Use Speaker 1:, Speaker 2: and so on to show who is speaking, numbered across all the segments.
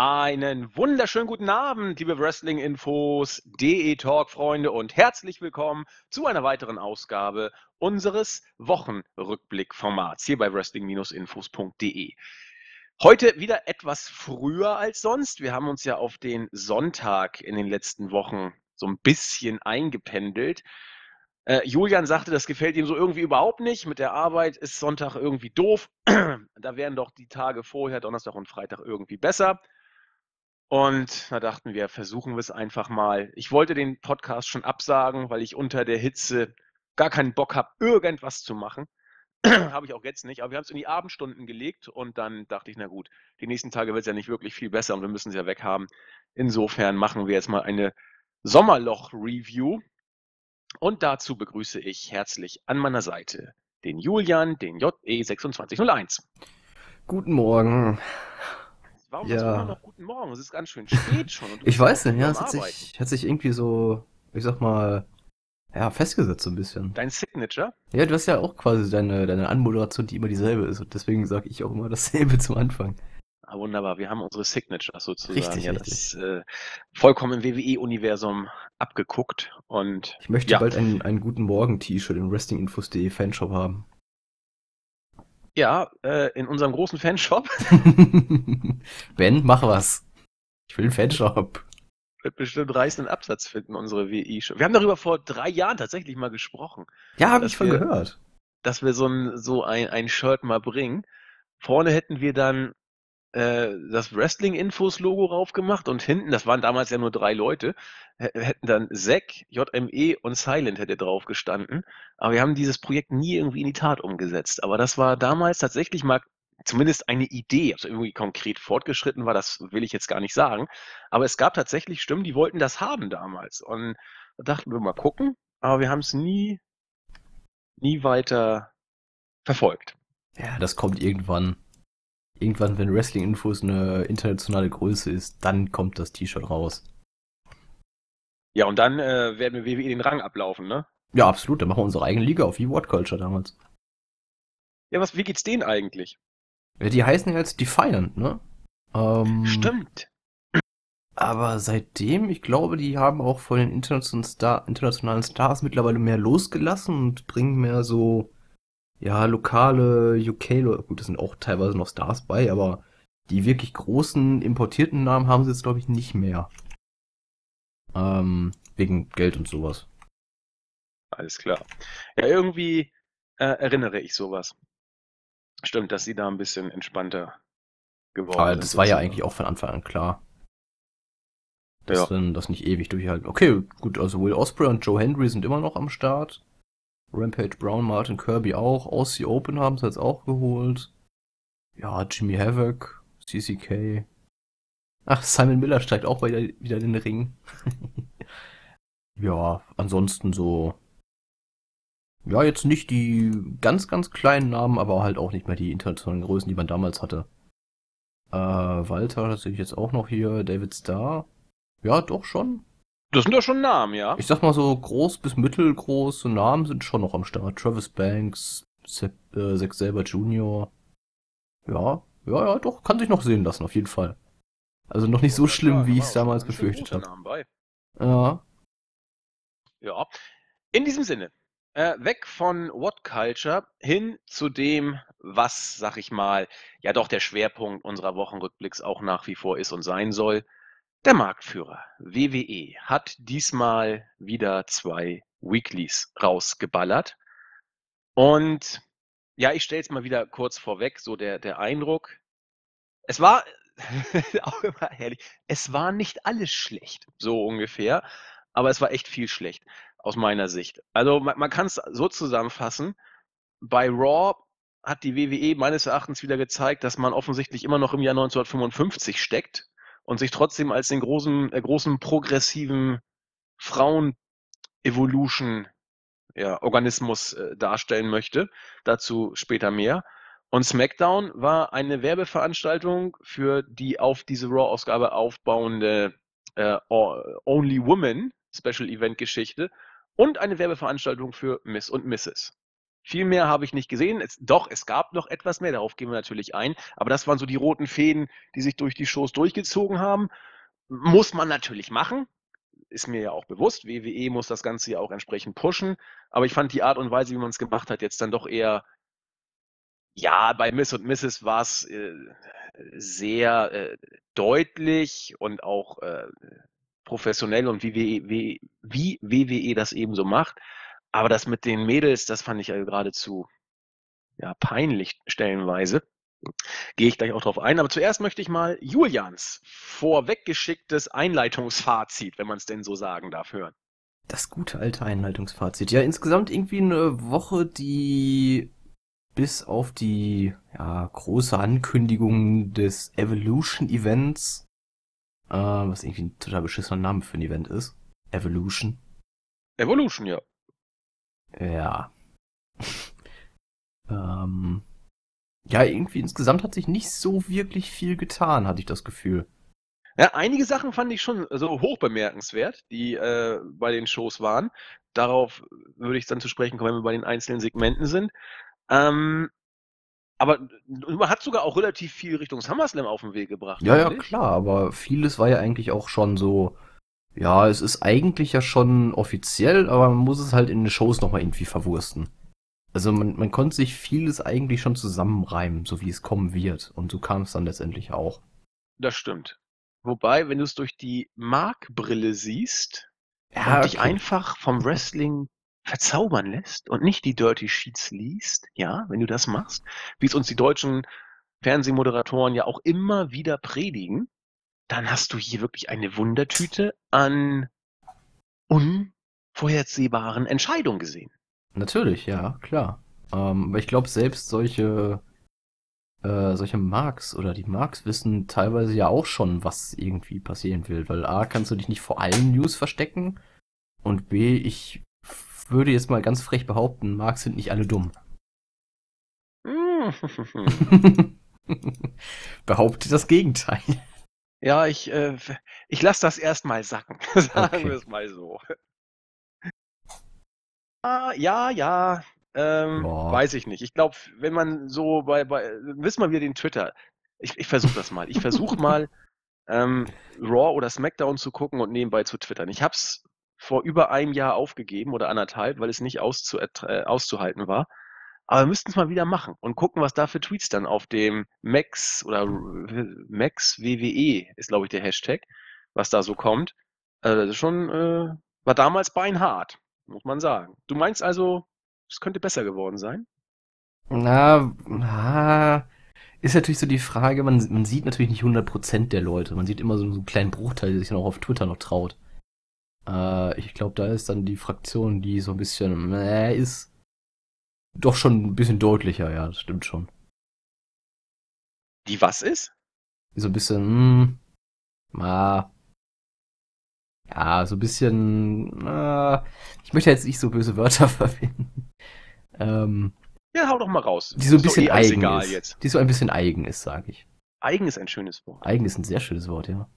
Speaker 1: Einen wunderschönen guten Abend, liebe Wrestling-Infos, DE-Talk-Freunde und herzlich willkommen zu einer weiteren Ausgabe unseres Wochenrückblick-Formats hier bei wrestling-infos.de. Heute wieder etwas früher als sonst. Wir haben uns ja auf den Sonntag in den letzten Wochen so ein bisschen eingependelt. Äh, Julian sagte, das gefällt ihm so irgendwie überhaupt nicht. Mit der Arbeit ist Sonntag irgendwie doof. da wären doch die Tage vorher, Donnerstag und Freitag, irgendwie besser. Und da dachten wir, versuchen wir es einfach mal. Ich wollte den Podcast schon absagen, weil ich unter der Hitze gar keinen Bock habe, irgendwas zu machen. habe ich auch jetzt nicht. Aber wir haben es in die Abendstunden gelegt und dann dachte ich, na gut, die nächsten Tage wird es ja nicht wirklich viel besser und wir müssen es ja weghaben. Insofern machen wir jetzt mal eine Sommerloch-Review. Und dazu begrüße ich herzlich an meiner Seite den Julian, den JE2601.
Speaker 2: Guten Morgen.
Speaker 1: Warum ja. sagst du immer noch guten Morgen? Es ist ganz schön spät schon.
Speaker 2: ich weiß nicht, ja, es hat sich, hat sich irgendwie so, ich sag mal, ja, festgesetzt so ein bisschen.
Speaker 1: Dein Signature?
Speaker 2: Ja, du hast ja auch quasi deine, deine Anmoderation, die immer dieselbe ist. Und deswegen sage ich auch immer dasselbe zum Anfang.
Speaker 1: Ah, wunderbar. Wir haben unsere Signature sozusagen.
Speaker 2: Richtig,
Speaker 1: ja,
Speaker 2: richtig.
Speaker 1: das äh, vollkommen im WWE-Universum abgeguckt. Und
Speaker 2: ich möchte
Speaker 1: ja.
Speaker 2: bald einen, einen guten Morgen-T-Shirt im WrestlingInfos.de Fanshop haben.
Speaker 1: Ja, äh, in unserem großen Fanshop.
Speaker 2: ben, mach was. Ich will einen Fanshop.
Speaker 1: Wird bestimmt reißenden Absatz finden, unsere WI-Show. Wir haben darüber vor drei Jahren tatsächlich mal gesprochen.
Speaker 2: Ja, habe ich von wir, gehört.
Speaker 1: Dass wir so ein, so ein, ein Shirt mal bringen. Vorne hätten wir dann äh, das Wrestling-Infos-Logo raufgemacht und hinten, das waren damals ja nur drei Leute, hätten dann Zack, JME und Silent hätte drauf gestanden. Aber wir haben dieses Projekt nie irgendwie in die Tat umgesetzt. Aber das war damals tatsächlich mal zumindest eine Idee. Also irgendwie konkret fortgeschritten war, das will ich jetzt gar nicht sagen. Aber es gab tatsächlich Stimmen, die wollten das haben damals. Und da dachten wir mal gucken, aber wir haben es nie, nie weiter verfolgt.
Speaker 2: Ja, das kommt irgendwann irgendwann, wenn Wrestling Infos eine internationale Größe ist, dann kommt das T-Shirt raus.
Speaker 1: Ja, und dann äh, werden wir WWE den Rang ablaufen, ne?
Speaker 2: Ja, absolut. Dann machen wir unsere eigene Liga auf wie What Culture damals.
Speaker 1: Ja, was, wie geht's denen eigentlich?
Speaker 2: Ja, die heißen ja jetzt Defiant, ne?
Speaker 1: Ähm, Stimmt.
Speaker 2: Aber seitdem, ich glaube, die haben auch von den internationalen, Star internationalen Stars mittlerweile mehr losgelassen und bringen mehr so ja, lokale UK, gut, das sind auch teilweise noch Stars bei, aber die wirklich großen importierten Namen haben sie jetzt, glaube ich, nicht mehr. Ähm, wegen Geld und sowas.
Speaker 1: Alles klar. Ja, irgendwie äh, erinnere ich sowas. Stimmt, dass sie da ein bisschen entspannter geworden
Speaker 2: aber sind. Das war ja eigentlich auch von Anfang an klar. Dass ja. dann das nicht ewig durchhalten. Okay, gut, also Will Osprey und Joe Hendry sind immer noch am Start. Rampage Brown, Martin Kirby auch. Aussie Open haben sie jetzt auch geholt. Ja, Jimmy Havoc, CCK. Ach, Simon Miller steigt auch wieder, wieder in den Ring. ja, ansonsten so. Ja, jetzt nicht die ganz, ganz kleinen Namen, aber halt auch nicht mehr die internationalen Größen, die man damals hatte. Äh, Walter, das sehe ich jetzt auch noch hier. David Starr. Ja, doch schon.
Speaker 1: Das sind doch schon Namen, ja.
Speaker 2: Ich sag mal so groß bis mittelgroße Namen sind schon noch am Start. Travis Banks, Zack äh, selber Jr. Ja, ja, ja, doch, kann sich noch sehen lassen, auf jeden Fall. Also noch nicht so ja, schlimm, klar, wie ich es damals befürchtet habe. Ja.
Speaker 1: Ja. In diesem Sinne, äh, weg von What Culture hin zu dem, was, sag ich mal, ja doch der Schwerpunkt unserer Wochenrückblicks auch nach wie vor ist und sein soll. Der Marktführer WWE hat diesmal wieder zwei Weeklies rausgeballert. Und ja, ich stelle es mal wieder kurz vorweg, so der, der Eindruck. Es war auch immer herrlich. Es war nicht alles schlecht, so ungefähr. Aber es war echt viel schlecht aus meiner Sicht. Also man, man kann es so zusammenfassen. Bei Raw hat die WWE meines Erachtens wieder gezeigt, dass man offensichtlich immer noch im Jahr 1955 steckt und sich trotzdem als den großen, äh, großen progressiven Frauen-Evolution ja, Organismus äh, darstellen möchte. Dazu später mehr. Und SmackDown war eine Werbeveranstaltung für die auf diese Raw-Ausgabe aufbauende äh, Only Woman Special Event Geschichte und eine Werbeveranstaltung für Miss und Mrs. Viel mehr habe ich nicht gesehen. Es, doch, es gab noch etwas mehr, darauf gehen wir natürlich ein. Aber das waren so die roten Fäden, die sich durch die Shows durchgezogen haben. Muss man natürlich machen. Ist mir ja auch bewusst. WWE muss das Ganze ja auch entsprechend pushen. Aber ich fand die Art und Weise, wie man es gemacht hat, jetzt dann doch eher ja, bei Miss und Mrs. war es äh, sehr äh, deutlich und auch äh, professionell und wie, wie, wie WWE das eben so macht. Aber das mit den Mädels, das fand ich ja geradezu ja, peinlich stellenweise. Gehe ich gleich auch drauf ein. Aber zuerst möchte ich mal Julians vorweggeschicktes Einleitungsfazit, wenn man es denn so sagen darf, hören.
Speaker 2: Das gute alte Einleitungsfazit. Ja, insgesamt irgendwie eine Woche, die bis auf die ja, große Ankündigung des Evolution Events, äh, was irgendwie ein total beschissener Name für ein Event ist. Evolution.
Speaker 1: Evolution, ja.
Speaker 2: Ja. ähm, ja, irgendwie insgesamt hat sich nicht so wirklich viel getan, hatte ich das Gefühl.
Speaker 1: Ja, einige Sachen fand ich schon so hoch bemerkenswert, die äh, bei den Shows waren. Darauf würde ich dann zu sprechen kommen, wenn wir bei den einzelnen Segmenten sind. Ähm, aber man hat sogar auch relativ viel Richtung SummerSlam auf den Weg gebracht.
Speaker 2: Ja, ja, klar, aber vieles war ja eigentlich auch schon so, ja, es ist eigentlich ja schon offiziell, aber man muss es halt in den Shows nochmal irgendwie verwursten. Also man, man konnte sich vieles eigentlich schon zusammenreimen, so wie es kommen wird. Und so kam es dann letztendlich auch.
Speaker 1: Das stimmt. Wobei, wenn du es durch die Markbrille siehst ja, und dich einfach vom Wrestling verzaubern lässt und nicht die Dirty Sheets liest, ja, wenn du das machst, wie es uns die deutschen Fernsehmoderatoren ja auch immer wieder predigen, dann hast du hier wirklich eine Wundertüte an unvorhersehbaren Entscheidungen gesehen.
Speaker 2: Natürlich, ja, klar. Ähm, aber ich glaube, selbst solche, äh, solche Marks oder die Marks wissen teilweise ja auch schon, was irgendwie passieren will. Weil A, kannst du dich nicht vor allen News verstecken und B, ich würde jetzt mal ganz frech behaupten, Marx sind nicht alle dumm. Behaupte das Gegenteil.
Speaker 1: Ja, ich, äh, ich lasse das erstmal sacken. Sagen okay. wir es mal so. Ah, ja, ja. Ähm, weiß ich nicht. Ich glaube, wenn man so bei, bei wissen wir wieder den Twitter. Ich, ich versuche das mal. Ich versuche mal ähm, Raw oder SmackDown zu gucken und nebenbei zu twittern. Ich habe es vor über einem Jahr aufgegeben oder anderthalb, weil es nicht auszu äh, auszuhalten war. Aber wir müssten es mal wieder machen und gucken, was da für Tweets dann auf dem Max oder Max WWE ist, glaube ich, der Hashtag, was da so kommt. Also das ist schon, äh, war damals beinhart, muss man sagen. Du meinst also, es könnte besser geworden sein?
Speaker 2: Na, na, ist natürlich so die Frage, man, man sieht natürlich nicht 100% der Leute. Man sieht immer so, einen kleinen Bruchteil, der sich dann auch auf Twitter noch traut. Äh, ich glaube, da ist dann die Fraktion, die so ein bisschen äh, ist, doch schon ein bisschen deutlicher, ja, das stimmt schon.
Speaker 1: Die was ist?
Speaker 2: So ein bisschen, hm, ah, ja, so ein bisschen, äh, ich möchte jetzt nicht so böse Wörter verwenden. Ähm,
Speaker 1: ja, hau doch mal raus.
Speaker 2: Die so ein bisschen eh eigen ist. Jetzt. Die so ein bisschen eigen ist, sage ich.
Speaker 1: Eigen ist ein schönes Wort.
Speaker 2: Eigen ist ein sehr schönes Wort, ja.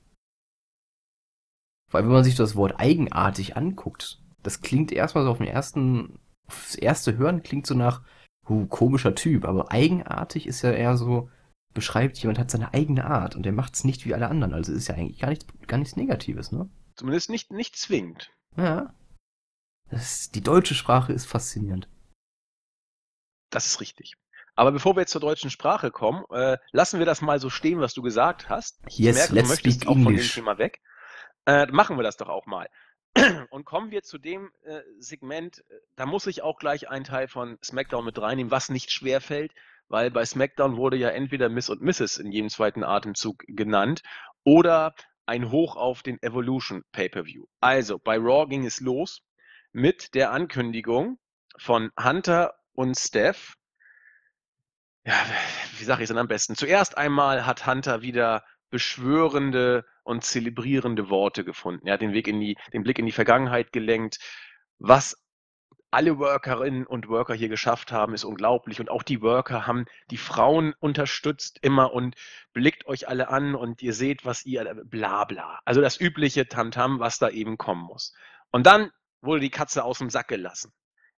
Speaker 2: Vor allem, wenn man sich das Wort eigenartig anguckt, das klingt erstmal so auf den ersten, aufs erste Hören klingt so nach, uh, komischer Typ, aber eigenartig ist ja eher so, beschreibt, jemand hat seine eigene Art und der macht es nicht wie alle anderen. Also ist ja eigentlich gar nichts, gar nichts Negatives, ne?
Speaker 1: Zumindest nicht, nicht zwingend.
Speaker 2: Ja. Das, die deutsche Sprache ist faszinierend.
Speaker 1: Das ist richtig. Aber bevor wir jetzt zur deutschen Sprache kommen, äh, lassen wir das mal so stehen, was du gesagt hast.
Speaker 2: Ich yes, merke, let's du möchtest auch English.
Speaker 1: von dem Thema weg. Äh, machen wir das doch auch mal. Und kommen wir zu dem äh, Segment, äh, da muss ich auch gleich einen Teil von SmackDown mit reinnehmen, was nicht schwer fällt, weil bei SmackDown wurde ja entweder Miss und Mrs. in jedem zweiten Atemzug genannt oder ein Hoch auf den Evolution Pay-Per-View. Also bei Raw ging es los mit der Ankündigung von Hunter und Steph. Ja, wie sage ich es denn am besten? Zuerst einmal hat Hunter wieder beschwörende und zelebrierende Worte gefunden. Er hat den, Weg in die, den Blick in die Vergangenheit gelenkt. Was alle Workerinnen und Worker hier geschafft haben, ist unglaublich. Und auch die Worker haben die Frauen unterstützt immer und blickt euch alle an und ihr seht, was ihr, bla bla. Also das übliche Tamtam, was da eben kommen muss. Und dann wurde die Katze aus dem Sack gelassen.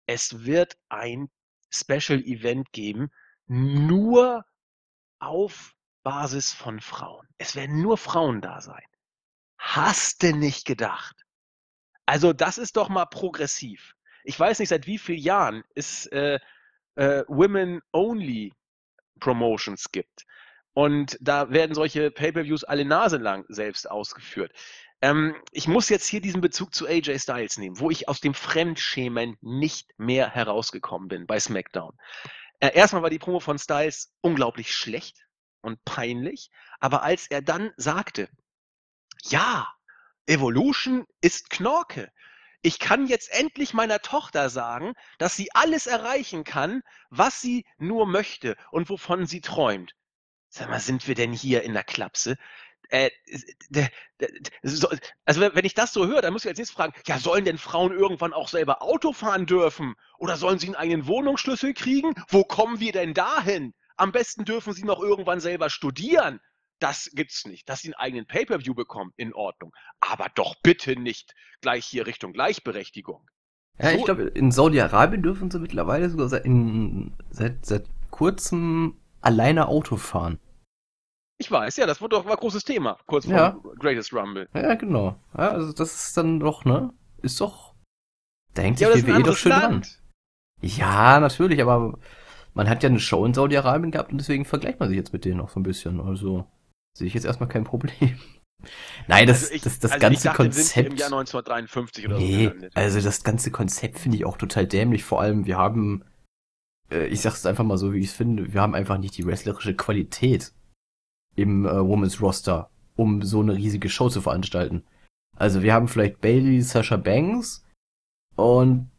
Speaker 1: Es wird ein Special Event geben, nur auf Basis von Frauen. Es werden nur Frauen da sein. Hast du nicht gedacht? Also das ist doch mal progressiv. Ich weiß nicht, seit wie vielen Jahren es äh, äh, Women-Only Promotions gibt. Und da werden solche Pay-per-Views alle Nase lang selbst ausgeführt. Ähm, ich muss jetzt hier diesen Bezug zu AJ Styles nehmen, wo ich aus dem Fremdschämen nicht mehr herausgekommen bin bei SmackDown. Äh, erstmal war die Promo von Styles unglaublich schlecht und peinlich, aber als er dann sagte, ja, Evolution ist Knorke. Ich kann jetzt endlich meiner Tochter sagen, dass sie alles erreichen kann, was sie nur möchte und wovon sie träumt. Sag mal, sind wir denn hier in der Klapse? Äh, also wenn ich das so höre, dann muss ich als nächstes fragen, ja, sollen denn Frauen irgendwann auch selber Auto fahren dürfen? Oder sollen sie einen eigenen Wohnungsschlüssel kriegen? Wo kommen wir denn dahin? Am besten dürfen sie noch irgendwann selber studieren. Das gibt's nicht. Dass sie einen eigenen Pay-per-View bekommen, in Ordnung. Aber doch bitte nicht gleich hier Richtung Gleichberechtigung.
Speaker 2: Ja, so, ich glaube, in Saudi-Arabien dürfen sie mittlerweile sogar seit, in, seit, seit kurzem alleine Auto fahren.
Speaker 1: Ich weiß, ja, das war doch ein großes Thema, kurz vor ja. Greatest Rumble.
Speaker 2: Ja, genau. Ja, also das ist dann doch, ne? Ist doch. Da hängt sich ja, WWE doch schön Land. dran. Ja, natürlich, aber man hat ja eine Show in Saudi-Arabien gehabt und deswegen vergleicht man sich jetzt mit denen auch so ein bisschen. Also sehe ich jetzt erstmal kein Problem. Nein, das, also ich, das, das also ganze dachte, Konzept.
Speaker 1: Im Jahr 1953 oder
Speaker 2: nee, so. Also das ganze Konzept finde ich auch total dämlich. Vor allem, wir haben, äh, ich sag's einfach mal so, wie ich es finde, wir haben einfach nicht die wrestlerische Qualität im äh, Women's Roster, um so eine riesige Show zu veranstalten. Also wir haben vielleicht Bailey, Sasha Banks und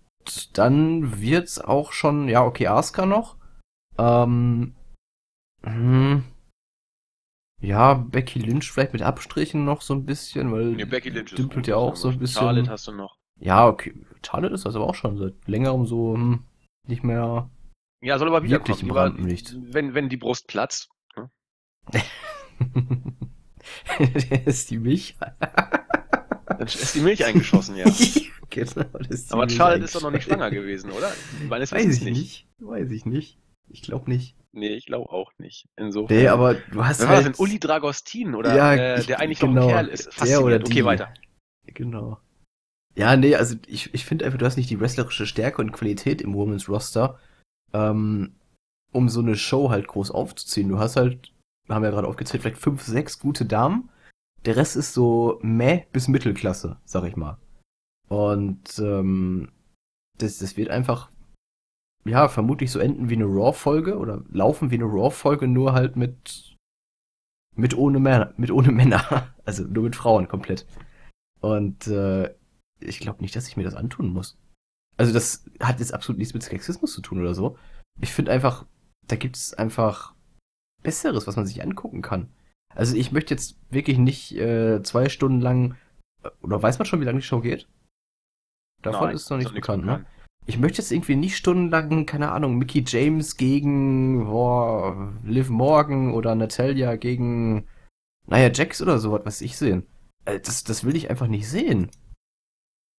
Speaker 2: dann wird's auch schon, ja, okay, Asuka noch. Ähm, hm, ja, Becky Lynch vielleicht mit Abstrichen noch so ein bisschen, weil
Speaker 1: nee, Becky Lynch
Speaker 2: dümpelt ja auch so ein bisschen.
Speaker 1: Charlotte hast du noch.
Speaker 2: Ja, okay. Charlotte ist das aber auch schon seit längerem so hm, nicht mehr.
Speaker 1: Ja, soll aber wieder
Speaker 2: wirklich im Rampenlicht.
Speaker 1: Wenn, wenn die Brust platzt.
Speaker 2: Hm? ist die Milch.
Speaker 1: Dann ist die Milch eingeschossen, ja. genau, aber Charlotte ist doch noch nicht schwanger gewesen, oder?
Speaker 2: Meines Weiß ich nicht. nicht. Weiß ich nicht. Ich glaube nicht.
Speaker 1: Nee, ich glaube auch nicht. Insofern.
Speaker 2: Nee, aber du hast
Speaker 1: Wer halt... war das denn? Uli Dragostin, oder?
Speaker 2: Ja,
Speaker 1: äh, der eigentlich genau, noch ein Kerl ist.
Speaker 2: Der oder
Speaker 1: die. Okay, weiter.
Speaker 2: Genau. Ja, nee, also ich, ich finde einfach, du hast nicht die wrestlerische Stärke und Qualität im Women's Roster, ähm, um so eine Show halt groß aufzuziehen. Du hast halt, wir haben ja gerade aufgezählt, vielleicht fünf, sechs gute Damen. Der Rest ist so meh bis Mittelklasse, sag ich mal. Und ähm, das, das wird einfach ja, vermutlich so enden wie eine Raw-Folge oder laufen wie eine Raw-Folge, nur halt mit, mit ohne Männer, mit ohne Männer. Also nur mit Frauen komplett. Und äh, ich glaube nicht, dass ich mir das antun muss. Also das hat jetzt absolut nichts mit Sexismus zu tun oder so. Ich finde einfach, da gibt es einfach Besseres, was man sich angucken kann. Also ich möchte jetzt wirklich nicht äh, zwei Stunden lang, oder weiß man schon, wie lange die Show geht? Davon Nein, ist noch nicht bekannt, ne? Ich möchte jetzt irgendwie nicht stundenlang, keine Ahnung, Mickey James gegen boah, Liv Morgan oder Natalia gegen, naja, Jax oder sowas, was ich sehen. Äh, das, das will ich einfach nicht sehen.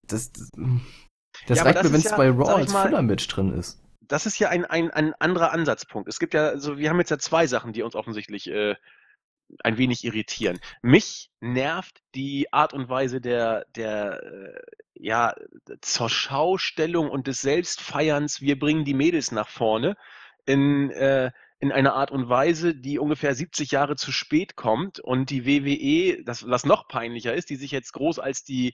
Speaker 2: Das, das, das ja, reicht mir, wenn es ja, bei Raw als Filler-Match drin ist.
Speaker 1: Das ist ja ein, ein, ein anderer Ansatzpunkt. Es gibt ja, also wir haben jetzt ja zwei Sachen, die uns offensichtlich äh, ein wenig irritieren. Mich nervt die Art und Weise der, der äh, ja, zur Schaustellung und des Selbstfeierns, wir bringen die Mädels nach vorne, in, äh, in einer Art und Weise, die ungefähr 70 Jahre zu spät kommt und die WWE, das, was noch peinlicher ist, die sich jetzt groß als die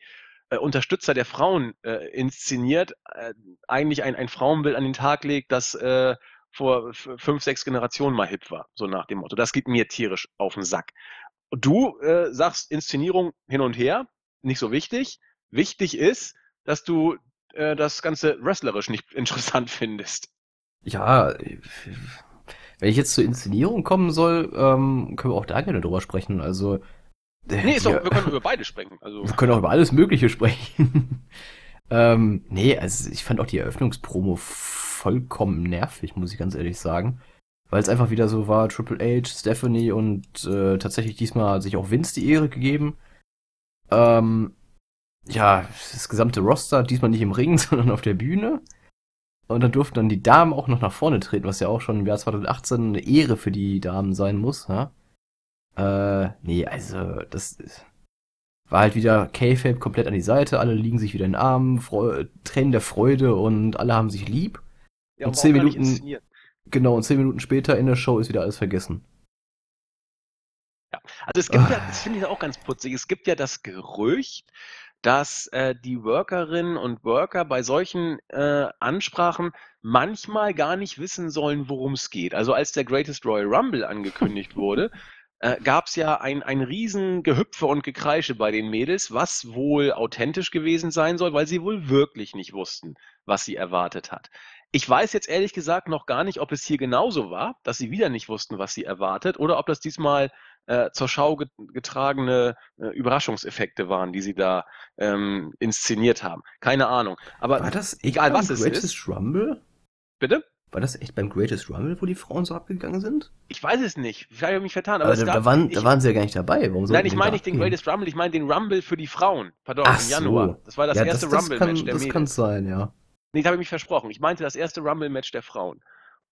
Speaker 1: äh, Unterstützer der Frauen äh, inszeniert, äh, eigentlich ein, ein Frauenbild an den Tag legt, das äh, vor fünf, sechs Generationen mal hip war, so nach dem Motto. Das geht mir tierisch auf den Sack. Du äh, sagst Inszenierung hin und her, nicht so wichtig. Wichtig ist, dass du äh, das Ganze wrestlerisch nicht interessant findest.
Speaker 2: Ja, wenn ich jetzt zur Inszenierung kommen soll, ähm, können wir auch da gerne drüber sprechen. Also.
Speaker 1: Äh, nee, ist doch, wir können über beide sprechen. Also.
Speaker 2: Wir können auch über alles Mögliche sprechen. Ähm, nee, also ich fand auch die Eröffnungspromo vollkommen nervig, muss ich ganz ehrlich sagen. Weil es einfach wieder so war, Triple H, Stephanie und äh, tatsächlich diesmal hat sich auch Vince die Ehre gegeben. Ähm, ja, das gesamte Roster, diesmal nicht im Ring, sondern auf der Bühne. Und dann durften dann die Damen auch noch nach vorne treten, was ja auch schon im Jahr 2018 eine Ehre für die Damen sein muss, ja? Äh, nee, also, das war halt wieder K-Fape komplett an die Seite, alle liegen sich wieder in den Armen, Freu Tränen der Freude und alle haben sich lieb.
Speaker 1: Ja,
Speaker 2: und zehn Minuten, genau, und zehn Minuten später in der Show ist wieder alles vergessen.
Speaker 1: Also es gibt ja,
Speaker 2: Ah.
Speaker 1: das finde ich auch ganz putzig, es gibt ja das Gerücht, dass äh, die Workerinnen und Worker bei solchen äh, Ansprachen manchmal gar nicht wissen sollen, worum es geht. Also als der Greatest Royal Rumble angekündigt wurde, äh, gab es ja ein, ein riesen Gehüpfe und Gekreische bei den Mädels, was wohl authentisch gewesen sein soll, weil sie wohl wirklich nicht wussten, was sie erwartet hat. Ich weiß jetzt ehrlich gesagt noch gar nicht, ob es hier genauso war, dass sie wieder nicht wussten, was sie erwartet, oder ob das diesmal äh, zur Schau get getragene äh, Überraschungseffekte waren, die sie da ähm, inszeniert haben. Keine Ahnung. Aber
Speaker 2: War das
Speaker 1: egal, was es ist.
Speaker 2: Rumble?
Speaker 1: bitte?
Speaker 2: War das echt beim Greatest Rumble, wo die Frauen so abgegangen sind?
Speaker 1: Ich weiß es nicht. Vielleicht habe ich mich vertan. Aber
Speaker 2: Aber da,
Speaker 1: gab,
Speaker 2: da, waren,
Speaker 1: ich,
Speaker 2: da waren sie ja gar nicht dabei. Warum
Speaker 1: nein, ich meine nicht den? Greatest Rumble, ich meine den Rumble für die Frauen. Pardon,
Speaker 2: Ach
Speaker 1: im Januar.
Speaker 2: so.
Speaker 1: Das war das
Speaker 2: ja,
Speaker 1: erste
Speaker 2: das, das
Speaker 1: Rumble-Match
Speaker 2: kann,
Speaker 1: der
Speaker 2: das kann
Speaker 1: Mädels.
Speaker 2: sein, ja.
Speaker 1: Nee, da habe ich mich versprochen. Ich meinte das erste Rumble-Match der Frauen.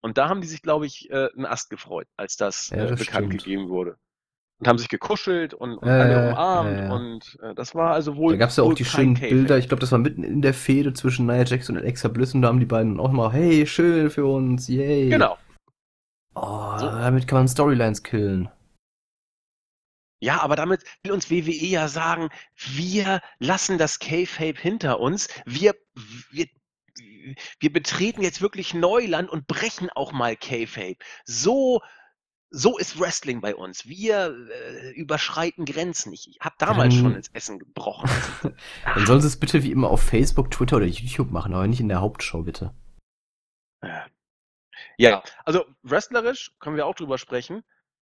Speaker 1: Und da haben die sich, glaube ich, äh, einen Ast gefreut, als das,
Speaker 2: Ja,
Speaker 1: äh,
Speaker 2: das
Speaker 1: bekannt
Speaker 2: stimmt.
Speaker 1: gegeben wurde. Und haben sich gekuschelt und, und
Speaker 2: Äh,
Speaker 1: alle umarmt.
Speaker 2: ja.
Speaker 1: Und äh, das war also wohl.
Speaker 2: Da gab es ja auch die schönen. Bilder. Ich glaube, das war mitten in der Fehde zwischen Nia Jax und Alexa Bliss und da haben die beiden auch mal, hey, schön für uns, yay.
Speaker 1: Genau.
Speaker 2: Oh,
Speaker 1: So.
Speaker 2: damit kann man Storylines killen.
Speaker 1: Ja, aber damit will uns WWE ja sagen, wir lassen das K-Fape hinter uns. Wir, wir, wir betreten jetzt wirklich Neuland und brechen auch mal K-Fape. So, so ist Wrestling bei uns. Wir äh, überschreiten Grenzen. Ich habe damals
Speaker 2: dann-
Speaker 1: schon ins Essen gebrochen.
Speaker 2: Dann sollen sie es bitte wie immer auf Facebook, Twitter oder YouTube machen, aber nicht in der Hauptshow, bitte.
Speaker 1: Ja, also wrestlerisch können wir auch drüber sprechen.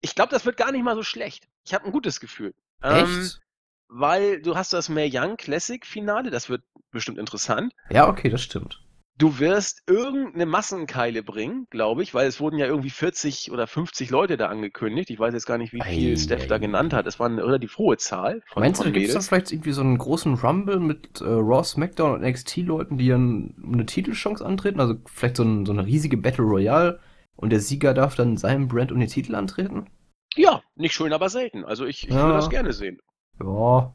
Speaker 1: Ich glaube, das wird gar nicht mal so schlecht. Ich habe ein gutes Gefühl. Ähm,
Speaker 2: Echt?
Speaker 1: weil du hast das Mae Young Classic Finale, das wird bestimmt interessant.
Speaker 2: Ja, okay, das stimmt.
Speaker 1: Du wirst irgendeine Massenkeile bringen, glaube ich, weil es wurden ja irgendwie 40 oder 50 Leute da angekündigt. Ich weiß jetzt gar nicht, wie viel
Speaker 2: Ei,
Speaker 1: Steph
Speaker 2: ei,
Speaker 1: da genannt hat. Es war eine relativ hohe Zahl von,
Speaker 2: Meinst du,
Speaker 1: von
Speaker 2: gibt es da vielleicht irgendwie so einen großen Rumble mit äh, Raw, SmackDown und NXT-Leuten, die dann um eine Titelchance antreten? Also vielleicht so, ein, so eine riesige Battle Royale und der Sieger darf dann seinem Brand um den Titel antreten?
Speaker 1: Ja, nicht schön, aber selten. Also ich, ich
Speaker 2: Ja.
Speaker 1: würde das gerne sehen.
Speaker 2: Ja.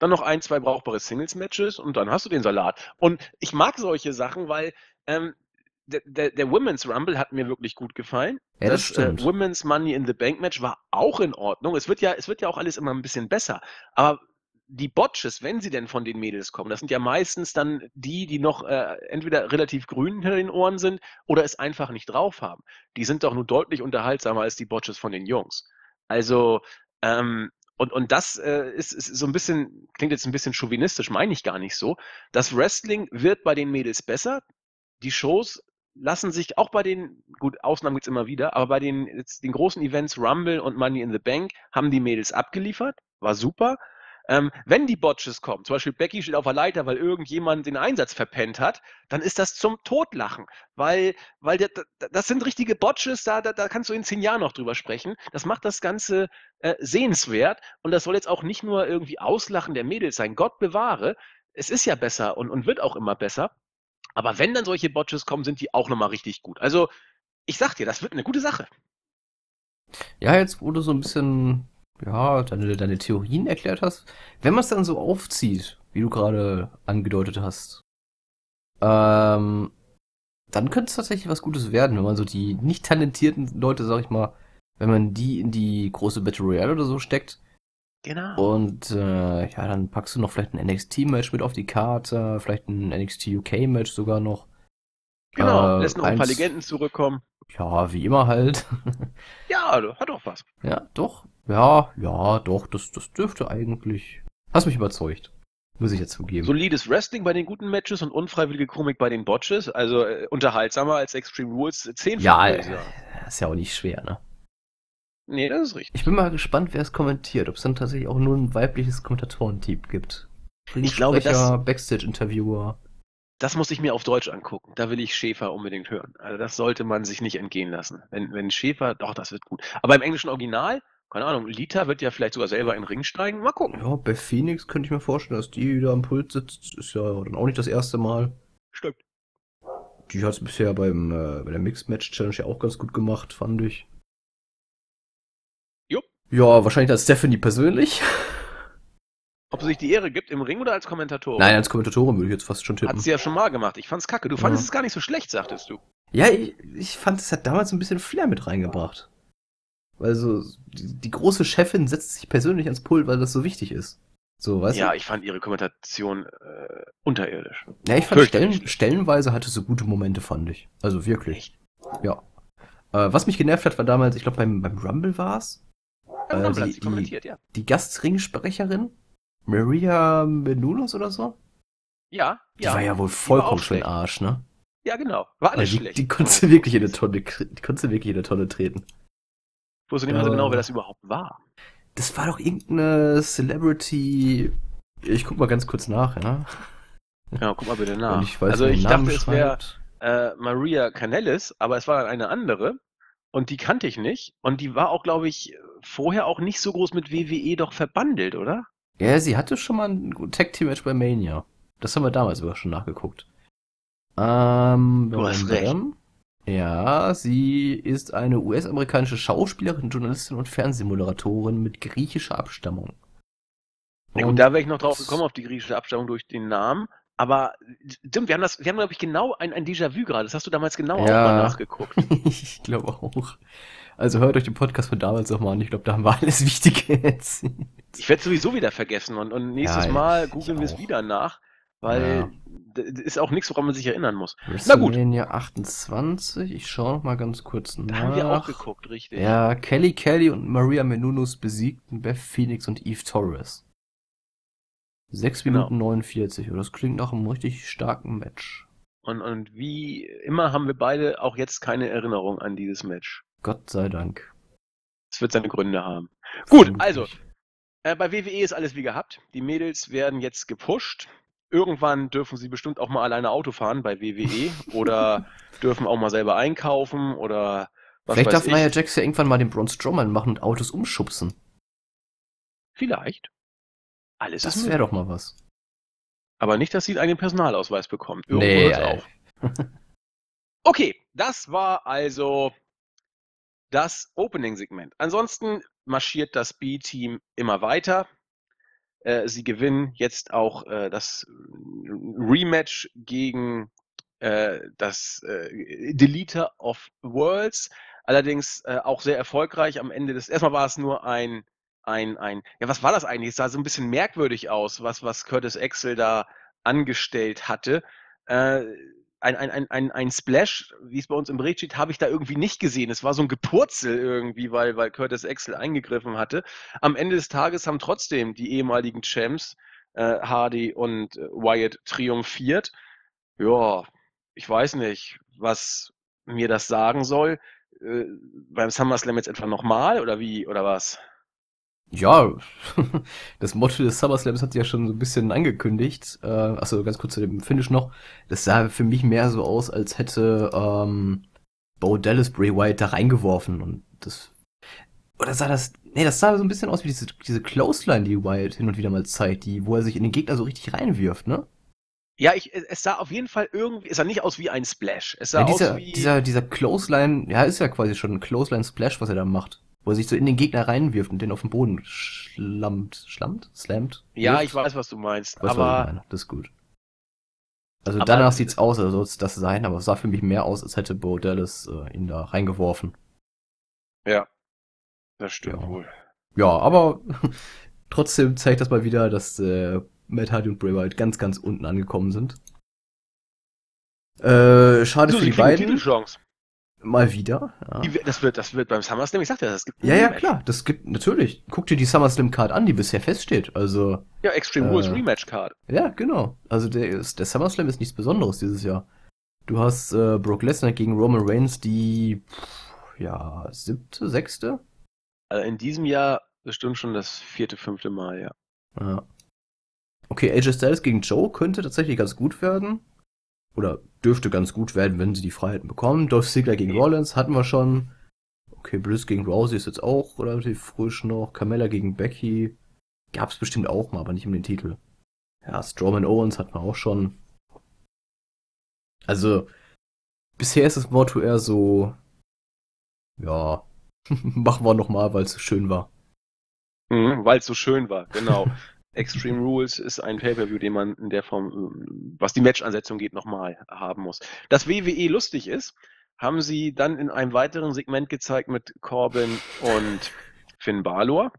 Speaker 1: Dann noch ein, zwei brauchbare Singles-Matches und dann hast du den Salat. Und ich mag solche Sachen, weil ähm, der, der, der Women's Rumble hat mir wirklich gut gefallen.
Speaker 2: Ja, das
Speaker 1: Äh,
Speaker 2: stimmt.
Speaker 1: Women's Money in the Bank Match war auch in Ordnung. Es wird ja, es wird ja auch alles immer ein bisschen besser. Aber die Botches, wenn sie denn von den Mädels kommen, das sind ja meistens dann die, die noch äh, entweder relativ grün hinter den Ohren sind oder es einfach nicht drauf haben. Die sind doch nur deutlich unterhaltsamer als die Botches von den Jungs. Also, ähm, und, und das äh, ist, ist so ein bisschen, klingt jetzt ein bisschen chauvinistisch, meine ich gar nicht so. Das Wrestling wird bei den Mädels besser. Die Shows lassen sich auch bei den, gut, Ausnahmen gibt's immer wieder, aber bei den, jetzt den großen Events Rumble und Money in the Bank haben die Mädels abgeliefert, war super. Ähm, wenn die Botches kommen, zum Beispiel Becky steht auf der Leiter, weil irgendjemand den Einsatz verpennt hat, dann ist das zum Totlachen, weil, weil der, da- das sind richtige Botches, da, da, da kannst du in zehn Jahren noch drüber sprechen. Das macht das Ganze äh, sehenswert und das soll jetzt auch nicht nur irgendwie Auslachen der Mädels sein. Gott bewahre, es ist ja besser und, und wird auch immer besser. Aber wenn dann solche Botches kommen, sind die auch nochmal richtig gut. Also, ich sag dir, das wird eine gute Sache.
Speaker 2: Ja, jetzt du so ein bisschen, ja, deine, deine Theorien erklärt hast, wenn man es dann so aufzieht, wie du gerade angedeutet hast, ähm, dann könnte es tatsächlich was Gutes werden, wenn man so die nicht talentierten Leute, sag ich mal, wenn man die in die große Battle Royale oder so steckt
Speaker 1: Genau.
Speaker 2: und äh, ja, dann packst du noch vielleicht ein NXT-Match mit auf die Karte, vielleicht ein NXT UK-Match sogar noch.
Speaker 1: Genau.
Speaker 2: äh,
Speaker 1: Lässt noch ein paar Legenden zurückkommen.
Speaker 2: Ja, wie immer halt.
Speaker 1: Ja, hat doch was.
Speaker 2: Ja, doch. Ja, ja, doch, das, das dürfte eigentlich. Hast mich überzeugt. Muss ich jetzt zugeben.
Speaker 1: Solides Wrestling bei den guten Matches und unfreiwillige Komik bei den Botches. Also äh, unterhaltsamer als Extreme Rules 10
Speaker 2: ja,
Speaker 1: würde
Speaker 2: äh, ist ja auch nicht schwer, ne?
Speaker 1: Nee, das ist richtig.
Speaker 2: Ich bin mal gespannt, wer es kommentiert. Ob es dann tatsächlich auch nur ein weibliches Kommentatorenteam gibt.
Speaker 1: Ich glaube,
Speaker 2: Ringsprecher, Backstage-Interviewer.
Speaker 1: Das muss ich mir auf Deutsch angucken. Da will ich Schäfer unbedingt hören. Also das sollte man sich nicht entgehen lassen. Wenn, wenn Schäfer, doch, das wird gut. Aber im englischen Original, keine Ahnung, Lita wird ja vielleicht sogar selber in den Ring steigen. Mal gucken.
Speaker 2: Ja, bei Phoenix könnte ich mir vorstellen, dass die da am Pult sitzt. Ist ja dann auch nicht das erste Mal.
Speaker 1: Stimmt.
Speaker 2: die hat es bisher beim, äh, bei der Mixed Match Challenge ja auch ganz gut gemacht, fand ich.
Speaker 1: Jo.
Speaker 2: Ja, wahrscheinlich als Stephanie persönlich.
Speaker 1: Ob sie sich die Ehre gibt im Ring oder als Kommentatorin?
Speaker 2: Nein, als Kommentatorin würde ich jetzt fast schon tippen.
Speaker 1: Hat sie ja schon mal gemacht. Ich fand's kacke. Du fandest
Speaker 2: Ja.
Speaker 1: es gar nicht so schlecht, sagtest du.
Speaker 2: Ja, ich, ich fand, es hat damals ein bisschen Flair mit reingebracht. Weil so, die, die große Chefin setzt sich persönlich ans Pult, weil das so wichtig ist. So, weißt
Speaker 1: ja,
Speaker 2: du?
Speaker 1: ich fand ihre Kommentation äh, unterirdisch.
Speaker 2: Ja, ich fand. Stellen, stellenweise hatte sie gute Momente, fand ich. Also wirklich.
Speaker 1: Echt?
Speaker 2: Ja. Äh, was mich genervt hat, war damals, ich glaube beim, beim Rumble war's,
Speaker 1: Ja,
Speaker 2: Äh, die- die-
Speaker 1: kommentiert, ja.
Speaker 2: die Gastringsprecherin, Maria Menounos oder so.
Speaker 1: Ja,
Speaker 2: Die
Speaker 1: ja.
Speaker 2: war ja wohl
Speaker 1: war
Speaker 2: vollkommen
Speaker 1: auch
Speaker 2: für den
Speaker 1: schlecht.
Speaker 2: Arsch, ne?
Speaker 1: Ja, genau. War alles
Speaker 2: Also die,
Speaker 1: schlecht.
Speaker 2: die konnte wirklich in eine Tonne, die konnte wirklich in eine Tonne treten.
Speaker 1: Ich wusste nicht so
Speaker 2: Ja.
Speaker 1: genau, wer das überhaupt war.
Speaker 2: Das war doch irgendeine Celebrity. Ich guck mal ganz kurz nach, ja.
Speaker 1: Ja, guck mal bitte nach.
Speaker 2: Ich weiß,
Speaker 1: also ich
Speaker 2: Namen
Speaker 1: dachte, es wäre
Speaker 2: schreibt.
Speaker 1: äh, Maria Canellis, aber es war eine andere und die kannte ich nicht und die war auch, glaube ich, vorher auch nicht so groß mit WWE doch verbandelt, oder?
Speaker 2: Ja, sie hatte schon mal ein Tag Team Match bei Mania. Das haben wir damals sogar schon nachgeguckt. Ähm,
Speaker 1: Du hast recht.
Speaker 2: bam. Ja, sie ist eine US-amerikanische Schauspielerin, Journalistin und Fernsehmoderatorin mit griechischer Abstammung.
Speaker 1: Ja, gut,
Speaker 2: Und-
Speaker 1: da wäre ich noch drauf gekommen, auf die griechische Abstammung durch den Namen. Aber stimmt, wir haben das, wir haben, glaube ich, genau ein, ein Déjà-vu gerade. Das hast du damals genau auch
Speaker 2: Ja.
Speaker 1: mal nachgeguckt.
Speaker 2: ich glaube auch. Also hört euch den Podcast von damals noch mal an. Ich glaube, da haben wir alles Wichtige erzählt.
Speaker 1: Ich werde sowieso wieder vergessen und, und nächstes
Speaker 2: Ja,
Speaker 1: Mal googeln wir es
Speaker 2: auch.
Speaker 1: wieder nach, weil
Speaker 2: Ja.
Speaker 1: ist auch nichts, woran man sich erinnern muss.
Speaker 2: Na
Speaker 1: gut.
Speaker 2: 28. Ich schaue noch mal ganz kurz nach.
Speaker 1: Da haben wir auch geguckt, richtig.
Speaker 2: Ja, Kelly Kelly und Maria Menounos besiegten Beth Phoenix und Eve Torres. 6
Speaker 1: Genau.
Speaker 2: Minuten 49. Und das klingt nach einem richtig starken Match.
Speaker 1: Und, und wie immer haben wir beide auch jetzt keine Erinnerung an dieses Match.
Speaker 2: Gott sei Dank.
Speaker 1: Es wird seine Gründe haben. Gut, also, Äh, bei WWE ist alles wie gehabt. Die Mädels werden jetzt gepusht. Irgendwann dürfen sie bestimmt auch mal alleine Auto fahren bei WWE oder dürfen auch mal selber einkaufen oder was
Speaker 2: Vielleicht darf
Speaker 1: ich.
Speaker 2: Nia Jax ja irgendwann mal den Braun Strowman machen und Autos umschubsen.
Speaker 1: Vielleicht. Alles
Speaker 2: Das wäre doch mal was.
Speaker 1: Aber nicht, dass sie einen eigenen Personalausweis bekommt. Irgendwo
Speaker 2: Nee,
Speaker 1: auf. Okay, das war also das Opening-Segment. Ansonsten marschiert das B-Team immer weiter. Äh, sie gewinnen jetzt auch äh, das Rematch gegen äh, das äh, Deleter of Worlds. Allerdings äh, auch sehr erfolgreich. Am Ende des, erstmal war es nur ein, ein, ein, ja, was war das eigentlich? Es sah so ein bisschen merkwürdig aus, was, was Curtis Axel da angestellt hatte. Ein, ein, ein, ein, ein Splash, wie es bei uns im Bericht steht, habe ich da irgendwie nicht gesehen. Es war so ein Gepurzel irgendwie, weil, weil Curtis Axel eingegriffen hatte. Am Ende des Tages haben trotzdem die ehemaligen Champs äh, Hardy und äh, Wyatt triumphiert. Ja, ich weiß nicht, was mir das sagen soll. Äh, beim SummerSlam jetzt etwa nochmal oder wie, oder was?
Speaker 2: Ja, das Motto des SummerSlams hat sie ja schon so ein bisschen angekündigt. Äh, achso, ganz kurz zu dem Finish noch. Das sah für mich mehr so aus, als hätte ähm, Bo Dallas Bray Wyatt da reingeworfen und das. Oder sah das. Nee, das sah so ein bisschen aus wie diese, diese Clothesline, die Wyatt hin und wieder mal zeigt, die, wo er sich in den Gegner so richtig reinwirft, ne?
Speaker 1: Ja, ich, es es sah auf jeden Fall irgendwie, es sah nicht aus wie ein Splash. Es sah
Speaker 2: Ja, dieser,
Speaker 1: aus wie.
Speaker 2: dieser, dieser Clothesline, ja, ist ja quasi schon ein Clothesline Splash, was er da macht. Wo er sich so in den Gegner reinwirft und den auf den Boden schlammt. Schlammt? Slammt?
Speaker 1: ja,
Speaker 2: wirft?
Speaker 1: ich weiß, was du meinst.
Speaker 2: Du, was ich
Speaker 1: aber
Speaker 2: meine? Das ist gut. Also
Speaker 1: Aber-
Speaker 2: danach sieht's aus, als soll es das sein, aber es sah für mich mehr aus, als hätte Bo Dallas äh, ihn da reingeworfen.
Speaker 1: ja, das stimmt
Speaker 2: Ja.
Speaker 1: wohl.
Speaker 2: Ja, aber trotzdem zeigt das mal wieder, dass äh, Matt Hardy und Bray Wyatt ganz, ganz unten angekommen sind. Äh, schade
Speaker 1: So,
Speaker 2: für die beiden.
Speaker 1: Titelchance.
Speaker 2: Mal wieder. Ja.
Speaker 1: Das wird, das wird beim SummerSlam, ich sagte ja, das gibt
Speaker 2: ja, ja,
Speaker 1: Rematch.
Speaker 2: klar. Das gibt natürlich. Guck dir die SummerSlam Card an, die bisher feststeht. Also,
Speaker 1: Ja, Extreme Rules
Speaker 2: Äh,
Speaker 1: Rematch Card.
Speaker 2: ja, genau. Also der, ist, der SummerSlam ist nichts Besonderes dieses Jahr. Du hast äh, Brock Lesnar gegen Roman Reigns, die pff, ja siebte, sechste.
Speaker 1: Also in diesem Jahr bestimmt schon das vierte, fünfte Mal, ja.
Speaker 2: Ja. Okay, AJ Styles gegen Joe könnte tatsächlich ganz gut werden. Oder dürfte ganz gut werden, wenn sie die Freiheiten bekommen. Dolph Ziggler gegen. Rollins hatten wir schon. Okay, Bliss gegen Rousey ist jetzt auch relativ frisch noch. Carmella gegen Becky. Gab's bestimmt auch mal, aber nicht um den Titel. Ja, Strowman Owens hatten wir auch schon. Also, bisher ist das Motto eher so, ja, machen wir nochmal, weil es so schön war.
Speaker 1: Mhm, weil es so schön war, genau. Extreme Rules ist ein Pay-Per-View, den man in der Form, was die Match-Ansetzung geht, nochmal haben muss. Dass WWE lustig ist, haben sie dann in einem weiteren Segment gezeigt mit Corbin und Finn Balor.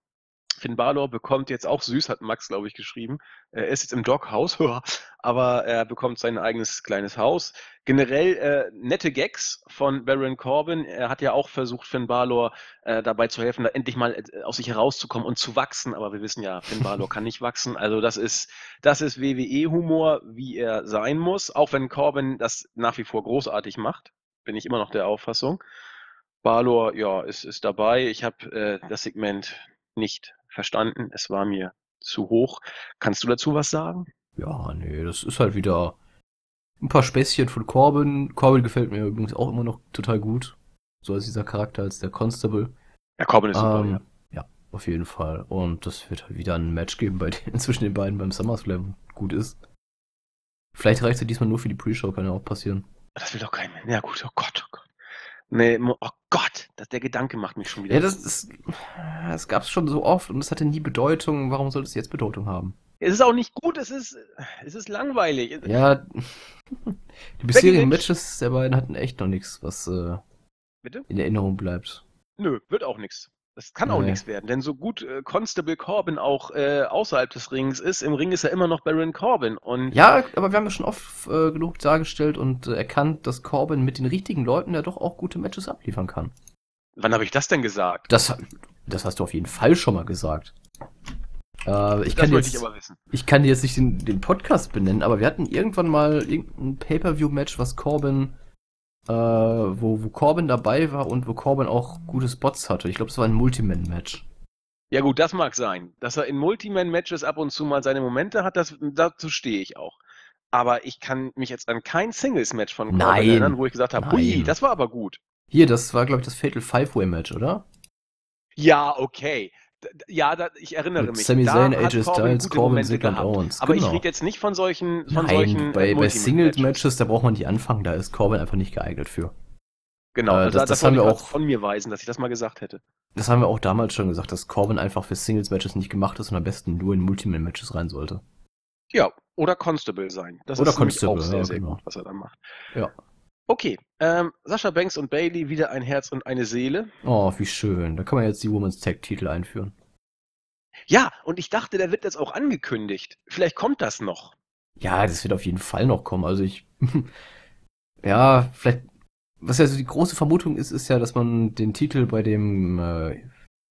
Speaker 1: Finn Balor bekommt jetzt auch süß, hat Max, glaube ich, geschrieben. Er ist jetzt im Doghouse, aber er bekommt sein eigenes kleines Haus. Generell äh, nette Gags von Baron Corbin. Er hat ja auch versucht, Finn Balor äh, dabei zu helfen, da endlich mal äh, aus sich herauszukommen und zu wachsen. Aber wir wissen ja, Finn Balor kann nicht wachsen. Also das ist, das ist WWE-Humor, wie er sein muss. Auch wenn Corbin das nach wie vor großartig macht, bin ich immer noch der Auffassung. Balor, ja, ist, ist dabei. Ich habe äh, das Segment nicht verstanden. Es war mir zu hoch. Kannst du dazu was sagen?
Speaker 2: Ja, nee, das ist halt wieder ein paar Späßchen von Corbin. Corbin gefällt mir übrigens auch immer noch total gut. So als dieser Charakter, als der Constable.
Speaker 1: Ja, Corbin ist super,
Speaker 2: Ähm,
Speaker 1: ja.
Speaker 2: ja, auf jeden Fall. Und das wird halt wieder ein Match geben, bei denen zwischen den beiden beim SummerSlam gut ist. Vielleicht reicht es diesmal nur für die Pre-Show, kann ja auch passieren.
Speaker 1: Das will doch kein Mensch. Ja gut, oh Gott. Nee, oh Gott, das, der Gedanke macht mich schon wieder.
Speaker 2: Ja, das, das, das gab es schon so oft und es hatte nie Bedeutung. Warum soll es jetzt Bedeutung haben?
Speaker 1: es ist auch nicht gut, es ist, es ist langweilig.
Speaker 2: Ja, die bisherigen. Matches der beiden hatten echt noch nichts, was äh, in Erinnerung bleibt.
Speaker 1: Nö, wird auch nichts. Das kann auch
Speaker 2: Nee.
Speaker 1: nichts werden, denn so gut äh, Constable Corbin auch äh, außerhalb des Rings ist, im Ring ist er immer noch Baron Corbin. Und
Speaker 2: Ja, aber wir haben ja schon oft äh, genug dargestellt und äh, erkannt, dass Corbin mit den richtigen Leuten ja doch auch gute Matches abliefern kann.
Speaker 1: wann habe ich das denn gesagt?
Speaker 2: Das, das hast du auf jeden Fall schon mal gesagt. Äh, ich,
Speaker 1: das
Speaker 2: kann jetzt,
Speaker 1: ich aber wissen.
Speaker 2: ich kann dir jetzt nicht den, den Podcast benennen, aber wir hatten irgendwann mal irgendein Pay-Per-View-Match, was Corbin, äh, wo, wo Corbin dabei war und wo Corbin auch gute Spots hatte. Ich glaube, es war ein Multiman-Match.
Speaker 1: Ja gut, das mag sein. Dass er in Multiman-Matches ab und zu mal seine Momente hat, das, dazu stehe ich auch. Aber ich kann mich jetzt an kein Singles-Match von Corbin
Speaker 2: Nein.
Speaker 1: erinnern, wo ich gesagt habe, hui, das war aber gut.
Speaker 2: Hier, das war, glaube ich, das Fatal Five-Way-Match, oder?
Speaker 1: Ja, okay. Ja, da, ich erinnere
Speaker 2: Mit
Speaker 1: mich.
Speaker 2: Sami
Speaker 1: Da
Speaker 2: Zayn, AJ Styles, Corbin, Ziggler und. Owens.
Speaker 1: Aber
Speaker 2: genau.
Speaker 1: ich rede jetzt nicht von solchen, von
Speaker 2: Nein,
Speaker 1: solchen
Speaker 2: bei, bei. Singles-Matches, da braucht man nicht anfangen, da ist Corbin einfach nicht geeignet für.
Speaker 1: Genau,
Speaker 2: Äh,
Speaker 1: also
Speaker 2: das-
Speaker 1: das,
Speaker 2: das haben wir auch-
Speaker 1: von mir weisen, dass ich das mal gesagt hätte.
Speaker 2: Das haben wir auch damals schon gesagt, dass Corbin einfach für Singles-Matches nicht gemacht ist und am besten nur in Multiman-Matches rein sollte.
Speaker 1: Ja, oder Constable sein. Das
Speaker 2: Oder
Speaker 1: ist
Speaker 2: Constable,
Speaker 1: auch sehr,
Speaker 2: ja,
Speaker 1: sehr
Speaker 2: genau.
Speaker 1: gut, was er da macht.
Speaker 2: Ja.
Speaker 1: Okay, ähm, Sascha Banks und Bailey wieder ein Herz und eine Seele.
Speaker 2: Oh, wie schön. Da kann man jetzt die Women's Tag-Titel einführen.
Speaker 1: Ja, und ich dachte, der wird jetzt auch angekündigt. Vielleicht kommt das noch.
Speaker 2: Ja, das wird auf jeden Fall noch kommen. Also ich. ja, vielleicht. Was ja so die große Vermutung ist, ist ja, dass man den Titel bei dem, äh,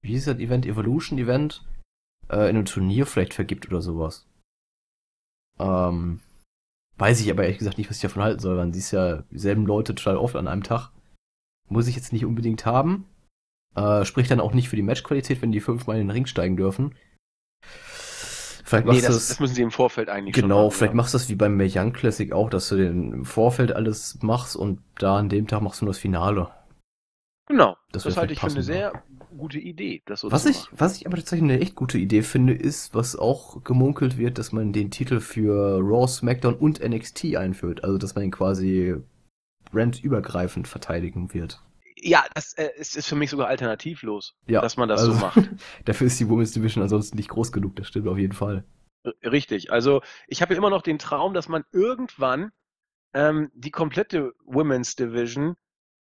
Speaker 2: wie hieß das Event, Evolution Event, äh, in einem Turnier vielleicht vergibt oder sowas. Ähm, weiß ich aber ehrlich gesagt nicht, was ich davon halten soll. Man sieht ja dieselben Leute total oft an einem Tag. Muss ich jetzt nicht unbedingt haben. Äh, spricht dann auch nicht für die Matchqualität, wenn die fünfmal in den Ring steigen dürfen. Vielleicht
Speaker 1: Nee,
Speaker 2: machst du
Speaker 1: das,
Speaker 2: das,
Speaker 1: müssen sie im Vorfeld eigentlich schon
Speaker 2: Genau,
Speaker 1: machen,
Speaker 2: vielleicht
Speaker 1: ja.
Speaker 2: machst du das wie beim Young Classic auch, dass du den im Vorfeld alles machst und da an dem Tag machst du nur das Finale.
Speaker 1: Genau,
Speaker 2: Das
Speaker 1: das, halte ich für eine sehr gute Idee, das so
Speaker 2: Was ich,
Speaker 1: machen.
Speaker 2: was ich aber tatsächlich eine echt gute Idee finde, ist, was auch gemunkelt wird, dass man den Titel für Raw, SmackDown und NXT einführt. Also, dass man ihn quasi brandübergreifend verteidigen wird.
Speaker 1: Ja, das äh, ist, ist für mich sogar alternativlos,
Speaker 2: Ja,
Speaker 1: dass man das
Speaker 2: also-
Speaker 1: so macht.
Speaker 2: Dafür ist die Women's Division ansonsten nicht groß genug, das stimmt auf jeden Fall.
Speaker 1: R- Richtig. Also ich habe ja immer noch den Traum, dass man irgendwann ähm, die komplette Women's Division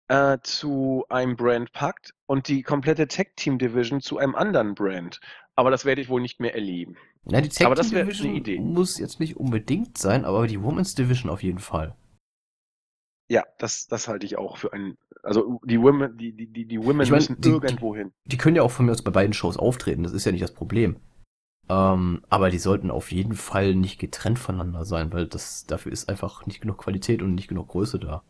Speaker 1: äh, zu einem Brand packt und die komplette Tag Team Division zu einem anderen Brand. Aber das werde ich wohl nicht mehr erleben.
Speaker 2: Ja, die
Speaker 1: Aber das
Speaker 2: Team Division muss jetzt nicht unbedingt sein, aber die Women's Division auf jeden Fall.
Speaker 1: Ja, das, das halte ich auch für ein. Also die Women, die, die, die, die Women
Speaker 2: Ich mein,
Speaker 1: müssen
Speaker 2: die-
Speaker 1: irgendwo hin.
Speaker 2: Die können ja auch von mir aus bei beiden Shows auftreten, das ist ja nicht das Problem. Ähm, aber die sollten auf jeden Fall nicht getrennt voneinander sein, weil das dafür ist einfach nicht genug Qualität und nicht genug Größe da.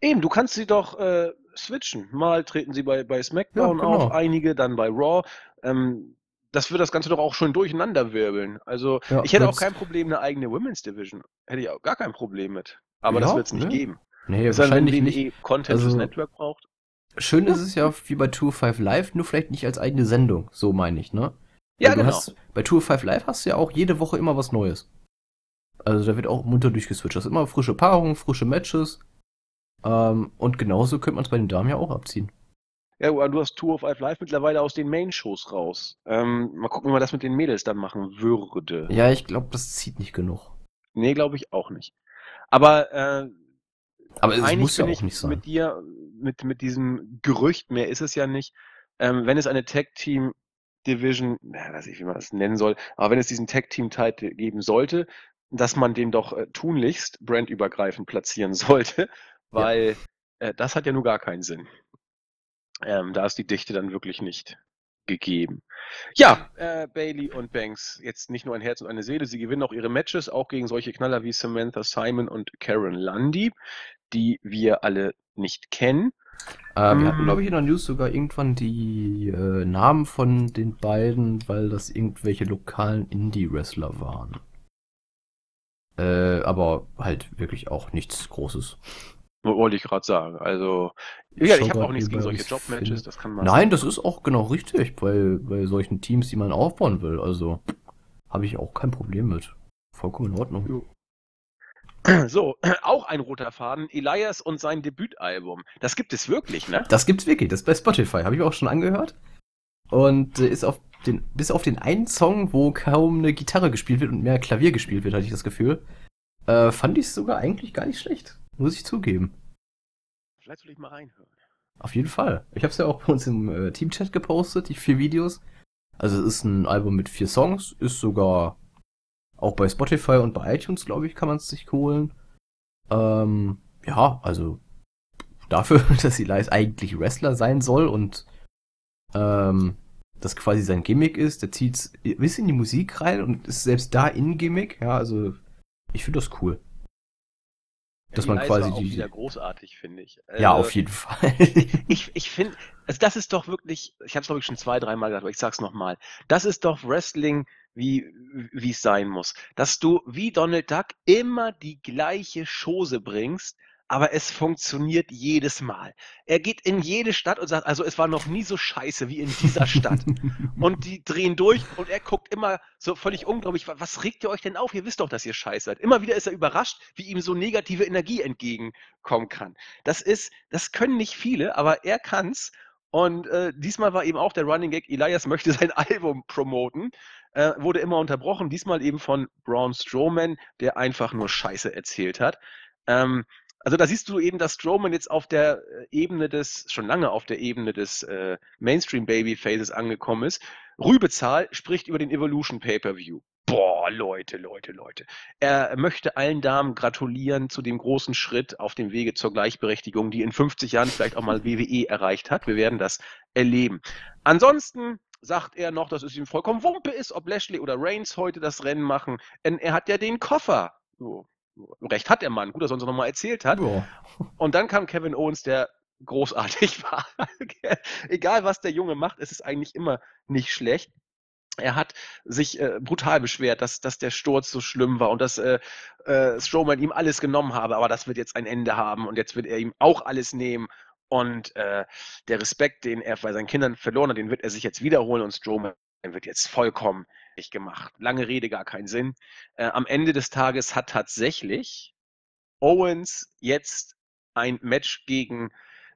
Speaker 1: Eben, du kannst sie doch äh, switchen. Mal treten sie bei, bei SmackDown
Speaker 2: Ja, genau.
Speaker 1: auf, einige dann bei Raw. Ähm, das wird das Ganze doch auch schon durcheinander wirbeln. Also
Speaker 2: Ja,
Speaker 1: ich hätte auch kein Problem, eine eigene Women's Division. Hätte ich auch gar kein Problem mit. Aber
Speaker 2: Ja,
Speaker 1: das wird es nicht
Speaker 2: ne?
Speaker 1: geben.
Speaker 2: Nee,
Speaker 1: denn,
Speaker 2: wahrscheinlich
Speaker 1: wenn
Speaker 2: nicht.
Speaker 1: WWE Content
Speaker 2: Also-
Speaker 1: Network braucht.
Speaker 2: Schön ist es ja wie bei Tour 5 Live, nur vielleicht nicht als eigene Sendung, so meine ich, ne?
Speaker 1: Ja,
Speaker 2: Weil
Speaker 1: genau.
Speaker 2: Hast, bei Tour 5 Live hast du ja auch jede Woche immer was Neues. Also da wird auch munter durchgeswitcht. Das ist immer frische Paarungen, frische Matches. Ähm, und genauso könnte man es bei den Damen ja auch abziehen.
Speaker 1: Ja, du hast Tour of Five Live mittlerweile aus den Main-Shows raus. Ähm, mal gucken, wie man das mit den Mädels dann machen würde.
Speaker 2: Ja, ich glaube, das zieht nicht genug.
Speaker 1: Nee, glaube ich auch nicht. Aber, äh,
Speaker 2: Aber es muss ja auch
Speaker 1: ich
Speaker 2: nicht sein.
Speaker 1: mit dir, mit, mit diesem Gerücht, mehr ist es ja nicht, ähm, wenn es eine Tag-Team-Division, na, weiß ich, wie man das nennen soll, aber wenn es diesen Tag-Team-Titel geben sollte, dass man den doch äh, tunlichst brandübergreifend platzieren sollte, weil äh, das hat ja nur gar keinen Sinn. Ähm, da ist die Dichte dann wirklich nicht gegeben. Ja, äh, Bailey und Banks, jetzt nicht nur ein Herz und eine Seele, sie gewinnen auch ihre Matches, auch gegen solche Knaller wie Samantha Simon und Karen Lundy, die wir alle nicht kennen.
Speaker 2: Äh, wir hatten,
Speaker 1: Mm.
Speaker 2: glaube ich, in der News sogar irgendwann die äh, Namen von den beiden, weil das irgendwelche lokalen Indie-Wrestler waren. Äh, aber halt wirklich auch nichts Großes.
Speaker 1: Wo- Wollte ich gerade sagen. Also, ja, ich
Speaker 2: schau
Speaker 1: habe auch nichts gegen solche Jobmatches, das kann man.
Speaker 2: Nein, das ist auch genau richtig bei, bei solchen Teams, die man aufbauen will. Also habe ich auch kein Problem mit. Vollkommen in Ordnung.
Speaker 1: So, auch ein roter Faden, Elias und sein Debütalbum. Das gibt es wirklich, ne?
Speaker 2: Das gibt's wirklich, das ist bei Spotify, habe ich auch schon angehört. Und äh, ist auf den, bis auf den einen Song, wo kaum eine Gitarre gespielt wird und mehr Klavier gespielt wird, hatte ich das Gefühl, äh, fand ich es sogar eigentlich gar nicht schlecht. Muss ich zugeben.
Speaker 1: Vielleicht soll ich mal reinhören.
Speaker 2: Auf jeden Fall. Ich habe es ja auch bei uns im äh, Teamchat gepostet, die vier Videos. Also es ist ein Album mit vier Songs, ist sogar auch bei Spotify und bei iTunes, glaube ich, kann man es sich holen. Ähm, ja, also dafür, dass Elias eigentlich Wrestler sein soll und ähm, das quasi sein Gimmick ist, der zieht ein bisschen in die Musik rein und ist selbst da in Gimmick. Ja, also ich finde das cool. Dass man quasi
Speaker 1: war auch
Speaker 2: die-
Speaker 1: wieder großartig, finde ich.
Speaker 2: Ja,
Speaker 1: Also,
Speaker 2: auf jeden Fall.
Speaker 1: Ich, ich finde, also das ist doch wirklich, ich habe es glaube ich schon zwei, dreimal gesagt, aber ich sag's nochmal. Das ist doch Wrestling, wie wie es sein muss. Dass du wie Donald Duck immer die gleiche Chose bringst, aber es funktioniert jedes Mal. Er geht in jede Stadt und sagt, also es war noch nie so scheiße wie in dieser Stadt. Und die drehen durch und er guckt immer so völlig unglaublich, "Wa- was regt ihr euch denn auf? Ihr wisst doch, dass ihr scheiße seid. Immer wieder ist er überrascht, wie ihm so negative Energie entgegenkommen kann. Das ist, das können nicht viele, aber er kann's. Und äh, diesmal war eben auch der Running Gag, Elias möchte sein Album promoten, äh, wurde immer unterbrochen, diesmal eben von Braun Strowman, der einfach nur Scheiße erzählt hat. Ähm, also da siehst du eben, dass Strowman jetzt auf der äh, Ebene des, schon lange auf der Ebene des äh, Mainstream Babyfaces angekommen ist. Rübezahl spricht über den Evolution Pay-Per-View. Boah, Leute, Leute, Leute. Er möchte allen Damen gratulieren zu dem großen Schritt auf dem Wege zur Gleichberechtigung, die in 50 Jahren vielleicht auch mal WWE erreicht hat. Wir werden das erleben. Ansonsten sagt er noch, dass es ihm vollkommen Wumpe ist, ob Lashley oder Reigns heute das Rennen machen. Er hat ja den Koffer. So. Recht hat der Mann, gut, dass er uns noch mal erzählt hat.
Speaker 2: ja.
Speaker 1: Und dann kam Kevin Owens, der großartig war. Egal, was der Junge macht, es ist eigentlich immer nicht schlecht. Er hat sich äh, brutal beschwert, dass, dass der Sturz so schlimm war und dass äh, äh, Strowman ihm alles genommen habe, aber das wird jetzt ein Ende haben und jetzt wird er ihm auch alles nehmen. Und äh, der Respekt, den er bei seinen Kindern verloren hat, den wird er sich jetzt wiederholen und Strowman wird jetzt vollkommen nicht gemacht. Lange Rede, gar keinen Sinn. Äh, am Ende des Tages hat tatsächlich Owens jetzt ein Match gegen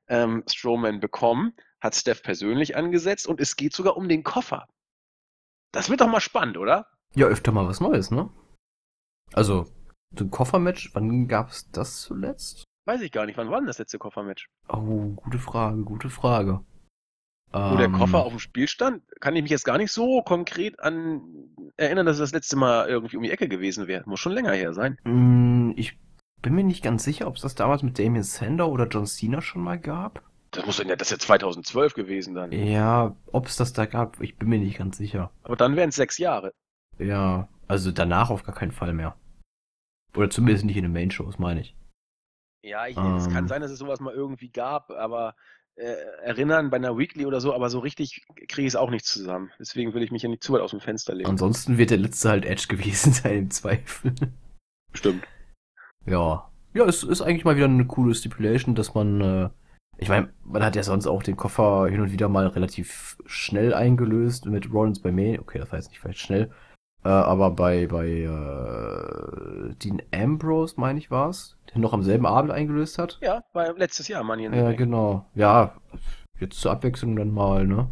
Speaker 1: ähm, Strowman bekommen, hat Steph persönlich angesetzt und es geht sogar um den Koffer. Das wird doch mal spannend, oder?
Speaker 2: Ja, öfter mal was Neues, ne? Also, so ein Koffermatch, wann gab's das zuletzt?
Speaker 1: Weiß ich gar nicht, wann war denn das letzte Koffermatch?
Speaker 2: Oh, gute Frage, gute Frage.
Speaker 1: Wo der
Speaker 2: Ähm,
Speaker 1: Koffer auf dem Spiel stand, kann ich mich jetzt gar nicht so konkret an erinnern, dass es das letzte Mal irgendwie um die Ecke gewesen wäre. Muss schon länger her sein.
Speaker 2: mh, Ich bin mir nicht ganz sicher, ob es das damals mit Damien Sander oder John Cena schon mal gab.
Speaker 1: Das muss dann ja, das ist ja 2012 gewesen dann.
Speaker 2: Ja, ob es das da gab, ich bin mir nicht ganz sicher.
Speaker 1: Aber dann wären es sechs Jahre.
Speaker 2: Ja, also danach auf gar keinen Fall mehr. Oder zumindest nicht in den Main-Shows, meine ich.
Speaker 1: Ja, ich, es kann
Speaker 2: Ähm.
Speaker 1: sein, dass es sowas mal irgendwie gab, aber erinnern bei einer Weekly oder so, aber so richtig kriege ich es auch nicht zusammen. Deswegen will ich mich ja nicht zu weit aus dem Fenster legen.
Speaker 2: Ansonsten wird der letzte halt Edge gewesen sein, im Zweifel.
Speaker 1: Stimmt.
Speaker 2: Ja. Ja, es ist eigentlich mal wieder eine coole Stipulation, dass man, äh, ich meine, man hat ja sonst auch den Koffer hin und wieder mal relativ schnell eingelöst mit Rollins bei May. Okay, das war jetzt nicht vielleicht schnell. Äh, aber bei, bei äh, Dean Ambrose, meine ich, war's, der noch am selben Abend eingelöst hat.
Speaker 1: Ja, war letztes Jahr the
Speaker 2: Ja, genau. Ja, jetzt zur Abwechslung dann mal, ne?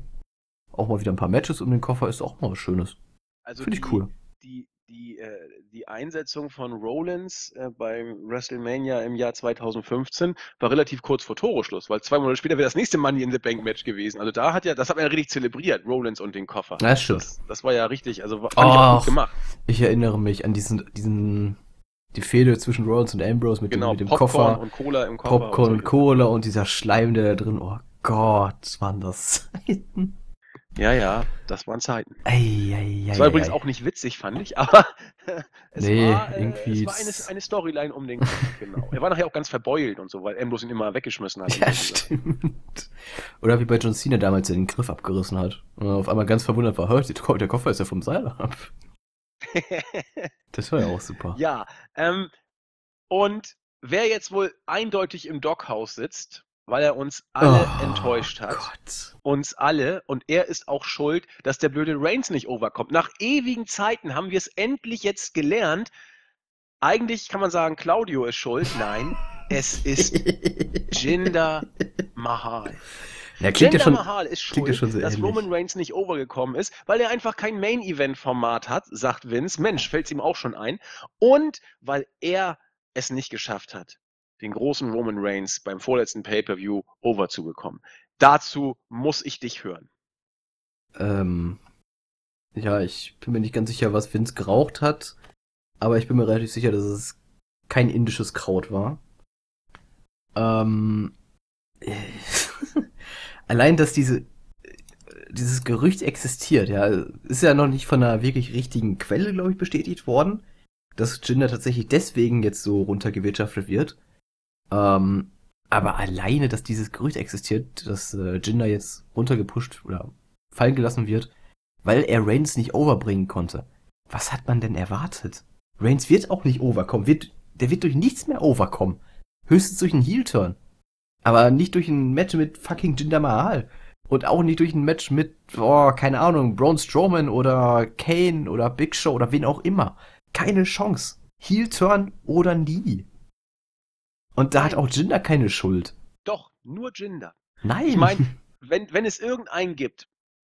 Speaker 2: Auch mal wieder ein paar Matches um den Koffer ist auch mal was Schönes.
Speaker 1: Also
Speaker 2: Finde ich cool.
Speaker 1: Die, die, äh, die Einsetzung von Rollins äh, beim WrestleMania im Jahr 2015 war relativ kurz vor Toreschluss, weil zwei Monate später wäre das nächste Money in the Bank Match gewesen. Also da hat ja, das hat man ja richtig zelebriert, Rollins und den Koffer.
Speaker 2: Ja, stimmt.
Speaker 1: Das, das war ja richtig, also war- fand ich auch gut gemacht.
Speaker 2: Ich erinnere mich an diesen, diesen, die Fehde zwischen Rollins und Ambrose mit
Speaker 1: Genau,
Speaker 2: dem, mit dem
Speaker 1: Popcorn
Speaker 2: Koffer,
Speaker 1: und Cola im Koffer.
Speaker 2: Popcorn und
Speaker 1: so.
Speaker 2: Cola und dieser Schleim, der da drin, oh Gott, waren das Zeiten.
Speaker 1: Ja, ja, das waren Zeiten.
Speaker 2: Eieiei.
Speaker 1: Das war übrigens auch nicht witzig, fand ich, aber es
Speaker 2: Nee,
Speaker 1: war, äh,
Speaker 2: irgendwie
Speaker 1: es war eine, eine Storyline um den Kopf, genau. Er war nachher auch ganz verbeult und so, weil Ambrose ihn immer weggeschmissen hat.
Speaker 2: Ja, stimmt. Oder wie bei John Cena damals der den Griff abgerissen hat. Und auf einmal ganz verwundert war, hört, der Koffer ist ja vom Seil ab. Das war ja auch super.
Speaker 1: ja, ähm, und wer jetzt wohl eindeutig im Doghouse sitzt, weil er uns alle
Speaker 2: Oh,
Speaker 1: enttäuscht hat,
Speaker 2: Gott.
Speaker 1: uns alle, und er ist auch schuld, dass der blöde Reigns nicht overkommt. Nach ewigen Zeiten haben wir es endlich jetzt gelernt. Eigentlich kann man sagen, Claudio ist schuld. Nein, es ist Jinder Mahal.
Speaker 2: Ja, klingt ja
Speaker 1: Jinder
Speaker 2: schon.
Speaker 1: Mahal ist
Speaker 2: ja
Speaker 1: schuld,
Speaker 2: schon sehr
Speaker 1: dass
Speaker 2: ähnlich.
Speaker 1: Roman Reigns nicht overgekommen ist, weil er einfach kein Main-Event-Format hat, sagt Vince. Mensch, fällt es ihm auch schon ein. Und weil er es nicht geschafft hat, den großen Roman Reigns beim vorletzten Pay-Per-View over zu bekommen. Dazu muss ich dich hören.
Speaker 2: Ähm, ja, ich bin mir nicht ganz sicher, was Vince geraucht hat, aber ich bin mir relativ sicher, dass es kein indisches Kraut war. Ähm, äh, allein, dass diese dieses Gerücht existiert, ja, ist ja noch nicht von einer wirklich richtigen Quelle, glaube ich, bestätigt worden, dass Jinder tatsächlich deswegen jetzt so runtergewirtschaftet wird. Ähm, aber alleine, dass dieses Gerücht existiert, dass äh, Jinder jetzt runtergepusht oder fallen gelassen wird, weil er Reigns nicht overbringen konnte. Was hat man denn erwartet? Reigns wird auch nicht overkommen, wird, der wird durch nichts mehr overkommen. Höchstens durch einen Heel-Turn. Aber nicht durch ein Match mit fucking Jinder Mahal. Und auch nicht durch ein Match mit, oh, keine Ahnung, Braun Strowman oder Kane oder Big Show oder wen auch immer. Keine Chance. Heel-Turn oder nie. Und da hat auch Jinder keine Schuld.
Speaker 1: Doch, nur Jinder.
Speaker 2: Nein.
Speaker 1: Ich mein- Wenn, wenn es irgendeinen gibt,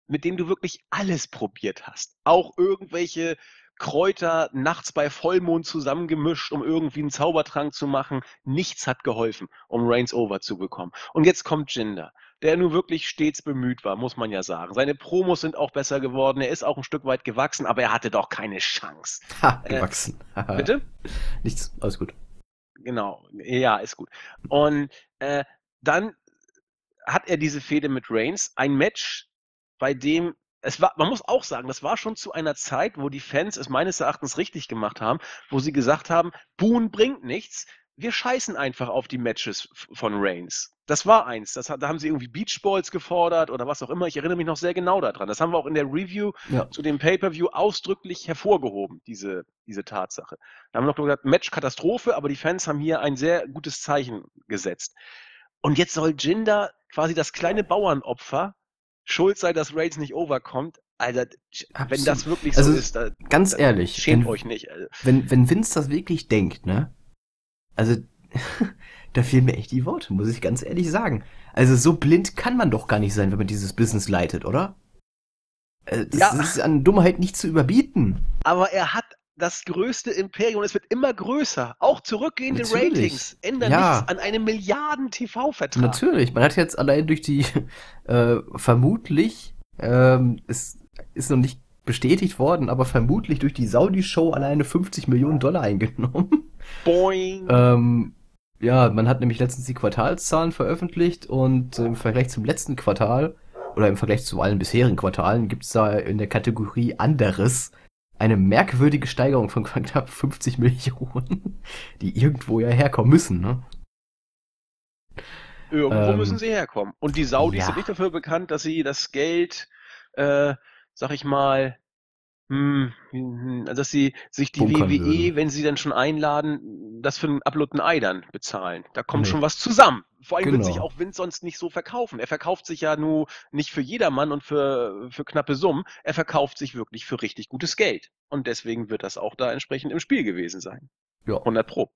Speaker 1: mit dem du wirklich alles probiert hast, auch irgendwelche Kräuter nachts bei Vollmond zusammengemischt, um irgendwie einen Zaubertrank zu machen, nichts hat geholfen, um Reigns over zu bekommen. Und jetzt kommt Jinder, der nun wirklich stets bemüht war, muss man ja sagen. Seine Promos sind auch besser geworden, er ist auch ein Stück weit gewachsen, aber er hatte doch keine Chance.
Speaker 2: ha,
Speaker 1: äh,
Speaker 2: gewachsen.
Speaker 1: Bitte?
Speaker 2: Nichts, alles gut.
Speaker 1: Genau, ja, ist gut. Und äh, dann hat er diese Fehde mit Reigns, ein Match, bei dem es war, man muss auch sagen, das war schon zu einer Zeit, wo die Fans es meines Erachtens richtig gemacht haben, wo sie gesagt haben, Boon bringt nichts, wir scheißen einfach auf die Matches von Reigns. Das war eins, das, da haben sie irgendwie Beach Balls gefordert oder was auch immer, ich erinnere mich noch sehr genau daran. Das haben wir auch in der Review
Speaker 2: Ja.
Speaker 1: zu dem Pay-Per-View ausdrücklich hervorgehoben, diese, diese Tatsache. Da haben wir noch gesagt, Match-Katastrophe, aber die Fans haben hier ein sehr gutes Zeichen gesetzt. Und jetzt soll Jinder quasi das kleine Bauernopfer schuld sein, dass Reigns nicht overkommt. Alter, wenn das wirklich so
Speaker 2: Also,
Speaker 1: ist, da,
Speaker 2: Ganz ehrlich,
Speaker 1: schämt
Speaker 2: wenn,
Speaker 1: euch nicht. Also,
Speaker 2: wenn, wenn Vince das wirklich denkt, ne? Also, da fehlen mir echt die Worte, muss ich ganz ehrlich sagen. Also, so blind kann man doch gar nicht sein, wenn man dieses Business leitet, oder? Äh, Das
Speaker 1: Ja.
Speaker 2: ist an Dummheit nicht zu überbieten.
Speaker 1: Aber er hat das größte Imperium und es wird immer größer. Auch zurückgehende
Speaker 2: Natürlich.
Speaker 1: Ratings ändern
Speaker 2: Ja.
Speaker 1: nichts an einem Milliarden-TV-Vertrag.
Speaker 2: Natürlich, man hat jetzt allein durch die, äh, vermutlich, ähm, es ist noch nicht bestätigt worden, aber vermutlich durch die Saudi-Show alleine 50 Millionen Dollar eingenommen.
Speaker 1: Boing.
Speaker 2: Ähm, ja, man hat nämlich letztens die Quartalszahlen veröffentlicht und im Vergleich zum letzten Quartal oder im Vergleich zu allen bisherigen Quartalen gibt's da in der Kategorie anderes eine merkwürdige Steigerung von knapp 50 Millionen, die irgendwo ja herkommen müssen, ne?
Speaker 1: Irgendwo
Speaker 2: ähm,
Speaker 1: müssen sie herkommen. Und die Saudis
Speaker 2: ja.
Speaker 1: sind nicht dafür bekannt, dass sie das Geld, äh, sag ich mal, hm, hm, dass sie sich die
Speaker 2: Bunkern
Speaker 1: WWE,
Speaker 2: würden.
Speaker 1: wenn sie dann schon einladen, das für einen Upload ein Ei dann bezahlen. Da kommt
Speaker 2: Nee.
Speaker 1: schon was zusammen, vor allem wird sich
Speaker 2: Genau.
Speaker 1: auch Vince sonst nicht so verkaufen. Er verkauft sich ja nur nicht für jedermann und für, für knappe Summen. Er verkauft sich wirklich für richtig gutes Geld. Und deswegen wird das auch da entsprechend im Spiel gewesen sein.
Speaker 2: Ja,
Speaker 1: 100 Pro.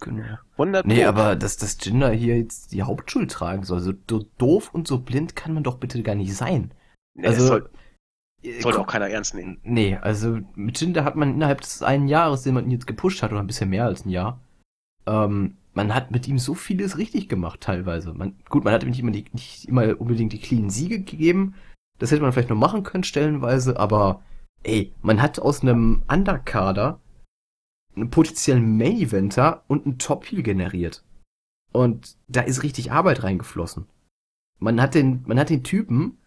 Speaker 2: genau.
Speaker 1: 100
Speaker 2: Nee,
Speaker 1: Pro.
Speaker 2: aber dass das Jinder hier jetzt die Hauptschuld tragen soll, so do- doof und so blind kann man doch bitte gar nicht sein.
Speaker 1: Nee,
Speaker 2: also,
Speaker 1: soll, sollte
Speaker 2: guck-
Speaker 1: auch keiner ernst nehmen.
Speaker 2: Nee, also mit Jinder hat man innerhalb des einen Jahres, den man ihn jetzt gepusht hat, oder ein bisschen mehr als ein Jahr, ähm, man hat mit ihm so vieles richtig gemacht teilweise. Man, gut, man hat ihm nicht immer, die, nicht immer unbedingt die clean Siege gegeben. Das hätte man vielleicht noch machen können stellenweise, aber ey, man hat aus einem Underkader einen potenziellen Main-Eventer und einen Top-Heel generiert. Und da ist richtig Arbeit reingeflossen. Man hat den, man hat den Typen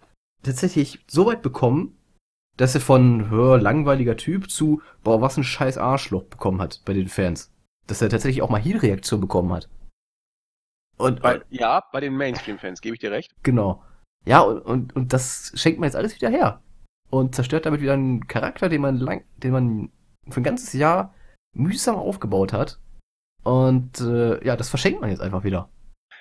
Speaker 2: tatsächlich so weit bekommen, dass er von hör, langweiliger Typ zu boah, was ein scheiß Arschloch bekommen hat bei den Fans. Dass er tatsächlich auch mal Heel-Reaktion bekommen hat. Und
Speaker 1: Bei, ja, bei den Mainstream-Fans, gebe ich dir recht.
Speaker 2: genau. Ja, und, und, und das schenkt man jetzt alles wieder her. Und zerstört damit wieder einen Charakter, den man lang, den man für ein ganzes Jahr mühsam aufgebaut hat. Und äh, ja, das verschenkt man jetzt einfach wieder.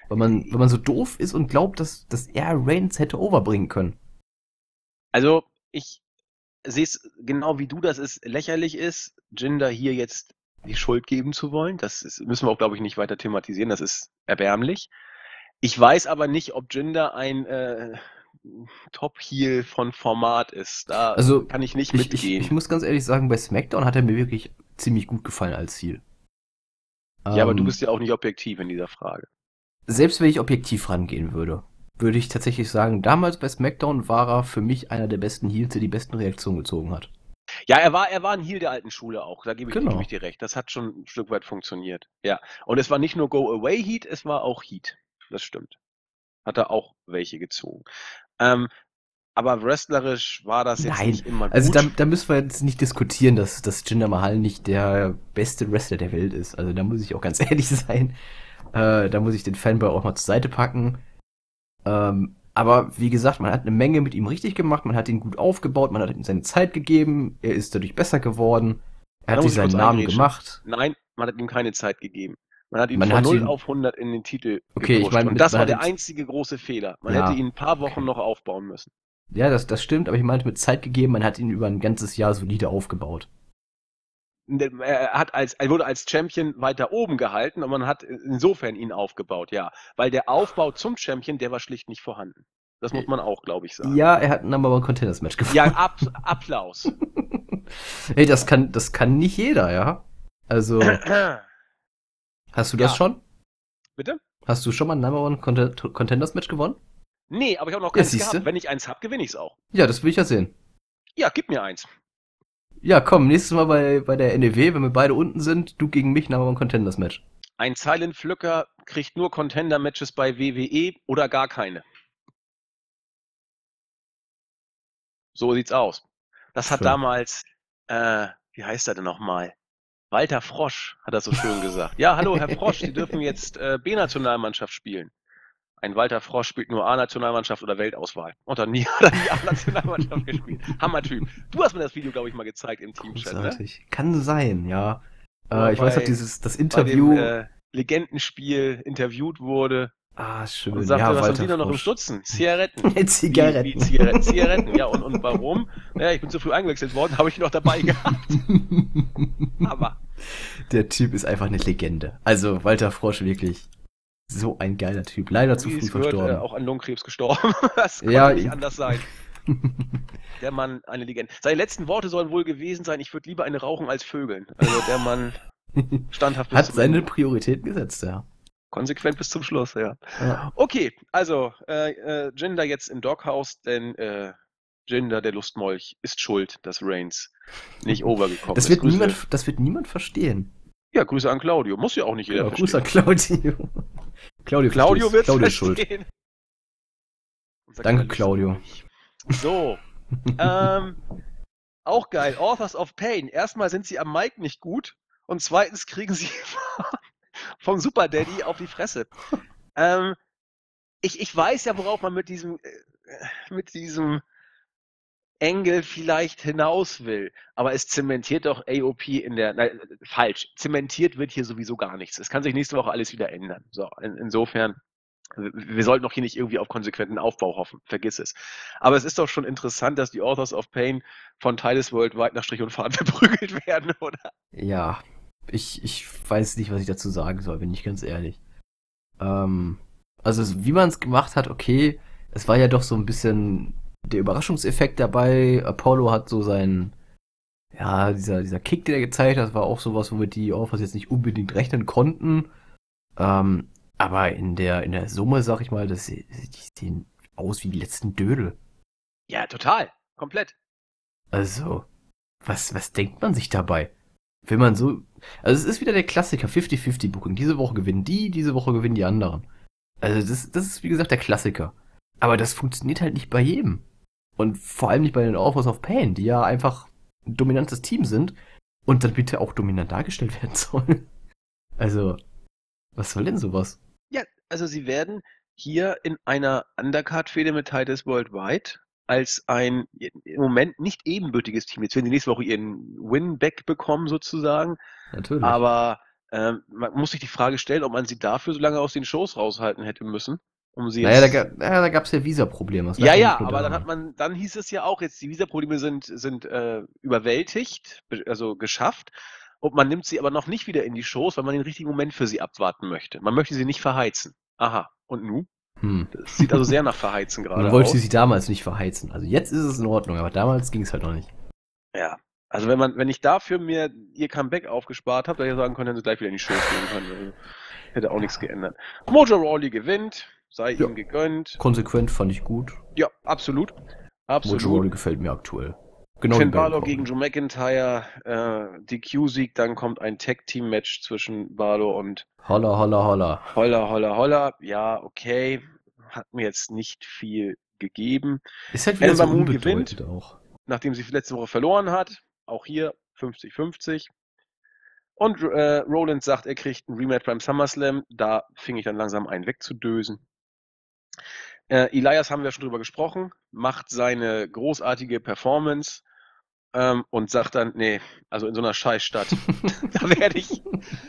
Speaker 2: Weil man, wenn man so doof ist und glaubt, dass, dass er Reigns hätte overbringen können.
Speaker 1: Also, ich sehe es genau wie du, dass es lächerlich ist, Jinder hier jetzt die Schuld geben zu wollen. Das ist, müssen wir auch, glaube ich, nicht weiter thematisieren. Das ist erbärmlich. Ich weiß aber nicht, ob Jinder ein äh, Top-Heel von Format ist. Da
Speaker 2: Also,
Speaker 1: kann ich nicht
Speaker 2: Ich, ich,
Speaker 1: mitgehen.
Speaker 2: ich muss ganz ehrlich sagen, bei SmackDown hat er mir wirklich ziemlich gut gefallen als Ziel.
Speaker 1: ja, aber du
Speaker 2: Ähm,
Speaker 1: bist ja auch nicht objektiv in dieser Frage.
Speaker 2: Selbst wenn ich objektiv rangehen würde, würde ich tatsächlich sagen, damals bei SmackDown war er für mich einer der besten Heels, der die besten Reaktionen gezogen hat.
Speaker 1: Ja, er war, er war ein Heel der alten Schule auch. Da gebe ich,
Speaker 2: Genau.
Speaker 1: gebe ich dir recht. Das hat schon ein Stück weit funktioniert. Ja. Und es war nicht nur Go-Away-Heat, es war auch Heat. Das stimmt. Hat er auch welche gezogen. Ähm, aber wrestlerisch war das jetzt
Speaker 2: Nein,
Speaker 1: nicht immer gut.
Speaker 2: Also da, da müssen wir jetzt nicht diskutieren, dass, dass Jinder Mahal nicht der beste Wrestler der Welt ist. Also da muss ich auch ganz ehrlich sein. Äh, da muss ich den Fanboy auch mal zur Seite packen. Ähm, aber wie gesagt, man hat eine Menge mit ihm richtig gemacht, man hat ihn gut aufgebaut, man hat ihm seine Zeit gegeben, er ist dadurch besser geworden, er hat sich
Speaker 1: ich
Speaker 2: seinen Namen
Speaker 1: eingrätschen.
Speaker 2: gemacht.
Speaker 1: Nein, man hat ihm keine Zeit gegeben. Man hat ihn
Speaker 2: Man
Speaker 1: von
Speaker 2: hat
Speaker 1: 0
Speaker 2: ihn-
Speaker 1: auf 100 in den Titel
Speaker 2: Okay, ich meine,
Speaker 1: Und das war der einzige große Fehler. Man
Speaker 2: Ja,
Speaker 1: hätte ihn ein paar Wochen
Speaker 2: okay.
Speaker 1: noch aufbauen müssen.
Speaker 2: Ja, das, das stimmt, aber ich meinte mit Zeit gegeben, man hat ihn über ein ganzes Jahr solide aufgebaut.
Speaker 1: Er hat als, er wurde als Champion weiter oben gehalten und man hat insofern ihn aufgebaut, ja. Weil der Aufbau zum Champion, der war schlicht nicht vorhanden. Das muss man auch, glaube ich, sagen.
Speaker 2: Ja, er hat ein Number One Contenders Match gewonnen.
Speaker 1: Ja, Ab Applaus.
Speaker 2: Hey, das kann, das kann nicht jeder, ja. Also, hast du das
Speaker 1: Ja.
Speaker 2: schon?
Speaker 1: Bitte?
Speaker 2: Hast du schon mal ein Number One Conte- Contenders Match gewonnen?
Speaker 1: Nee, aber ich habe noch
Speaker 2: Ja,
Speaker 1: keins
Speaker 2: siehste.
Speaker 1: gehabt. Wenn ich eins habe, gewinne ich es auch.
Speaker 2: Ja, das will ich ja sehen.
Speaker 1: Ja, gib mir eins.
Speaker 2: Ja, komm, nächstes Mal bei, bei der NEW, wenn wir beide unten sind, du gegen mich, Number One Contenders Match.
Speaker 1: Ein Silent Pflücker kriegt nur Contender-Matches bei WWE oder gar keine. So sieht's aus. Das hat
Speaker 2: Schön.
Speaker 1: damals, äh, wie heißt er denn nochmal? Walter Frosch hat das so schön gesagt. Ja, hallo, Herr Frosch, Sie dürfen jetzt äh, B-Nationalmannschaft spielen. Ein Walter Frosch spielt nur A-Nationalmannschaft oder Weltauswahl. Und dann nie hat er nie A-Nationalmannschaft gespielt. Hammertyp. Du hast mir das Video, glaube ich, mal gezeigt im Teamchat, ne?
Speaker 2: Kann sein, ja. Äh, ich weiß
Speaker 1: bei-
Speaker 2: noch, dieses, das
Speaker 1: Bei
Speaker 2: Interview.
Speaker 1: dem äh, Legendenspiel interviewt wurde
Speaker 2: ah, schön.
Speaker 1: und sagte,
Speaker 2: ja,
Speaker 1: was haben
Speaker 2: Walter
Speaker 1: Sie da noch im. Stutzen? Zigaretten. Wie,
Speaker 2: Zigaretten.
Speaker 1: wie Zigaretten, Zigaretten. Ja, und, und warum? Naja, ich bin zu früh eingewechselt worden, habe ich noch dabei gehabt. Aber
Speaker 2: Der Typ ist einfach eine Legende. Also, Walter Frosch wirklich so ein geiler Typ. Leider zu früh verstorben.
Speaker 1: äh, auch an Lungenkrebs gestorben. das konnte
Speaker 2: Ja,
Speaker 1: nicht
Speaker 2: ich-
Speaker 1: anders sein. Der Mann, eine Legende. Seine letzten Worte sollen wohl gewesen sein, ich würde lieber eine rauchen als Vögeln. Also der Mann standhaft
Speaker 2: Hat seine
Speaker 1: Ende.
Speaker 2: Prioritäten gesetzt, ja.
Speaker 1: konsequent bis zum Schluss, ja.
Speaker 2: ja.
Speaker 1: Okay, also äh, äh, Jinder jetzt im Doghouse, denn äh, Jinder, der Lustmolch, ist schuld, dass Reigns nicht overgekommen
Speaker 2: Das
Speaker 1: ist.
Speaker 2: wird,
Speaker 1: Grüße,
Speaker 2: niemand, das wird niemand verstehen.
Speaker 1: Ja, Grüße an Claudio. Muss ja auch nicht jeder
Speaker 2: Ja, Gruß an
Speaker 1: verstehen.
Speaker 2: Claudio. Claudio,
Speaker 1: Claudio wird
Speaker 2: Claudio schuld. Danke, Claudio.
Speaker 1: So, ähm, auch geil. Authors of Pain. Erstmal sind sie am Mic nicht gut und zweitens kriegen sie vom Super Daddy auf die Fresse. Ähm, ich, ich weiß ja, worauf man mit diesem, äh, mit diesem Engel vielleicht hinaus will, aber es zementiert doch AOP in der, nein, falsch, zementiert wird hier sowieso gar nichts. Es kann sich nächste Woche alles wieder ändern. So, in, insofern wir sollten doch hier nicht irgendwie auf konsequenten Aufbau hoffen. Vergiss es. Aber es ist doch schon interessant, dass die Authors of Pain von Titus Worldwide nach Strich und Faden verprügelt werden, oder?
Speaker 2: Ja, ich, ich weiß nicht, was ich dazu sagen soll, bin ich ganz ehrlich. Ähm, also wie man es gemacht hat, okay, es war ja doch so ein bisschen der Überraschungseffekt dabei. Apollo hat so seinen, ja, dieser, dieser Kick, den er gezeigt hat, war auch sowas, womit die Authors jetzt nicht unbedingt rechnen konnten. Ähm, aber in der, in der Summe, sag ich mal, das, die sehen aus wie die letzten Dödel.
Speaker 1: Ja, total. Komplett.
Speaker 2: Also, was, was denkt man sich dabei? Will man so. Also, es ist wieder der Klassiker: 50-50 Booking. Diese Woche gewinnen die, diese Woche gewinnen die anderen. Also, das, das ist wie gesagt der Klassiker. Aber das funktioniert halt nicht bei jedem. Und vor allem nicht bei den Authors of Pain, die ja einfach ein dominantes Team sind und dann bitte auch dominant dargestellt werden sollen. Also, was soll denn sowas?
Speaker 1: Also sie werden hier in einer Undercard-Fehde mit Titus Worldwide als ein im Moment nicht ebenbürtiges Team. Jetzt werden sie nächste Woche ihren Win-Back bekommen sozusagen.
Speaker 2: Natürlich.
Speaker 1: Aber ähm, man muss sich die Frage stellen, ob man sie dafür so lange aus den Shows raushalten hätte müssen. Um sie
Speaker 2: naja, da, naja, da gab es ja Visa-Probleme.
Speaker 1: Ja, ja, aber dann hat man, dann hieß es ja auch, jetzt die Visa-Probleme sind, sind äh, überwältigt, also geschafft. Und man nimmt sie aber noch nicht wieder in die Shows, weil man den richtigen Moment für sie abwarten möchte. Man möchte sie nicht verheizen. Aha. Und nu?
Speaker 2: Hm.
Speaker 1: Das sieht also sehr nach Verheizen gerade
Speaker 2: Man wollte aus. sie damals nicht verheizen. Also jetzt ist es in Ordnung, aber damals ging es halt noch nicht.
Speaker 1: Ja. Also wenn man, wenn ich dafür mir ihr Comeback aufgespart habe, hätte ich sagen können, dass sie gleich wieder in die Shows gehen können. Also, hätte auch nichts geändert. Mojo Rawley gewinnt, sei ja. ihm gegönnt.
Speaker 2: Konsequent fand ich gut.
Speaker 1: Ja, absolut. Absolut.
Speaker 2: Mojo gefällt mir aktuell.
Speaker 1: Genau Finn Balor gegen Joe McIntyre, äh, DQ-Sieg, dann kommt ein Tag-Team-Match zwischen Balor und
Speaker 2: Holla, holla, holla.
Speaker 1: Holla, holla, holla. Ja, okay. Hat mir jetzt nicht viel gegeben.
Speaker 2: Ist halt wieder Ember so Moon gewinnt,
Speaker 1: auch. nachdem sie letzte Woche verloren hat. Auch hier 50-50. Und äh, Roland sagt, er kriegt ein Rematch beim SummerSlam. Da fing ich dann langsam einen wegzudösen. Äh, Elias haben wir schon drüber gesprochen, macht seine großartige Performance ähm, und sagt dann, nee, also in so einer Scheißstadt, da werde ich,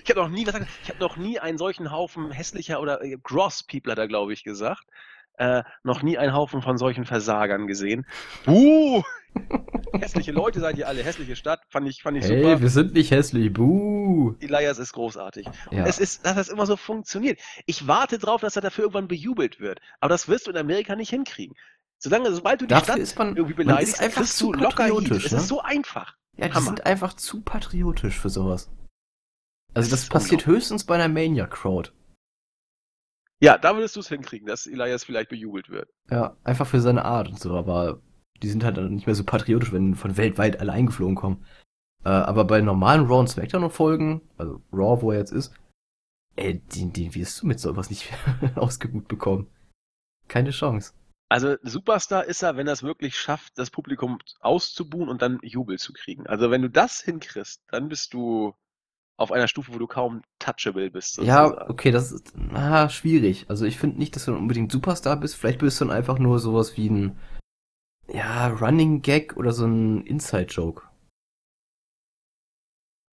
Speaker 1: ich habe noch nie, ich habe noch nie einen solchen Haufen hässlicher oder äh, Gross People er, glaube ich, gesagt, äh, noch nie einen Haufen von solchen Versagern gesehen. Uh! hässliche Leute seid ihr alle, hässliche Stadt, fand ich, fand ich
Speaker 2: hey,
Speaker 1: super.
Speaker 2: wir sind nicht hässlich, buh!
Speaker 1: Elias ist großartig. Ja. Es ist, dass das immer so funktioniert. Ich warte drauf, dass er dafür irgendwann bejubelt wird. Aber das wirst du in Amerika nicht hinkriegen. Solange, sobald du die
Speaker 2: Dafür Stadt
Speaker 1: man,
Speaker 2: irgendwie beleidigst, man ist einfach zu locker
Speaker 1: Heat. Es ne? ist so einfach.
Speaker 2: Ja, die Hammer. sind einfach zu patriotisch für sowas. Also das, das passiert höchstens bei einer Mania-Crowd.
Speaker 1: Ja, da würdest du es hinkriegen, dass Elias vielleicht bejubelt wird.
Speaker 2: Ja, einfach für seine Art und so, aber die sind halt dann nicht mehr so patriotisch, wenn von weltweit alle eingeflogen kommen. Äh, aber bei normalen Raw und Smackdown-Folgen, also Raw, wo er jetzt ist, ey, den, den wirst du mit sowas nicht ausgebucht bekommen. Keine Chance.
Speaker 1: Also Superstar ist er, wenn er es wirklich schafft, das Publikum auszubuhen und dann Jubel zu kriegen. Also wenn du das hinkriegst, dann bist du auf einer Stufe, wo du kaum touchable bist.
Speaker 2: Sozusagen. Ja, okay, das ist na, schwierig. Also ich finde nicht, dass du unbedingt Superstar bist. Vielleicht bist du dann einfach nur sowas wie ein ja, Running Gag oder so ein Inside-Joke.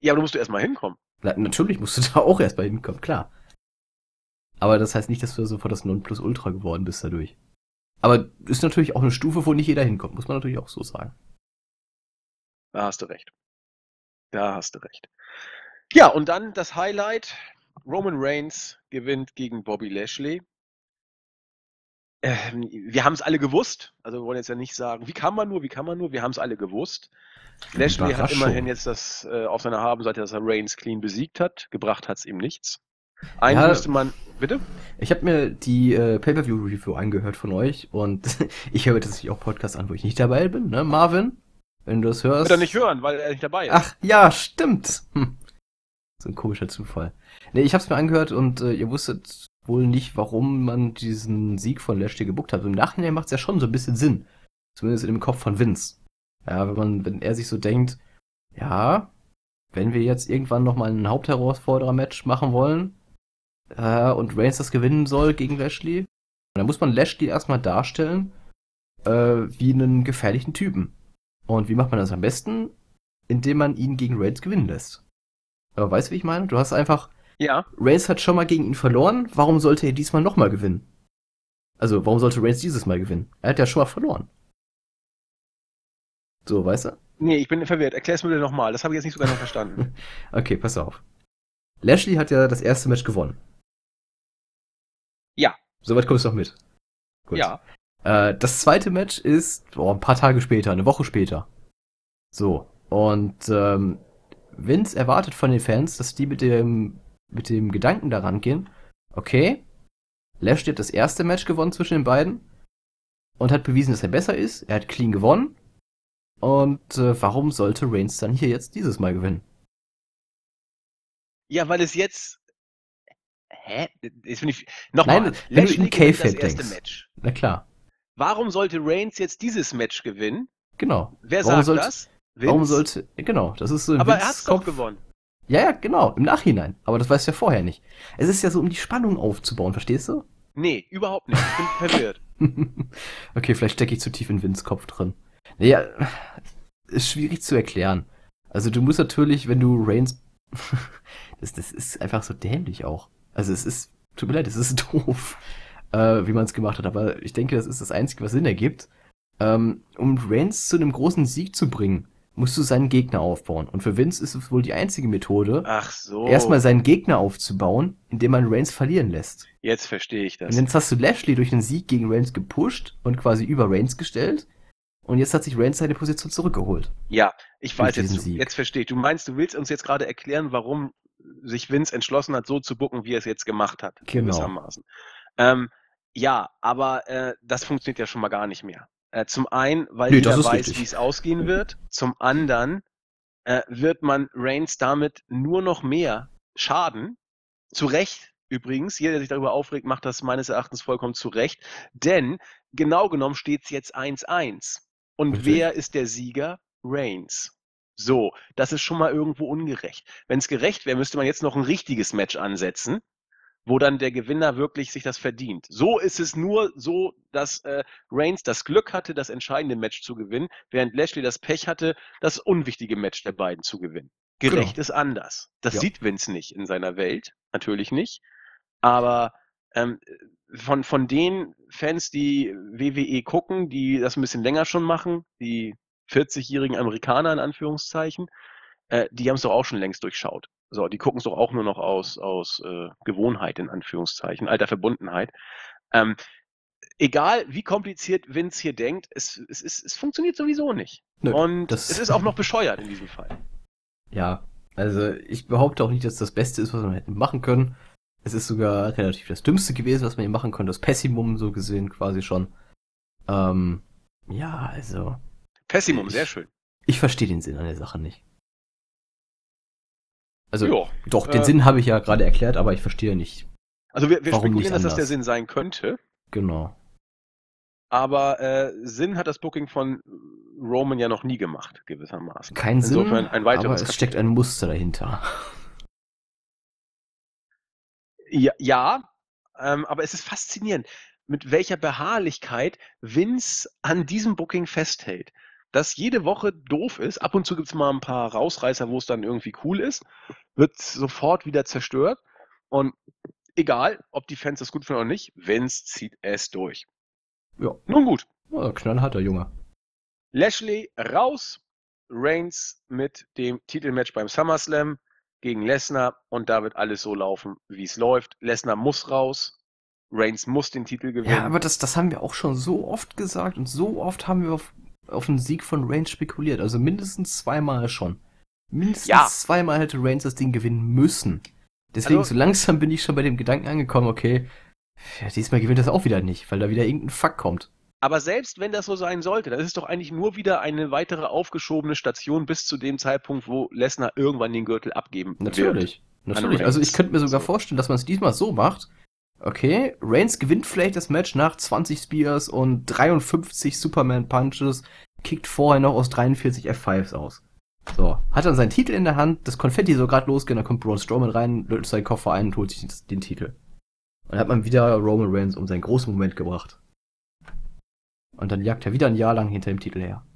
Speaker 1: Ja, aber du musst du erstmal hinkommen.
Speaker 2: Na, natürlich musst du da auch erstmal hinkommen, klar. Aber das heißt nicht, dass du sofort das Nonplusultra geworden bist dadurch. Aber ist natürlich auch eine Stufe, wo nicht jeder hinkommt, muss man natürlich auch so sagen.
Speaker 1: Da hast du recht. Da hast du recht. Ja, und dann das Highlight. Roman Reigns gewinnt gegen Bobby Lashley. Ähm, wir haben es alle gewusst. Also wir wollen jetzt ja nicht sagen, wie kann man nur, wie kann man nur, wir haben es alle gewusst. Lashley hat immerhin jetzt das äh, auf seiner Habenseite, dass er Reigns clean besiegt hat. Gebracht hat es ihm nichts. Einen ja, müsste man. Bitte?
Speaker 2: Ich habe mir die äh, Pay-Per-View-Review angehört von euch und ich höre tatsächlich auch Podcasts an, wo ich nicht dabei bin, ne? Marvin, wenn du das hörst.
Speaker 1: Wird er nicht hören, weil er nicht dabei ist.
Speaker 2: Ach, ja, stimmt. Hm. So ein komischer Zufall. Ne, ich hab's mir angehört und äh, ihr wusstet wohl nicht, warum man diesen Sieg von Lashley gebuckt hat. Im Nachhinein macht's ja schon so ein bisschen Sinn. Zumindest in dem Kopf von Vince. Ja, wenn man, wenn er sich so denkt, ja, wenn wir jetzt irgendwann nochmal ein Hauptherausforderer-Match machen wollen, äh, und Reigns das gewinnen soll gegen Lashley, dann muss man Lashley erstmal darstellen äh, wie einen gefährlichen Typen. Und wie macht man das am besten? Indem man ihn gegen Reigns gewinnen lässt. Aber weißt du, wie ich meine? Du hast einfach.
Speaker 1: Ja.
Speaker 2: Reigns hat schon mal gegen ihn verloren. Warum sollte er diesmal nochmal gewinnen? Also, warum sollte Reigns dieses Mal gewinnen? Er hat ja schon mal verloren. So, weißt du?
Speaker 1: Nee, ich bin verwirrt. Erklär's mir bitte nochmal. Das habe ich jetzt nicht so genau verstanden.
Speaker 2: okay, pass auf. Lashley hat ja das erste Match gewonnen.
Speaker 1: Ja.
Speaker 2: Soweit kommst du noch mit.
Speaker 1: Gut. Ja.
Speaker 2: Äh, das zweite Match ist boah, ein paar Tage später, eine Woche später. So. Und ähm, Vince erwartet von den Fans, dass die mit dem, mit dem Gedanken daran gehen, okay, Lashley hat das erste Match gewonnen zwischen den beiden und hat bewiesen, dass er besser ist. Er hat clean gewonnen. Und äh, warum sollte Reigns dann hier jetzt dieses Mal gewinnen?
Speaker 1: Ja, weil es jetzt. Hä? Jetzt bin ich. Nochmal.
Speaker 2: Nein, wenn Lashley du in K-Fab denkst. Match. Na klar.
Speaker 1: Warum sollte Reigns jetzt dieses Match gewinnen?
Speaker 2: Genau.
Speaker 1: Wer warum sagt
Speaker 2: sollte,
Speaker 1: das?
Speaker 2: Vince? Warum sollte. Genau, das ist so
Speaker 1: ein Aber Vince er hat's Kopf. doch gewonnen.
Speaker 2: Ja, ja, genau, im Nachhinein. Aber das weißt du ja vorher nicht. Es ist ja so, um die Spannung aufzubauen, verstehst du?
Speaker 1: Nee, überhaupt nicht. Ich bin verwirrt.
Speaker 2: okay, vielleicht stecke ich zu tief in Vince Kopf drin. Naja, ist schwierig zu erklären. Also du musst natürlich, wenn du Reigns. das, das ist einfach so dämlich auch. Also es ist. Tut mir leid, es ist doof, äh, wie man es gemacht hat. Aber ich denke, das ist das Einzige, was Sinn ergibt. Ähm, um Reigns zu einem großen Sieg zu bringen, musst du seinen Gegner aufbauen. Und für Vince ist es wohl die einzige Methode,
Speaker 1: Ach so.
Speaker 2: erstmal seinen Gegner aufzubauen, indem man Reigns verlieren lässt.
Speaker 1: Jetzt verstehe ich das.
Speaker 2: Und jetzt hast du Lashley durch einen Sieg gegen Reigns gepusht und quasi über Reigns gestellt. Und jetzt hat sich Reigns seine Position zurückgeholt.
Speaker 1: Ja, ich weiß jetzt, Sieg. jetzt verstehe ich. Du meinst, du willst uns jetzt gerade erklären, warum sich Vince entschlossen hat, so zu bucken, wie er es jetzt gemacht hat.
Speaker 2: Genau.
Speaker 1: Gewissermaßen. Ähm, ja, aber äh, das funktioniert ja schon mal gar nicht mehr. Äh, zum einen, weil nee, jeder weiß, wie es ausgehen wird. Zum anderen äh, wird man Reigns damit nur noch mehr schaden. Zu Recht übrigens. Jeder, der sich darüber aufregt, macht das meines Erachtens vollkommen zu Recht. Denn genau genommen steht es jetzt 1-1. Und Richtig. wer ist der Sieger? Reigns. So, das ist schon mal irgendwo ungerecht. Wenn es gerecht wäre, müsste man jetzt noch ein richtiges Match ansetzen wo dann der Gewinner wirklich sich das verdient. So ist es nur so, dass äh, Reigns das Glück hatte, das entscheidende Match zu gewinnen, während Lashley das Pech hatte, das unwichtige Match der beiden zu gewinnen. Gerecht genau. ist anders. Das ja. sieht Vince nicht in seiner Welt, natürlich nicht. Aber ähm, von, von den Fans, die WWE gucken, die das ein bisschen länger schon machen, die 40-jährigen Amerikaner in Anführungszeichen, äh, die haben es doch auch schon längst durchschaut. So, die gucken es doch auch nur noch aus, aus äh, Gewohnheit, in Anführungszeichen, alter Verbundenheit. Ähm, egal wie kompliziert Vince hier denkt, es, es, es, es funktioniert sowieso nicht. Nö, Und es ist auch noch bescheuert in diesem Fall.
Speaker 2: Ja, also ich behaupte auch nicht, dass das Beste ist, was man hätte machen können. Es ist sogar relativ das Dümmste gewesen, was man hier machen konnte. Das Pessimum so gesehen quasi schon. Ähm, ja, also.
Speaker 1: Pessimum, ich, sehr schön.
Speaker 2: Ich verstehe den Sinn an der Sache nicht. Also, jo, doch, den äh, Sinn habe ich ja gerade erklärt, aber ich verstehe nicht.
Speaker 1: Also, wir, wir spekulieren, dass das der Sinn sein könnte.
Speaker 2: Genau.
Speaker 1: Aber äh, Sinn hat das Booking von Roman ja noch nie gemacht, gewissermaßen.
Speaker 2: Kein Insofern Sinn, ein weiteres aber es Kapitel. steckt ein Muster dahinter.
Speaker 1: Ja, ja ähm, aber es ist faszinierend, mit welcher Beharrlichkeit Vince an diesem Booking festhält das jede Woche doof ist. Ab und zu gibt es mal ein paar Rausreißer, wo es dann irgendwie cool ist, wird sofort wieder zerstört. Und egal, ob die Fans das gut finden oder nicht, Vince zieht es durch.
Speaker 2: Ja.
Speaker 1: Nun gut.
Speaker 2: Ja, knallharter Junge.
Speaker 1: Lashley raus, Reigns mit dem Titelmatch beim SummerSlam gegen Lesnar und da wird alles so laufen, wie es läuft. Lesnar muss raus, Reigns muss den Titel gewinnen. Ja,
Speaker 2: aber das, das haben wir auch schon so oft gesagt und so oft haben wir auf einen Sieg von Reigns spekuliert. Also mindestens zweimal schon. Mindestens ja. zweimal hätte Reigns das Ding gewinnen müssen. Deswegen, also, so langsam bin ich schon bei dem Gedanken angekommen, okay, ja, diesmal gewinnt das auch wieder nicht, weil da wieder irgendein Fuck kommt.
Speaker 1: Aber selbst wenn das so sein sollte, dann ist doch eigentlich nur wieder eine weitere aufgeschobene Station bis zu dem Zeitpunkt, wo Lesnar irgendwann den Gürtel abgeben
Speaker 2: Natürlich. wird. Natürlich. Also ich könnte mir sogar so. vorstellen, dass man es diesmal so macht. Okay, Reigns gewinnt vielleicht das Match nach 20 Spears und 53 Superman Punches, kickt vorher noch aus 43 F5s aus. So, hat dann seinen Titel in der Hand, das Konfetti so gerade losgehen, dann kommt Braun Strowman rein, löst seinen Koffer ein und holt sich den Titel. Und dann hat man wieder Roman Reigns um seinen großen Moment gebracht. Und dann jagt er wieder ein Jahr lang hinter dem Titel her.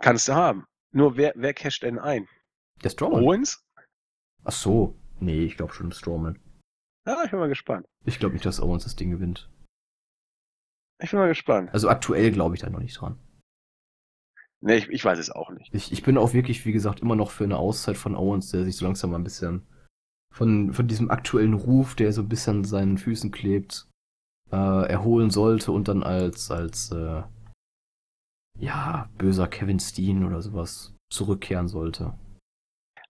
Speaker 1: Kannst du haben. Nur wer, wer casht denn ein?
Speaker 2: Der Strowman.
Speaker 1: Owens?
Speaker 2: Ach so. Nee, ich glaube schon Strowman.
Speaker 1: Ja, ich bin mal gespannt.
Speaker 2: Ich glaube nicht, dass Owens das Ding gewinnt.
Speaker 1: Ich bin mal gespannt.
Speaker 2: Also aktuell glaube ich da noch nicht dran.
Speaker 1: Nee, ich, ich weiß es auch nicht.
Speaker 2: Ich, ich bin auch wirklich, wie gesagt, immer noch für eine Auszeit von Owens, der sich so langsam mal ein bisschen von, von diesem aktuellen Ruf, der so ein bisschen an seinen Füßen klebt, äh, erholen sollte und dann als, als äh, ja, böser Kevin Steen oder sowas zurückkehren sollte.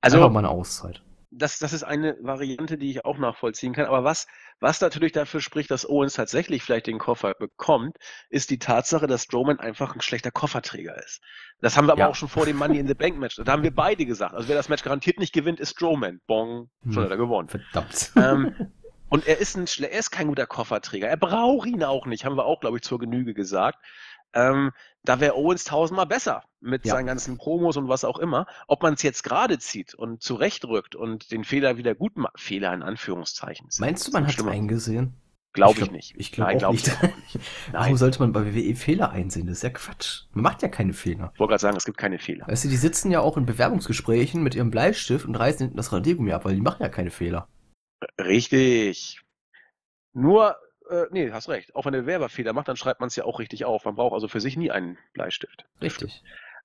Speaker 1: Also,
Speaker 2: Einfach mal eine Auszeit.
Speaker 1: Das, das ist eine Variante, die ich auch nachvollziehen kann. Aber was, was natürlich dafür spricht, dass Owens tatsächlich vielleicht den Koffer bekommt, ist die Tatsache, dass Strowman einfach ein schlechter Kofferträger ist. Das haben wir aber
Speaker 2: Ja.
Speaker 1: auch schon vor dem Money in the Bank Match. Da haben wir beide gesagt. Also wer das Match garantiert nicht gewinnt, ist Strowman. Bong, schon
Speaker 2: Hm.
Speaker 1: hat er gewonnen.
Speaker 2: Verdammt.
Speaker 1: Ähm, und er ist, ein, er ist kein guter Kofferträger. Er braucht ihn auch nicht, haben wir auch, glaube ich, zur Genüge gesagt. Ähm, da wäre Owens tausendmal besser mit
Speaker 2: Ja.
Speaker 1: seinen ganzen Promos und was auch immer. Ob man es jetzt gerade zieht und zurechtrückt und den Fehler wieder gut macht. Fehler in Anführungszeichen.
Speaker 2: Meinst du, man hat es eingesehen?
Speaker 1: Glaube ich,
Speaker 2: glaub-
Speaker 1: nicht.
Speaker 2: Ich glaube
Speaker 1: glaub
Speaker 2: nicht.
Speaker 1: ich nicht.
Speaker 2: Warum sollte man bei WWE Fehler einsehen? Das ist ja Quatsch. Man macht ja keine Fehler.
Speaker 1: ich wollte gerade sagen, es gibt keine Fehler.
Speaker 2: Weißt du, die sitzen ja auch in Bewerbungsgesprächen mit ihrem Bleistift und reißen hinten das Radiergummi ab, weil die machen ja keine Fehler.
Speaker 1: Richtig. Nur, äh, nee, hast recht. Auch wenn der Werber Fehler macht, dann schreibt man es ja auch richtig auf. Man braucht also für sich nie einen Bleistift.
Speaker 2: Richtig.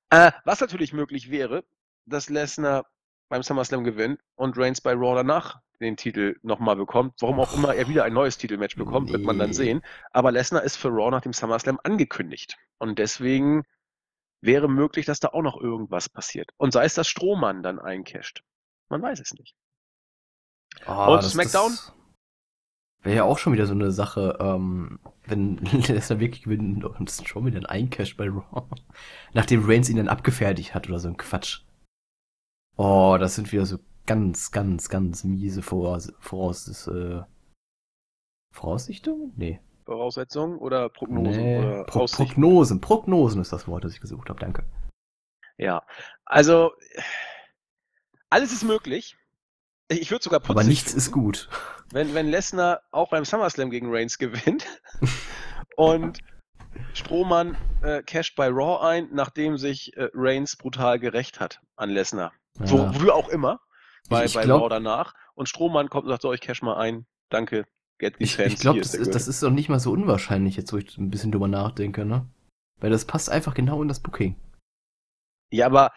Speaker 1: Äh, was natürlich möglich wäre, dass Lesnar beim SummerSlam gewinnt und Reigns bei Raw danach den Titel nochmal bekommt. Warum auch immer er wieder ein neues Titelmatch bekommt, wird man dann
Speaker 2: Nee.
Speaker 1: sehen. Aber Lesnar ist für Raw nach dem SummerSlam angekündigt. Und deswegen wäre möglich, dass da auch noch irgendwas passiert. Und sei es, dass Strohmann dann eincasht. Man weiß es nicht.
Speaker 2: Oh,
Speaker 1: Und SmackDown?
Speaker 2: Wäre ja auch schon wieder so eine Sache, ähm, wenn Lesnar wirklich gewinnt und schon wieder ein Eincash bei Raw. Nachdem Reigns ihn dann abgefertigt hat oder so ein Quatsch. Oh, das sind wieder so ganz, ganz, ganz miese Voraus, Voraus äh, Voraussichtungen? Nee.
Speaker 1: Voraussetzungen oder Prognosen
Speaker 2: nee.
Speaker 1: oder
Speaker 2: Pro
Speaker 1: Aussichten?
Speaker 2: Prognosen. Prognosen ist das Wort, das ich gesucht habe. Danke.
Speaker 1: Ja, also alles ist möglich. Ich würde sogar
Speaker 2: Aber
Speaker 1: putzig
Speaker 2: nichts
Speaker 1: finden,
Speaker 2: ist gut.
Speaker 1: Wenn, wenn Lesnar auch beim SummerSlam gegen Reigns gewinnt und Strohmann äh, casht bei Raw ein, nachdem sich äh, Reigns brutal gerecht hat an Lesnar.
Speaker 2: Ja.
Speaker 1: Wo, wofür auch immer. Bei,
Speaker 2: ich
Speaker 1: bei
Speaker 2: glaub-
Speaker 1: Raw danach. Und Strohmann kommt und sagt so, ich cash mal ein. Danke. Get these
Speaker 2: Ich,
Speaker 1: fans.
Speaker 2: ich glaube, das ist, das ist doch nicht mal so unwahrscheinlich, jetzt wo ich ein bisschen drüber nachdenke, ne? Weil das passt einfach genau in das Booking.
Speaker 1: Ja, aber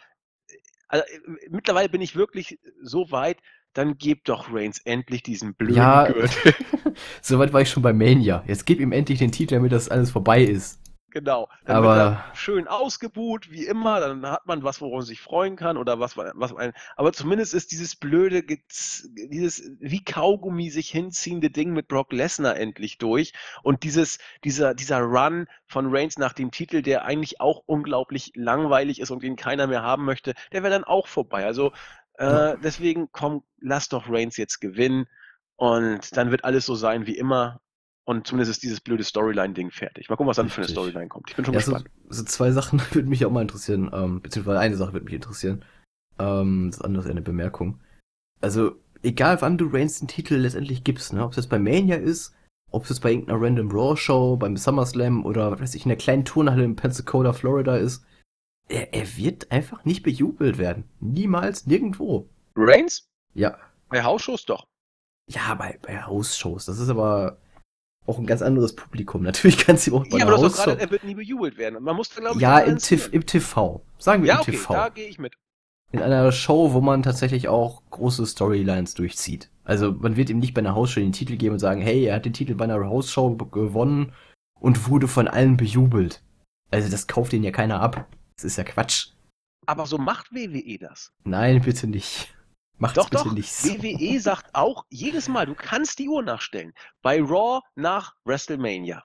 Speaker 1: äh, also, äh, mittlerweile bin ich wirklich so weit, dann gebt doch Reigns endlich diesen blöden
Speaker 2: Ja.
Speaker 1: Gürtel.
Speaker 2: Soweit war ich schon bei Mania. Jetzt gib ihm endlich den Titel, damit das alles vorbei ist.
Speaker 1: Genau. Dann
Speaker 2: Aber-
Speaker 1: er schön ausgebuht, wie immer. Dann hat man was, woran man sich freuen kann oder was, was ein. Aber zumindest ist dieses blöde, dieses wie Kaugummi sich hinziehende Ding mit Brock Lesnar endlich durch. Und dieses, dieser, dieser Run von Reigns nach dem Titel, der eigentlich auch unglaublich langweilig ist und den keiner mehr haben möchte, der wäre dann auch vorbei. Also äh, deswegen, komm, lass doch Reigns jetzt gewinnen. Und dann wird alles so sein wie immer. Und zumindest ist dieses blöde Storyline-Ding fertig. Mal gucken, was dann für eine
Speaker 2: Richtig.
Speaker 1: Storyline kommt. Ich bin schon
Speaker 2: Ja, so,
Speaker 1: gespannt.
Speaker 2: so zwei Sachen würden mich auch mal interessieren, ähm, beziehungsweise eine Sache würde mich interessieren. Ähm, das andere ist eine Bemerkung. Also, egal wann du Reigns den Titel letztendlich gibst, ne, ob es jetzt bei Mania ist, ob es jetzt bei irgendeiner Random Raw Show, beim SummerSlam oder was weiß ich, in der kleinen Turnhalle in Pensacola, Florida ist, er, er wird einfach nicht bejubelt werden. Niemals, nirgendwo.
Speaker 1: Reigns?
Speaker 2: Ja,
Speaker 1: Bei Hausshows doch.
Speaker 2: ja, bei, bei House-Shows. Das ist aber auch ein ganz anderes Publikum. Natürlich kannst du ihm auch bei
Speaker 1: Ja, aber du hast gerade, er wird nie bejubelt werden. Man muss da, glaube ich,
Speaker 2: Ja, im. TV, im TV. Sagen wir
Speaker 1: Ja,
Speaker 2: im
Speaker 1: okay,
Speaker 2: TV.
Speaker 1: da gehe ich mit.
Speaker 2: In einer Show, wo man tatsächlich auch große Storylines durchzieht. Also man wird ihm nicht bei einer Hausshow den Titel geben und sagen, hey, er hat den Titel bei einer Hausshow gewonnen und wurde von allen bejubelt. Also das kauft ihn ja keiner ab. Das ist ja Quatsch.
Speaker 1: Aber so macht WWE das.
Speaker 2: Nein, bitte nicht. Macht's
Speaker 1: Doch,
Speaker 2: bitte
Speaker 1: doch.
Speaker 2: nicht so.
Speaker 1: WWE sagt auch jedes Mal, du kannst die Uhr nachstellen. Bei Raw nach WrestleMania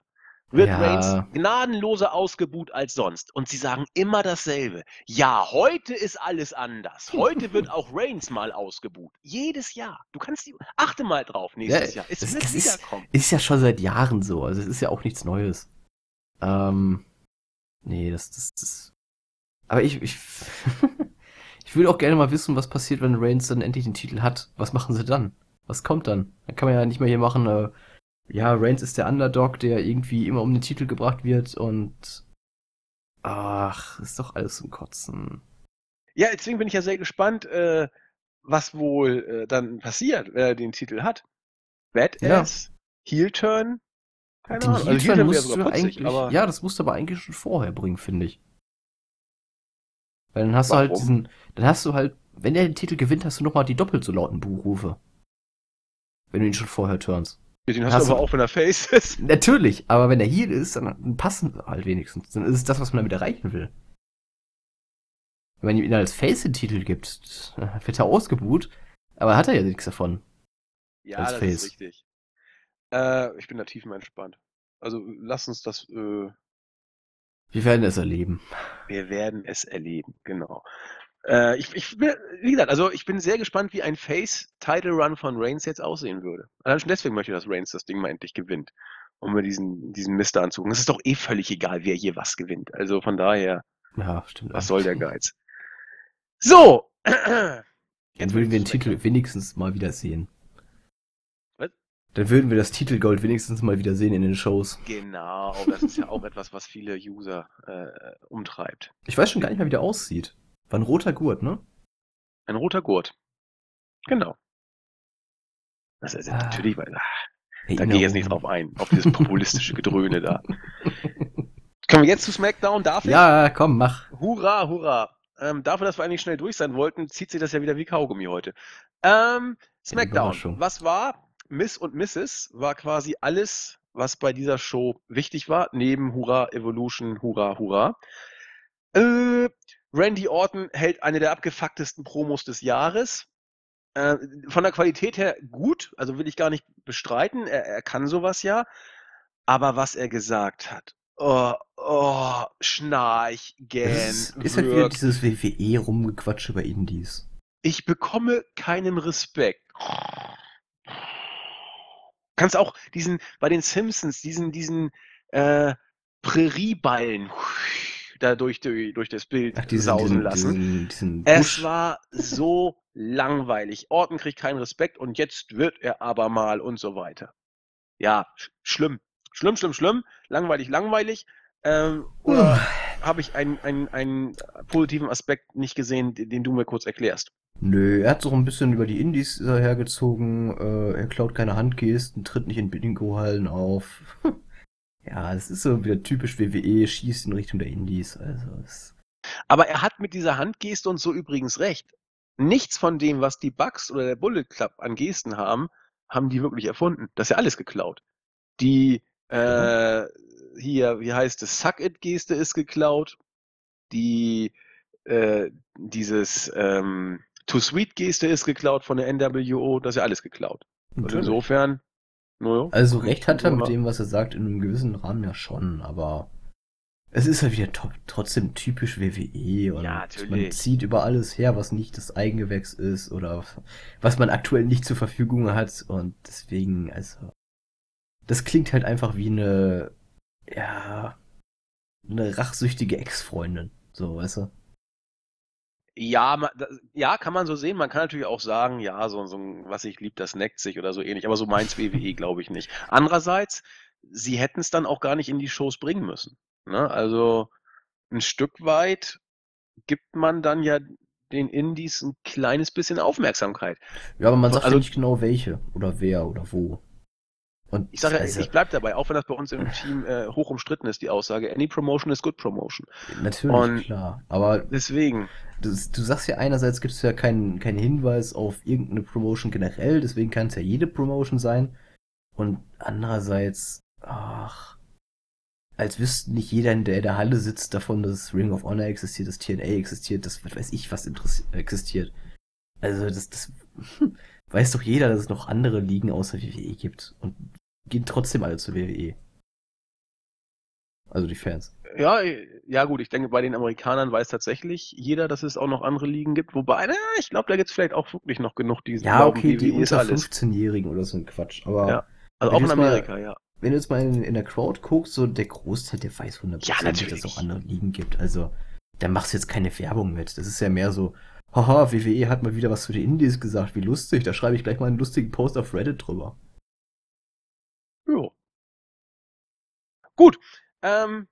Speaker 1: wird
Speaker 2: Ja.
Speaker 1: Reigns gnadenloser ausgebuht als sonst. Und sie sagen immer dasselbe. Ja, heute ist alles anders. Heute wird auch Reigns mal ausgebuht. Jedes Jahr. Du kannst die, achte mal drauf nächstes
Speaker 2: Ja,
Speaker 1: Jahr. Es
Speaker 2: das-
Speaker 1: wird
Speaker 2: das ist-
Speaker 1: wiederkommen.
Speaker 2: Ist ja schon seit Jahren so. Also es ist ja auch nichts Neues. Ähm, nee, das, das, das. Aber ich, ich, ich würde auch gerne mal wissen, was passiert, wenn Reigns dann endlich den Titel hat. Was machen sie dann? Was kommt dann? Dann kann man ja nicht mehr hier machen, äh, ja, Reigns ist der Underdog, der irgendwie immer um den Titel gebracht wird und ach, ist doch alles zum Kotzen.
Speaker 1: Ja, deswegen bin ich ja sehr gespannt, äh, was wohl äh, dann passiert, wenn er den Titel hat.
Speaker 2: Ja.
Speaker 1: Badass, Heel Turn, Keine
Speaker 2: Den
Speaker 1: Ahnung.
Speaker 2: Heel
Speaker 1: Also
Speaker 2: Turn
Speaker 1: Heel
Speaker 2: musst
Speaker 1: wäre
Speaker 2: du eigentlich,
Speaker 1: aber
Speaker 2: ja, das musst du aber eigentlich schon vorher bringen, finde ich. Weil dann hast du halt
Speaker 1: Warum?
Speaker 2: diesen, dann hast du halt, wenn er den Titel gewinnt, hast du nochmal die doppelt so lauten Buchrufe. Wenn du ihn schon vorher turnst.
Speaker 1: den hast,
Speaker 2: hast
Speaker 1: du aber auch, wenn er Face ist.
Speaker 2: Natürlich, aber wenn er Heal ist, dann passen sie halt wenigstens. Dann ist es das, was man damit erreichen will. Wenn man ihm als Face den Titel gibt, wird er ausgebuht, aber hat er ja nichts davon.
Speaker 1: Ja,
Speaker 2: Als
Speaker 1: das
Speaker 2: Face.
Speaker 1: ist richtig. Äh, ich bin da tiefenentspannt. Also lass uns das, äh,
Speaker 2: Wir werden es erleben.
Speaker 1: wir werden es erleben, genau. Äh, ich, ich wie gesagt, also ich bin sehr gespannt, wie ein Face-Title-Run von Reigns jetzt aussehen würde. Allein schon deswegen möchte ich, dass Reigns das Ding mal endlich gewinnt. Um mir diesen, diesen Mister anzugucken. Es ist doch eh völlig egal, wer hier was gewinnt. Also von daher,
Speaker 2: Ja, stimmt.
Speaker 1: was soll der Geiz? So!
Speaker 2: Dann
Speaker 1: Jetzt
Speaker 2: würden wir den Titel wenigstens mal wieder sehen. Dann würden wir das Titelgold wenigstens mal wieder sehen in den Shows.
Speaker 1: Genau, das ist ja auch etwas, was viele User äh, umtreibt.
Speaker 2: Ich weiß schon gar nicht mehr, wie der aussieht. War ein roter Gurt, ne?
Speaker 1: Ein roter Gurt. Genau. Das ist
Speaker 2: Ah,
Speaker 1: natürlich, weil, ah, da gehe ich jetzt nicht drauf ein, auf dieses populistische Gedröhne da. Können wir jetzt zu SmackDown? Darf ich?
Speaker 2: Ja, komm, mach.
Speaker 1: Hurra, hurra. Ähm, dafür, dass wir eigentlich schnell durch sein wollten, zieht sich das ja wieder wie Kaugummi heute. Ähm, SmackDown. Was war? Miss und Mrs. war quasi alles, was bei dieser Show wichtig war, neben Hurra, Evolution, Hurra, Hurra. Äh, Randy Orton hält eine der abgefucktesten Promos des Jahres. Äh, von der Qualität her gut, also will ich gar nicht bestreiten. Er, er kann sowas ja. Aber was er gesagt hat, oh, oh, Schnarch, Gähn,
Speaker 2: Es ist, ist halt wieder dieses WWE-Rumgequatsch über Indies.
Speaker 1: Ich bekomme keinen Respekt. Kannst auch diesen, bei den Simpsons, diesen, diesen äh, Prärieballen da durch, die- durch das Bild
Speaker 2: Ach, diesen,
Speaker 1: sausen lassen.
Speaker 2: diesen, diesen
Speaker 1: Es war so langweilig. Orton kriegt keinen Respekt und jetzt wird er aber mal und so weiter. Ja, sch schlimm. Schlimm, schlimm, schlimm. Langweilig, langweilig. Ähm, oder habe ich einen, einen, einen positiven Aspekt nicht gesehen, den, den du mir kurz erklärst?
Speaker 2: Nö, er hat so ein bisschen über die Indies äh, hergezogen. Äh, er klaut keine Handgesten, tritt nicht in Bingo-Hallen auf. ja, es ist so wieder typisch WWE, schießt in Richtung der Indies. Also, es,
Speaker 1: Aber er hat mit dieser Handgeste und so übrigens recht. Nichts von dem, was die Bugs oder der Bullet Club an Gesten haben, haben die wirklich erfunden. Das ist ja alles geklaut. Die, äh, hier, wie heißt es, Suck-It-Geste ist geklaut. Die, äh, dieses, ähm, Too Sweet-Geste ist geklaut von der NWO. Das ist ja alles geklaut. Und
Speaker 2: natürlich.
Speaker 1: insofern, naja.
Speaker 2: Also recht hat er mit dem, was er sagt, in einem gewissen Rahmen ja schon, aber es ist halt wieder to trotzdem typisch WWE und
Speaker 1: Ja,
Speaker 2: man zieht über alles her, was nicht das Eigengewächs ist oder was man aktuell nicht zur Verfügung hat und deswegen, also das klingt halt einfach wie eine, ja, eine rachsüchtige Ex-Freundin, so, weißt du?
Speaker 1: Ja, ma, da, ja, kann man so sehen. Man kann natürlich auch sagen, ja, so, so ein, was ich lieb, das neckt sich oder so ähnlich. Aber so meins WWE glaube ich nicht. Andererseits, sie hätten es dann auch gar nicht in die Shows bringen müssen. Ne? Also ein Stück weit gibt man dann ja den Indies ein kleines bisschen Aufmerksamkeit.
Speaker 2: Ja, aber man sagt
Speaker 1: Also-
Speaker 2: ja nicht genau welche oder wer oder wo. Und
Speaker 1: Ich sage
Speaker 2: also,
Speaker 1: ich bleib dabei, auch wenn das bei uns im Team äh, hoch umstritten ist, die Aussage, any promotion is good promotion.
Speaker 2: natürlich,
Speaker 1: und-
Speaker 2: klar. Aber
Speaker 1: Deswegen,
Speaker 2: du, du sagst ja einerseits gibt es ja keinen keinen Hinweis auf irgendeine Promotion generell, deswegen kann es ja jede Promotion sein. Und andererseits, ach, als wüsste nicht jeder, der in der Halle sitzt, davon, dass Ring of Honor existiert, dass TNA existiert, dass was weiß ich was existiert. Also das, das weiß doch jeder, dass es noch andere Ligen außer WWE gibt. Und gehen trotzdem alle zur WWE. Also die Fans.
Speaker 1: ja, ja gut, ich denke, bei den Amerikanern weiß tatsächlich jeder, dass es auch noch andere Ligen gibt. Wobei, na, ich glaube, da gibt es vielleicht auch wirklich noch genug, die
Speaker 2: Ja,
Speaker 1: glauben,
Speaker 2: okay, die
Speaker 1: WWE ist
Speaker 2: unter
Speaker 1: alles.
Speaker 2: 15-Jährigen oder so ein Quatsch. Aber
Speaker 1: Ja. Also auch in
Speaker 2: jetzt mal-
Speaker 1: Amerika, ja.
Speaker 2: wenn du jetzt mal in, in der Crowd guckst, so der Großteil, der weiß 100%,
Speaker 1: Ja,
Speaker 2: dass es auch andere Ligen gibt. Also, da machst du jetzt keine Werbung mit. Das ist ja mehr so, haha, WWE hat mal wieder was zu den Indies gesagt, wie lustig. Da schreibe ich gleich mal einen lustigen Post auf Reddit drüber.
Speaker 1: Jo. Gut. Ähm,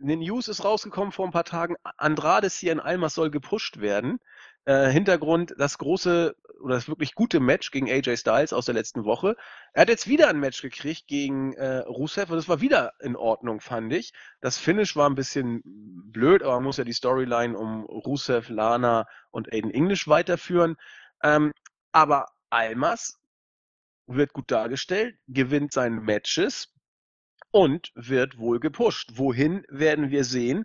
Speaker 1: eine News ist rausgekommen vor ein paar Tagen. Andrade Cien Almas soll gepusht werden. Äh, Hintergrund, das große oder das wirklich gute Match gegen AJ Styles aus der letzten Woche. Er hat jetzt wieder ein Match gekriegt gegen äh, Rusev und das war wieder in Ordnung, fand ich. Das Finish war ein bisschen blöd, aber man muss ja die Storyline um Rusev, Lana und Aiden English weiterführen. Ähm, aber Almas wird gut dargestellt, gewinnt seine Matches und wird wohl gepusht. Wohin werden wir sehen?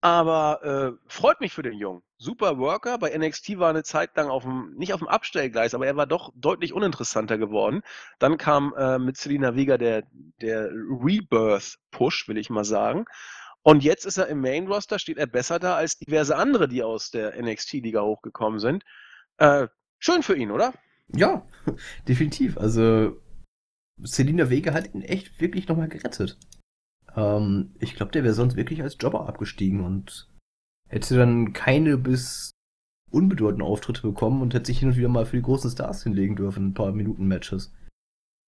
Speaker 1: Aber äh, freut mich für den Jungen. Super Worker. Bei NXT war eine Zeit lang auf dem, nicht auf dem Abstellgleis, aber er war doch deutlich uninteressanter geworden. Dann kam äh, mit Selina Vega der, der Rebirth-Push, will ich mal sagen. Und jetzt ist er im Main-Roster, steht er besser da als diverse andere, die aus der NXT-Liga hochgekommen sind. Äh, schön für ihn, oder?
Speaker 2: Ja, definitiv. Also, Selina Vega hat ihn echt wirklich nochmal gerettet. Ähm, ich glaube, der wäre sonst wirklich als Jobber abgestiegen und hätte dann keine bis unbedeutende Auftritte bekommen und hätte sich hin und wieder mal für die großen Stars hinlegen dürfen, ein paar Minuten Matches.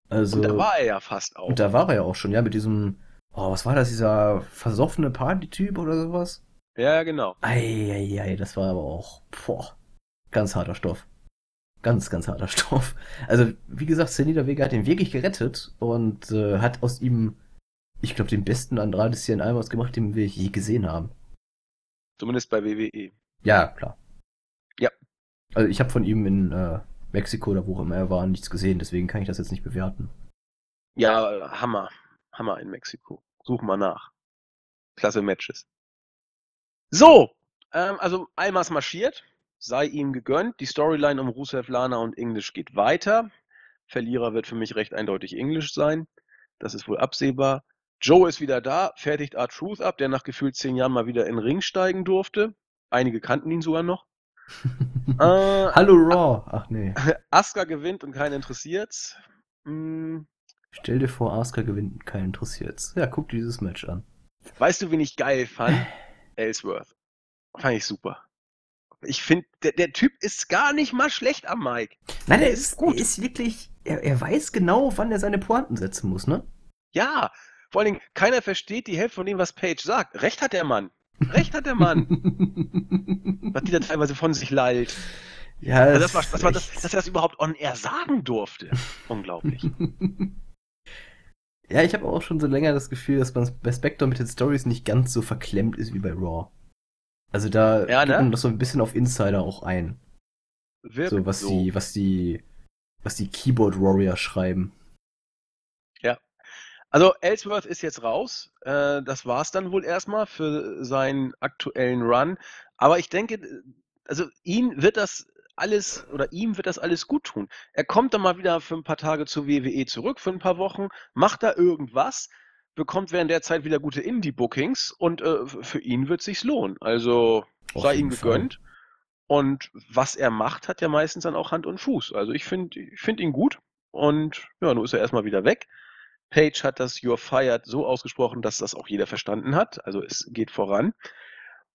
Speaker 1: Also, und da war er ja fast auch.
Speaker 2: Und da war er ja auch schon, ja, mit diesem, oh, was war das, dieser versoffene Party-Typ oder sowas?
Speaker 1: Ja, genau.
Speaker 2: Eieiei, das war aber auch, boah, ganz harter Stoff. Ganz, ganz harter Stoff. Also, wie gesagt, Selina Vega hat ihn wirklich gerettet und äh, hat aus ihm ich glaube, den besten Andrade hier in allem gemacht, den wir je gesehen haben.
Speaker 1: Zumindest bei WWE.
Speaker 2: Ja, klar.
Speaker 1: Ja.
Speaker 2: Also ich habe von ihm in äh, Mexiko oder wo auch immer er war nichts gesehen, deswegen kann ich das jetzt nicht bewerten.
Speaker 1: Ja, Hammer. Hammer in Mexiko. Such mal nach. Klasse Matches. So, ähm, also Almas marschiert, sei ihm gegönnt. Die Storyline um Rusev, Lana und English geht weiter. Verlierer wird für mich recht eindeutig English sein. Das ist wohl absehbar. Joe ist wieder da, fertigt R-Truth ab, der nach gefühlt zehn Jahren mal wieder in den Ring steigen durfte. Einige kannten ihn sogar noch.
Speaker 2: äh, Hallo Raw. Ach nee.
Speaker 1: Asuka gewinnt und keinen interessiert's. Hm.
Speaker 2: Stell dir vor, Asuka gewinnt und keinen interessiert's. Ja, guck dir dieses Match an.
Speaker 1: Weißt du, wen ich geil fand? Ellsworth. Fand ich super. Ich finde, der, der, Typ ist gar nicht mal schlecht am Mike.
Speaker 2: Nein, der, der ist, gut. Er ist wirklich, er, er weiß genau, wann er seine Pointen setzen muss, ne?
Speaker 1: Ja, vor allen Dingen, keiner versteht die Hälfte von dem, was Page sagt. Recht hat der Mann. Recht hat der Mann. was die da teilweise von sich lallt. Ja, also das, war, das war das, dass er das überhaupt on air sagen durfte. Unglaublich.
Speaker 2: ja, ich habe auch schon so länger das Gefühl, dass man bei Spectre mit den Stories nicht ganz so verklemmt ist wie bei Raw. Also da
Speaker 1: ja, ne?
Speaker 2: das so ein bisschen auf Insider auch ein. Wirkt so was so. die, was die, was die Keyboard Warrior schreiben.
Speaker 1: Also Ellsworth ist jetzt raus. Äh, das war's dann wohl erstmal für seinen aktuellen Run. Aber ich denke, also ihn wird das alles oder ihm wird das alles gut tun. Er kommt dann mal wieder für ein paar Tage zur WWE zurück, für ein paar Wochen, macht da irgendwas, bekommt während der Zeit wieder gute Indie-Bookings und äh, für ihn wird sich's lohnen. Also Auf sei ihm gegönnt. Fall. Und was er macht, hat ja meistens dann auch Hand und Fuß. Also ich finde ich find ihn gut und ja, nun ist er erstmal wieder weg. Page hat das You're Fired so ausgesprochen, dass das auch jeder verstanden hat. Also es geht voran.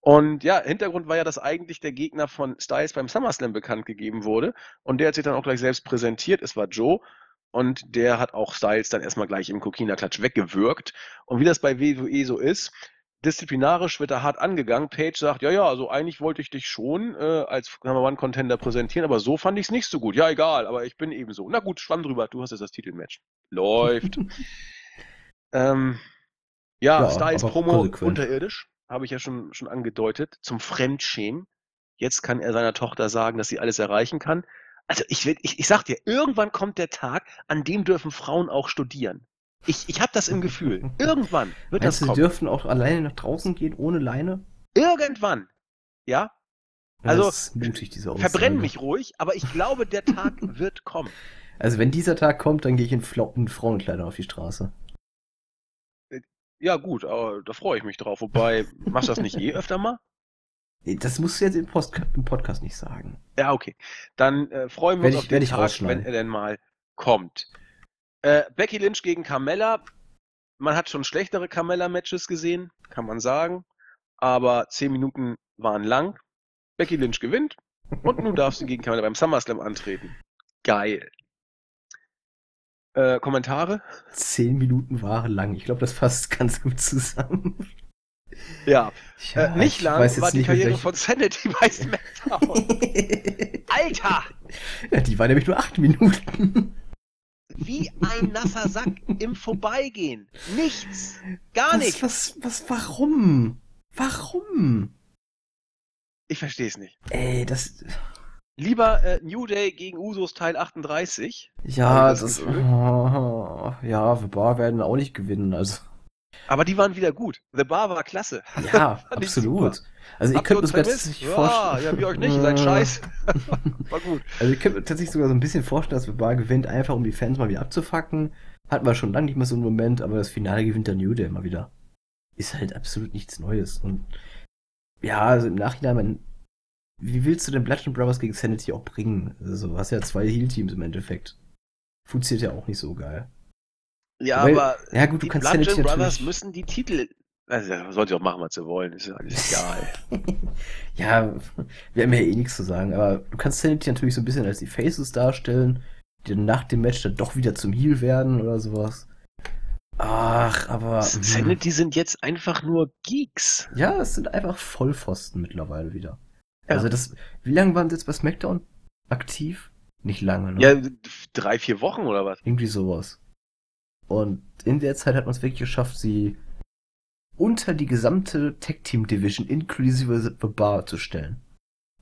Speaker 1: Und ja, Hintergrund war ja, dass eigentlich der Gegner von Styles beim SummerSlam bekannt gegeben wurde. Und der hat sich dann auch gleich selbst präsentiert. Es war Joe. Und der hat auch Styles dann erstmal gleich im Kokina-Klatsch weggewirkt. Und wie das bei WWE so ist, disziplinarisch wird er hart angegangen. Page sagt, ja, ja, also eigentlich wollte ich dich schon äh, als Number One Contender präsentieren, aber so fand ich es nicht so gut. Ja, egal, aber ich bin eben so. Na gut, schwamm drüber, du hast jetzt das Titelmatch. Läuft. ähm, ja, ja Styles Promo konsequent. unterirdisch, habe ich ja schon, schon angedeutet, zum Fremdschämen. Jetzt kann er seiner Tochter sagen, dass sie alles erreichen kann. Also ich, will, ich, ich sag dir, irgendwann kommt der Tag, an dem dürfen Frauen auch studieren. Ich, ich habe das im Gefühl. Irgendwann wird Meinst
Speaker 2: das kommen. Sie dürfen auch alleine nach draußen gehen, ohne Leine?
Speaker 1: Irgendwann. Ja? Also,
Speaker 2: mutig,
Speaker 1: verbrenn mich ruhig, aber ich glaube, der Tag wird kommen.
Speaker 2: Also, wenn dieser Tag kommt, dann gehe ich in, in Frauenkleidern auf die Straße.
Speaker 1: Äh, ja, gut, aber da freue ich mich drauf. Wobei, machst du das nicht eh öfter mal?
Speaker 2: Das musst du jetzt im, Post im Podcast nicht sagen.
Speaker 1: Ja, okay. Dann äh, freuen wir uns ich, auf den Tag, wenn er denn mal kommt. Äh, Becky Lynch gegen Carmella. Man hat schon schlechtere Carmella-Matches gesehen, kann man sagen. Aber 10 Minuten waren lang. Becky Lynch gewinnt. Und nun darf sie gegen Carmella beim SummerSlam antreten. Geil. Äh, Kommentare?
Speaker 2: 10 Minuten waren lang. Ich glaube, das fasst ganz gut zusammen.
Speaker 1: Ja,
Speaker 2: Ja,
Speaker 1: äh, nicht
Speaker 2: ich
Speaker 1: lang war die
Speaker 2: nicht,
Speaker 1: Karriere von Sanity bei SmackDown. Alter!
Speaker 2: ja, die war nämlich nur acht Minuten.
Speaker 1: Wie ein nasser Sack im Vorbeigehen. Nichts. Gar
Speaker 2: was,
Speaker 1: nichts.
Speaker 2: Was, was, warum? Warum?
Speaker 1: Ich verstehe es nicht.
Speaker 2: Ey, das,
Speaker 1: Lieber äh, New Day gegen Usos Teil 38.
Speaker 2: ja, das,
Speaker 1: das
Speaker 2: oh, ja, The Bar werden auch nicht gewinnen, also,
Speaker 1: Aber die waren wieder gut. The Bar war klasse.
Speaker 2: ja, absolut.
Speaker 1: super.
Speaker 2: Also, ich
Speaker 1: Habt
Speaker 2: könnte
Speaker 1: uns
Speaker 2: mir
Speaker 1: vermisst?
Speaker 2: tatsächlich
Speaker 1: Ja,
Speaker 2: vorstellen.
Speaker 1: ja, wie euch nicht, seid scheiße. war gut.
Speaker 2: Also, ich könnte mir tatsächlich sogar so ein bisschen vorstellen, dass The Bar gewinnt, einfach um die Fans mal wieder abzufacken. Hatten wir schon lange nicht mehr so einen Moment, aber das Finale gewinnt der New Day mal wieder. Ist halt absolut nichts Neues. Und ja, also im Nachhinein, man, wie willst du den Bludgeon Brothers gegen Sanity auch bringen? Also, du hast ja zwei Heal-Teams im Endeffekt. Funktioniert ja auch nicht so geil.
Speaker 1: Ja,
Speaker 2: Weil-
Speaker 1: aber
Speaker 2: ja, gut, du
Speaker 1: die
Speaker 2: kannst
Speaker 1: Bludgeon
Speaker 2: Sanity
Speaker 1: Brothers
Speaker 2: natürlich-
Speaker 1: müssen die Titel. Also, sollt ihr auch machen, was sie wollen. Ist ja alles egal.
Speaker 2: ja, wir haben ja eh nichts zu sagen, aber du kannst Sanity natürlich so ein bisschen als die Faces darstellen, die dann nach dem Match dann doch wieder zum Heal werden oder sowas. Ach, aber. hm.
Speaker 1: Sanity sind jetzt einfach nur Geeks.
Speaker 2: Ja, es sind einfach Vollpfosten mittlerweile wieder.
Speaker 1: Ja.
Speaker 2: Also das, wie lange waren sie jetzt bei SmackDown aktiv? Nicht lange, ne?
Speaker 1: Ja, drei, vier Wochen oder was?
Speaker 2: Irgendwie sowas. Und in der Zeit hat man es wirklich geschafft, sie unter die gesamte Tag Team Division inklusive The Bar zu stellen.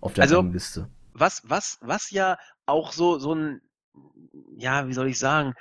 Speaker 2: Auf der
Speaker 1: Also-
Speaker 2: Rangliste.
Speaker 1: Was, was, was ja auch so, so ein, ja, wie soll ich sagen,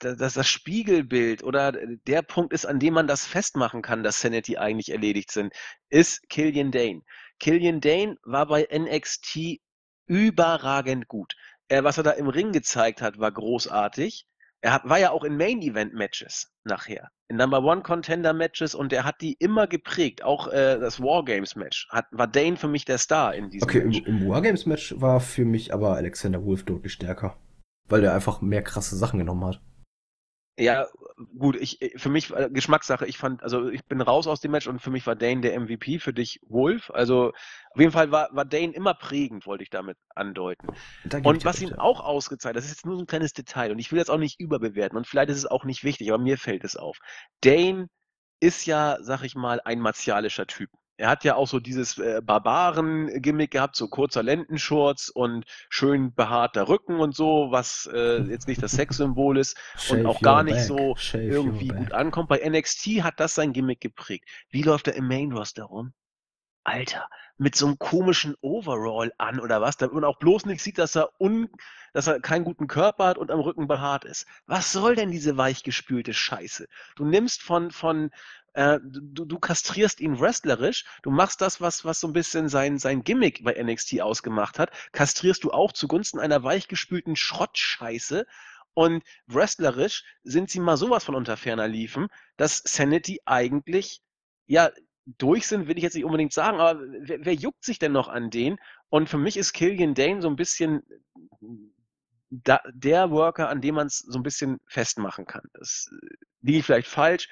Speaker 1: da- dass das Spiegelbild oder der Punkt ist, an dem man das festmachen kann, dass Sanity eigentlich erledigt sind, ist Killian Dane. Killian Dane war bei NXT überragend gut. Was er da im Ring gezeigt hat, war großartig. Er hat, war ja auch in Main-Event-Matches nachher, in Number-One-Contender-Matches und er hat die immer geprägt. Auch äh, das Wargames-Match hat, war Dane für mich der Star in diesem
Speaker 2: Okay, im,
Speaker 1: Match.
Speaker 2: im Wargames-Match war für mich aber Alexander Wolf deutlich stärker. Weil er einfach mehr krasse Sachen genommen hat.
Speaker 1: Ja, gut, ich, für mich äh, Geschmackssache. Ich fand, also ich bin raus aus dem Match und für mich war Dane der MVP, für dich Wolf. Also auf jeden Fall war, war Dane immer prägend, wollte ich damit andeuten.
Speaker 2: Da
Speaker 1: Und was ihn auch ausgezeichnet, das ist jetzt nur so ein kleines Detail und ich will jetzt auch nicht überbewerten und vielleicht ist es auch nicht wichtig, aber mir fällt es auf. Dane ist ja, sag ich mal, ein martialischer Typ. Er hat ja auch so dieses äh, Barbaren-Gimmick gehabt, so kurzer Lendenschurz und schön behaarter Rücken und so, was äh, jetzt nicht das Sexsymbol ist und auch gar nicht
Speaker 2: back,
Speaker 1: so
Speaker 2: shave
Speaker 1: irgendwie gut ankommt. Bei NXT hat das sein Gimmick geprägt. Wie läuft er im Main Roster rum? Alter, mit so einem komischen Overall an oder was, damit man auch bloß nicht sieht, dass er un, dass er keinen guten Körper hat und am Rücken behaart ist. Was soll denn diese weichgespülte Scheiße? Du nimmst von, von, äh, du, du kastrierst ihn wrestlerisch, du machst das, was, was so ein bisschen sein, sein Gimmick bei NXT ausgemacht hat, kastrierst du auch zugunsten einer weichgespülten Schrottscheiße und wrestlerisch sind sie mal sowas von unter ferner liefen, dass Sanity eigentlich, ja, durch sind, will ich jetzt nicht unbedingt sagen, aber wer, wer juckt sich denn noch an den? Und für mich ist Killian Dane so ein bisschen da, der Worker, an dem man es so ein bisschen festmachen kann. Das liege ich vielleicht falsch,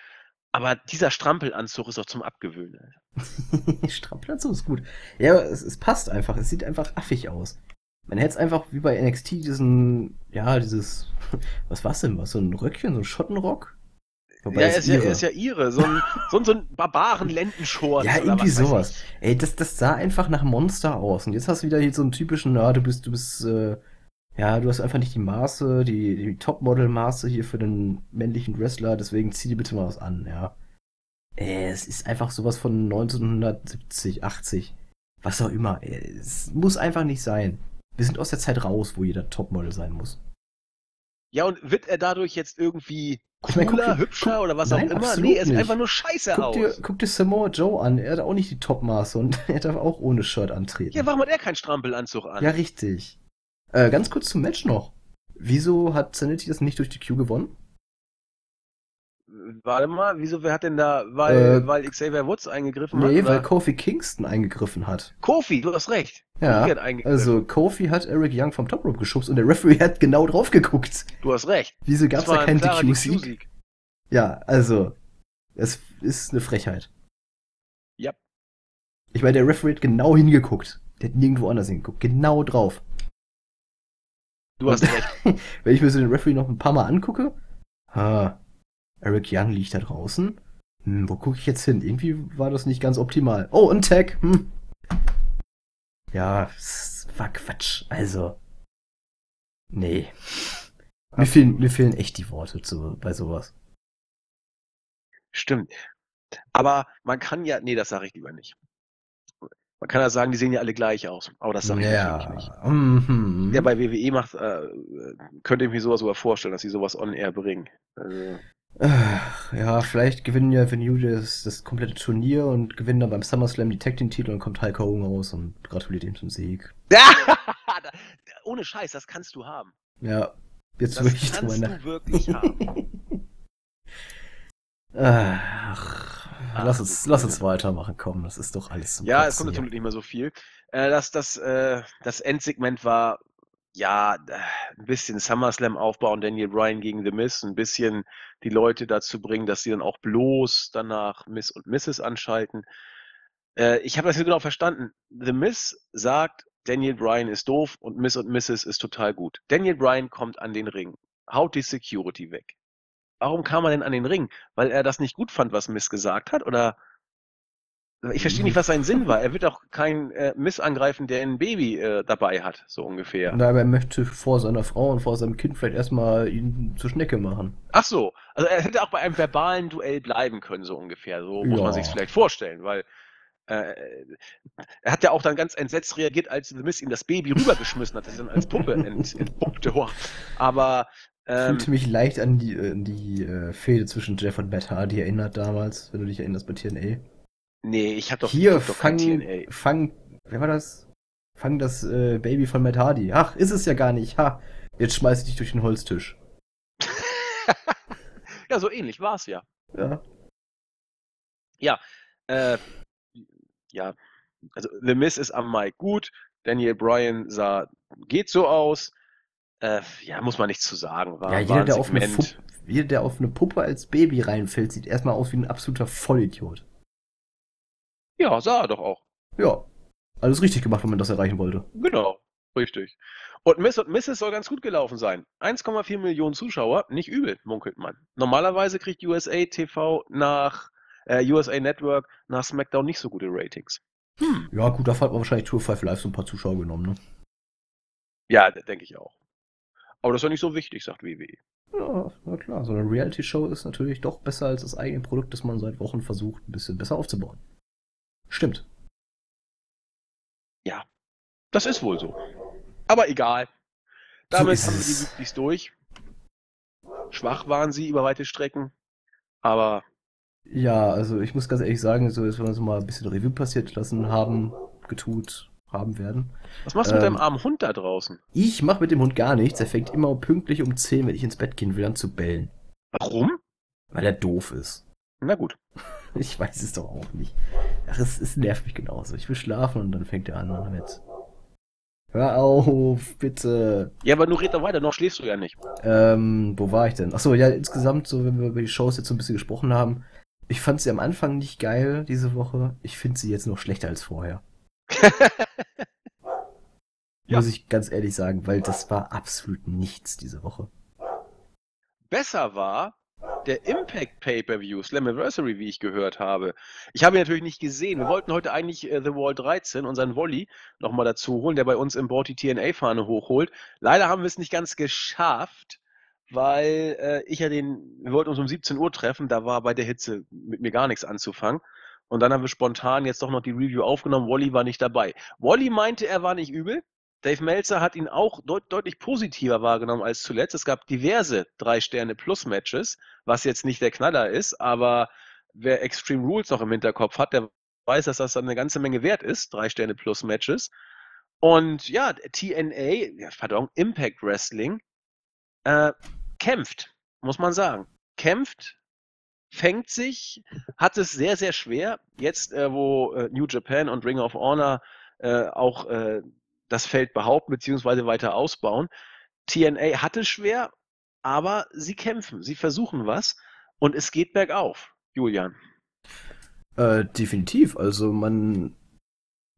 Speaker 1: aber dieser Strampelanzug ist doch zum Abgewöhnen.
Speaker 2: Strampelanzug ist gut. Ja, es, es passt einfach. Es sieht einfach affig aus. Man hätte es einfach wie bei NXT diesen, ja, dieses, was war's denn? Was, so ein Röckchen, so ein Schottenrock? Wobei
Speaker 1: ja,
Speaker 2: es
Speaker 1: ist ja,
Speaker 2: ihre.
Speaker 1: ist ja ihre, so ein, so ein, so ein Barbaren-Lendenschurz.
Speaker 2: Ja,
Speaker 1: oder
Speaker 2: irgendwie sowas. Ey, das, das sah einfach nach Monster aus. Und jetzt hast du wieder hier so einen typischen, ja, du bist, du bist, äh, ja, du hast einfach nicht die Maße, die, die Topmodel-Maße hier für den männlichen Wrestler, deswegen zieh dir bitte mal was an, ja. Ey, es ist einfach sowas von 1970, 80. Was auch immer. Ey, es muss einfach nicht sein. Wir sind aus der Zeit raus, wo jeder Topmodel sein muss.
Speaker 1: Ja, und wird er dadurch jetzt irgendwie
Speaker 2: Ich mein,
Speaker 1: cooler,
Speaker 2: guck dir-
Speaker 1: hübscher
Speaker 2: guck-
Speaker 1: oder was
Speaker 2: Nein,
Speaker 1: auch immer? Nee, er sieht einfach nur scheiße
Speaker 2: Guck
Speaker 1: aus.
Speaker 2: dir, guck dir Samoa Joe an. Er hat auch nicht die Topmaße und er darf auch ohne Shirt antreten.
Speaker 1: ja, warum hat er keinen Strampelanzug an?
Speaker 2: Ja, richtig. Äh, ganz kurz zum Match noch. Wieso hat Sanity das nicht durch die Q gewonnen?
Speaker 1: Warte mal, wieso, wer hat denn da, weil,
Speaker 2: Äh,
Speaker 1: weil Xavier Woods eingegriffen
Speaker 2: Nee,
Speaker 1: hat?
Speaker 2: weil
Speaker 1: oder?
Speaker 2: Kofi Kingston eingegriffen hat.
Speaker 1: Kofi, du hast recht.
Speaker 2: Ja, also Kofi hat Eric Young vom Top Rope geschubst und der Referee hat genau drauf geguckt.
Speaker 1: Du hast recht.
Speaker 2: Wieso gab's
Speaker 1: Das war
Speaker 2: da
Speaker 1: ein
Speaker 2: keinen? DQ-Sieg. Ja, also, es ist eine Frechheit.
Speaker 1: Ja.
Speaker 2: Ich meine, der Referee hat genau hingeguckt. Der hat nirgendwo anders hingeguckt. Genau drauf.
Speaker 1: Du hast recht.
Speaker 2: Wenn ich mir so den Referee noch ein paar Mal angucke, ha, Eric Young liegt da draußen. Hm, wo gucke ich jetzt hin? Irgendwie war das nicht ganz optimal. Oh, ein Tag. Hm. Ja, war Quatsch. Also. Nee. Mir fehlen, mir fehlen echt die Worte zu, bei sowas.
Speaker 1: Stimmt. Aber man kann ja, nee, das sage ich lieber nicht. Man kann ja sagen, die sehen ja alle gleich aus. Aber das sage ich natürlich nicht.
Speaker 2: Mhm.
Speaker 1: Ja, bei WWE macht, äh, könnte ich mir sowas sogar vorstellen, dass sie sowas on air bringen. Also,
Speaker 2: Ja, vielleicht gewinnen ja New das, das komplette Turnier und gewinnen dann beim SummerSlam die Tag Team Titel und kommt Hulk Hogan raus und gratuliert ihm zum Sieg.
Speaker 1: Ohne Scheiß, das kannst du haben.
Speaker 2: Ja, jetzt
Speaker 1: Das
Speaker 2: wirklich drüber
Speaker 1: kannst
Speaker 2: nach.
Speaker 1: du wirklich haben.
Speaker 2: Ach,
Speaker 1: Ach,
Speaker 2: lass uns, lass uns weitermachen, komm, das ist doch alles
Speaker 1: Ja, es kommt natürlich nicht mehr so viel. Äh, das, das, äh, das Endsegment war ja äh, ein bisschen SummerSlam aufbauen, Daniel Bryan gegen The Miz, ein bisschen die Leute dazu bringen, dass sie dann auch bloß danach Miss und Mrs. anschalten. Äh, ich habe das nicht genau verstanden. The Miz sagt, Daniel Bryan ist doof und Miss und Mrs. ist total gut. Daniel Bryan kommt an den Ring, haut die Security weg. Warum kam er denn an den Ring? Weil er das nicht gut fand, was Miss gesagt hat? Oder ich verstehe nicht, was sein Sinn war. Er wird auch kein äh, Miss angreifen, der ein Baby äh, dabei hat, so ungefähr.
Speaker 2: Na, aber er möchte vor seiner Frau und vor seinem Kind vielleicht erstmal ihn zur Schnecke machen.
Speaker 1: Ach so, also er hätte auch bei einem verbalen Duell bleiben können, so ungefähr. So muss
Speaker 2: Ja.
Speaker 1: man sich vielleicht vorstellen, weil äh, er hat ja auch dann ganz entsetzt reagiert, als The Miss ihm das Baby rübergeschmissen hat, das er dann als Puppe ent, entpuppte. Aber ähm,
Speaker 2: Fühlte mich leicht an die, äh, die äh, Fehde zwischen Jeff und Matt Hardy erinnert damals, wenn du dich erinnerst bei TNA.
Speaker 1: nee, ich habe doch,
Speaker 2: Hier,
Speaker 1: ich hab
Speaker 2: fang,
Speaker 1: TNA.
Speaker 2: fang, wer war das? Fang das äh, Baby von Matt Hardy. Ach, ist es ja gar nicht. Ha, jetzt schmeiß ich dich durch den Holztisch.
Speaker 1: ja, so ähnlich war es ja.
Speaker 2: Ja.
Speaker 1: Äh, ja, also The Miss ist am Mic gut. Daniel Bryan sah, geht so aus. Äh, ja, muss man nichts zu sagen. War,
Speaker 2: ja, jeder der, auf eine. Fu- jeder, der auf eine Puppe als Baby reinfällt, sieht erstmal aus wie ein absoluter Vollidiot.
Speaker 1: Ja, sah er doch auch.
Speaker 2: Ja. Alles richtig gemacht, wenn man das erreichen wollte.
Speaker 1: Genau, richtig. Und Miss und Mrs. soll ganz gut gelaufen sein. 1,4 Millionen Zuschauer, nicht übel, munkelt man. Normalerweise kriegt USA TV nach äh, USA Network nach SmackDown nicht so gute Ratings. Hm.
Speaker 2: Ja, gut, dafür hat man wahrscheinlich Tour 5 Live so ein paar Zuschauer genommen, ne?
Speaker 1: Ja, denke ich auch. Aber das ist ja nicht so wichtig, sagt WWE.
Speaker 2: Ja, na klar. So eine Reality-Show ist natürlich doch besser als das eigene Produkt, das man seit Wochen versucht, ein bisschen besser aufzubauen. Stimmt.
Speaker 1: Das ist wohl so. Aber egal. Damit
Speaker 2: ist
Speaker 1: haben wir die
Speaker 2: es.
Speaker 1: Weeklies durch. Schwach waren sie über weite Strecken. Aber
Speaker 2: Ja, also ich muss ganz ehrlich sagen, so wenn wir so mal ein bisschen Revue passiert lassen haben, getut haben werden.
Speaker 1: was machst du mit
Speaker 2: Ähm.
Speaker 1: deinem armen Hund da draußen?
Speaker 2: Ich mache mit dem Hund gar nichts. Er fängt immer pünktlich um 10, wenn ich ins Bett gehen will, an zu bellen.
Speaker 1: Warum?
Speaker 2: Weil er doof ist.
Speaker 1: Na gut.
Speaker 2: Ich weiß es doch auch nicht. Ach, es, es nervt mich genauso. Ich will schlafen und dann fängt er an damit. Hör auf, bitte.
Speaker 1: Ja, aber nur red doch weiter, noch schläfst du ja nicht.
Speaker 2: Ähm, wo war ich denn? Achso, ja, insgesamt, so, wenn wir über die Shows jetzt so ein bisschen gesprochen haben. Ich fand sie am Anfang nicht geil diese Woche. Ich finde sie jetzt noch schlechter als vorher.
Speaker 1: Ja.
Speaker 2: Muss ich ganz ehrlich sagen, weil das war absolut nichts diese Woche.
Speaker 1: Besser war der Impact Pay-Per-View, Slammiversary, wie ich gehört habe. Ich habe ihn natürlich nicht gesehen. Wir wollten heute eigentlich äh, The Wall 13, unseren Volley, nochmal dazu holen, der bei uns im Board die TNA-Fahne hochholt. Leider haben wir es nicht ganz geschafft, weil äh, ich ja den, wir wollten uns um 17 Uhr treffen, da war bei der Hitze mit mir gar nichts anzufangen. Und dann haben wir spontan jetzt doch noch die Review aufgenommen. Wally war nicht dabei. Wally meinte, er war nicht übel. Dave Meltzer hat ihn auch deut deutlich positiver wahrgenommen als zuletzt. Es gab diverse Drei-Sterne-Plus-Matches, was jetzt nicht der Knaller ist, aber wer Extreme Rules noch im Hinterkopf hat, der weiß, dass das dann eine ganze Menge wert ist, Drei-Sterne-Plus-Matches. Und ja, TNA, ja, pardon, Impact Wrestling, äh, kämpft, muss man sagen. Kämpft, fängt sich, hat es sehr, sehr schwer. Jetzt, äh, wo äh, New Japan und Ring of Honor äh, auch äh, das Feld behaupten bzw. weiter ausbauen. TNA hat es schwer, aber sie kämpfen, sie versuchen was und es geht bergauf. Julian.
Speaker 2: Äh, definitiv. Also man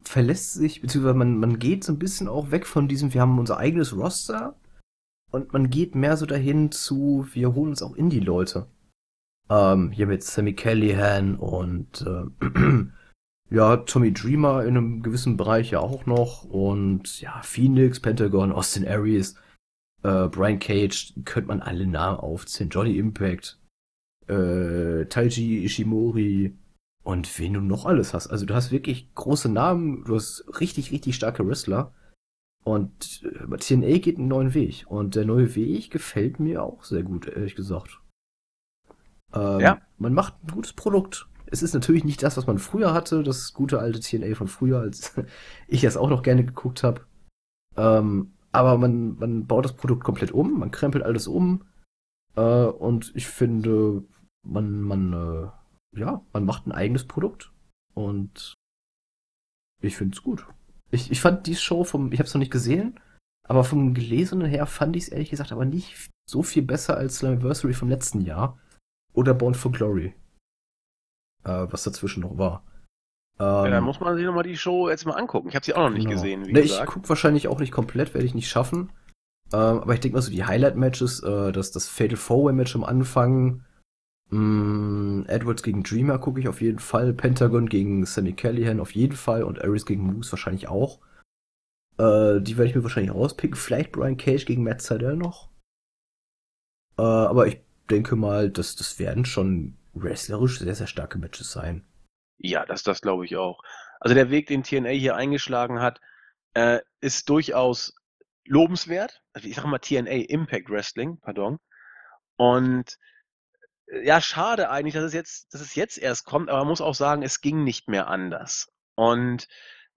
Speaker 2: verlässt sich, beziehungsweise man, man geht so ein bisschen auch weg von diesem, wir haben unser eigenes Roster und man geht mehr so dahin zu, wir holen uns auch Indie-Leute. Ähm, hier mit Sammy Callahan und äh, ja, Tommy Dreamer in einem gewissen Bereich ja auch noch. Und ja, Phoenix, Pentagon, Austin Aries, äh, Brian Cage, könnte man alle Namen aufzählen. Johnny Impact, äh, Taiji Ishimori und wen du noch alles hast. Also du hast wirklich große Namen, du hast richtig, richtig starke Wrestler. Und äh, TNA geht einen neuen Weg. Und der neue Weg gefällt mir auch sehr gut, ehrlich gesagt. Ähm, ja. Man macht ein gutes Produkt. Es ist natürlich nicht das, was man früher hatte, das gute alte TNA von früher, als ich es auch noch gerne geguckt habe. Ähm, aber man, man baut das Produkt komplett um, man krempelt alles um. Äh, und ich finde, man, man, äh, ja, man macht ein eigenes Produkt. Und ich finde es gut. Ich, ich fand die Show vom, ich habe es noch nicht gesehen, aber vom Gelesenen her fand ich es ehrlich gesagt aber nicht so viel besser als Slammiversary vom letzten Jahr oder Born for Glory. Äh, was dazwischen noch war.
Speaker 1: Ähm, ja, dann muss man sich nochmal die Show jetzt mal angucken. Ich habe sie auch noch nicht genau. gesehen,
Speaker 2: wie ne, gesagt. Ich gucke wahrscheinlich auch nicht komplett, werde ich nicht schaffen. Ähm, aber ich denke mal so die Highlight-Matches, äh, das, das Fatal Four-Way-Match am Anfang, mh, mm, Edwards gegen Dreamer gucke ich auf jeden Fall, Pentagon gegen Sammy Callahan auf jeden Fall und Ares gegen Moose wahrscheinlich auch. Äh, die werde ich mir wahrscheinlich rauspicken. Vielleicht Brian Cage gegen Matt Seidel noch. Äh, aber ich denke mal, dass das werden schon wrestlerisch sehr, sehr starke Matches sein.
Speaker 1: Ja, das, das glaube ich auch. Also der Weg, den TNA hier eingeschlagen hat, äh, ist durchaus lobenswert. Also ich sage mal TNA Impact Wrestling, pardon. Und äh, ja, schade eigentlich, dass es jetzt, dass es jetzt erst kommt, aber man muss auch sagen, es ging nicht mehr anders. Und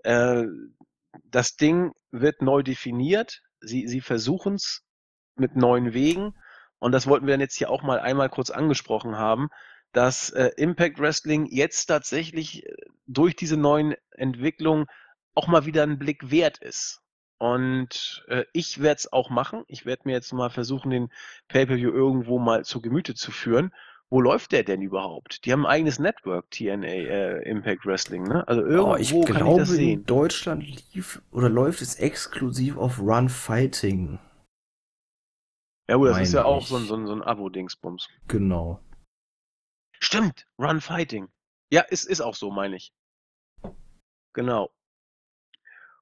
Speaker 1: äh, das Ding wird neu definiert. Sie, sie versuchen es mit neuen Wegen. Und das wollten wir dann jetzt hier auch mal einmal kurz angesprochen haben, dass äh, Impact Wrestling jetzt tatsächlich äh, durch diese neuen Entwicklungen auch mal wieder einen Blick wert ist. Und äh, ich werde es auch machen. Ich werde mir jetzt mal versuchen, den Pay-Per-View irgendwo mal zu Gemüte zu führen. Wo läuft der denn überhaupt? Die haben ein eigenes Network, TNA äh, Impact Wrestling, ne?
Speaker 2: Also irgendwo oh, ich kann glaube, ich das sehen. In Deutschland lief oder läuft es exklusiv auf Run Fighting.
Speaker 1: Ja, gut, das ist ja ich. auch so ein, so ein, so ein Abo-Dingsbums.
Speaker 2: Genau.
Speaker 1: Stimmt, Run Fighting. Ja, ist, ist auch so, meine ich. Genau.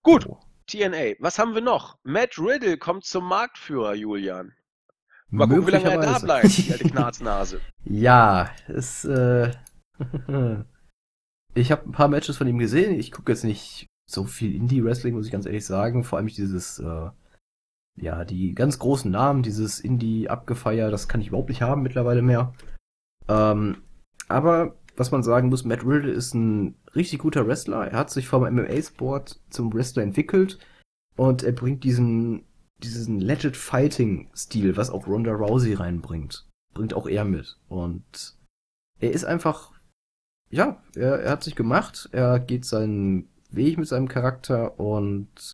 Speaker 1: Gut, oh. TNA. Was haben wir noch? Matt Riddle kommt zum Marktführer, Julian. Mal gucken, wie lange er da bleibt, die alte Knarznase.
Speaker 2: ja, ist, äh, ich habe ein paar Matches von ihm gesehen. Ich gucke jetzt nicht so viel Indie-Wrestling, muss ich ganz ehrlich sagen. Vor allem dieses, äh, ja, die ganz großen Namen, dieses Indie-Abgefeier, das kann ich überhaupt nicht haben mittlerweile mehr. Ähm, aber was man sagen muss, Matt Riddle ist ein richtig guter Wrestler. Er hat sich vom MMA-Sport zum Wrestler entwickelt und er bringt diesen, diesen Legit Fighting-Stil, was auch Ronda Rousey reinbringt, bringt auch er mit. Und er ist einfach, ja, er, er hat sich gemacht, er geht seinen Weg mit seinem Charakter und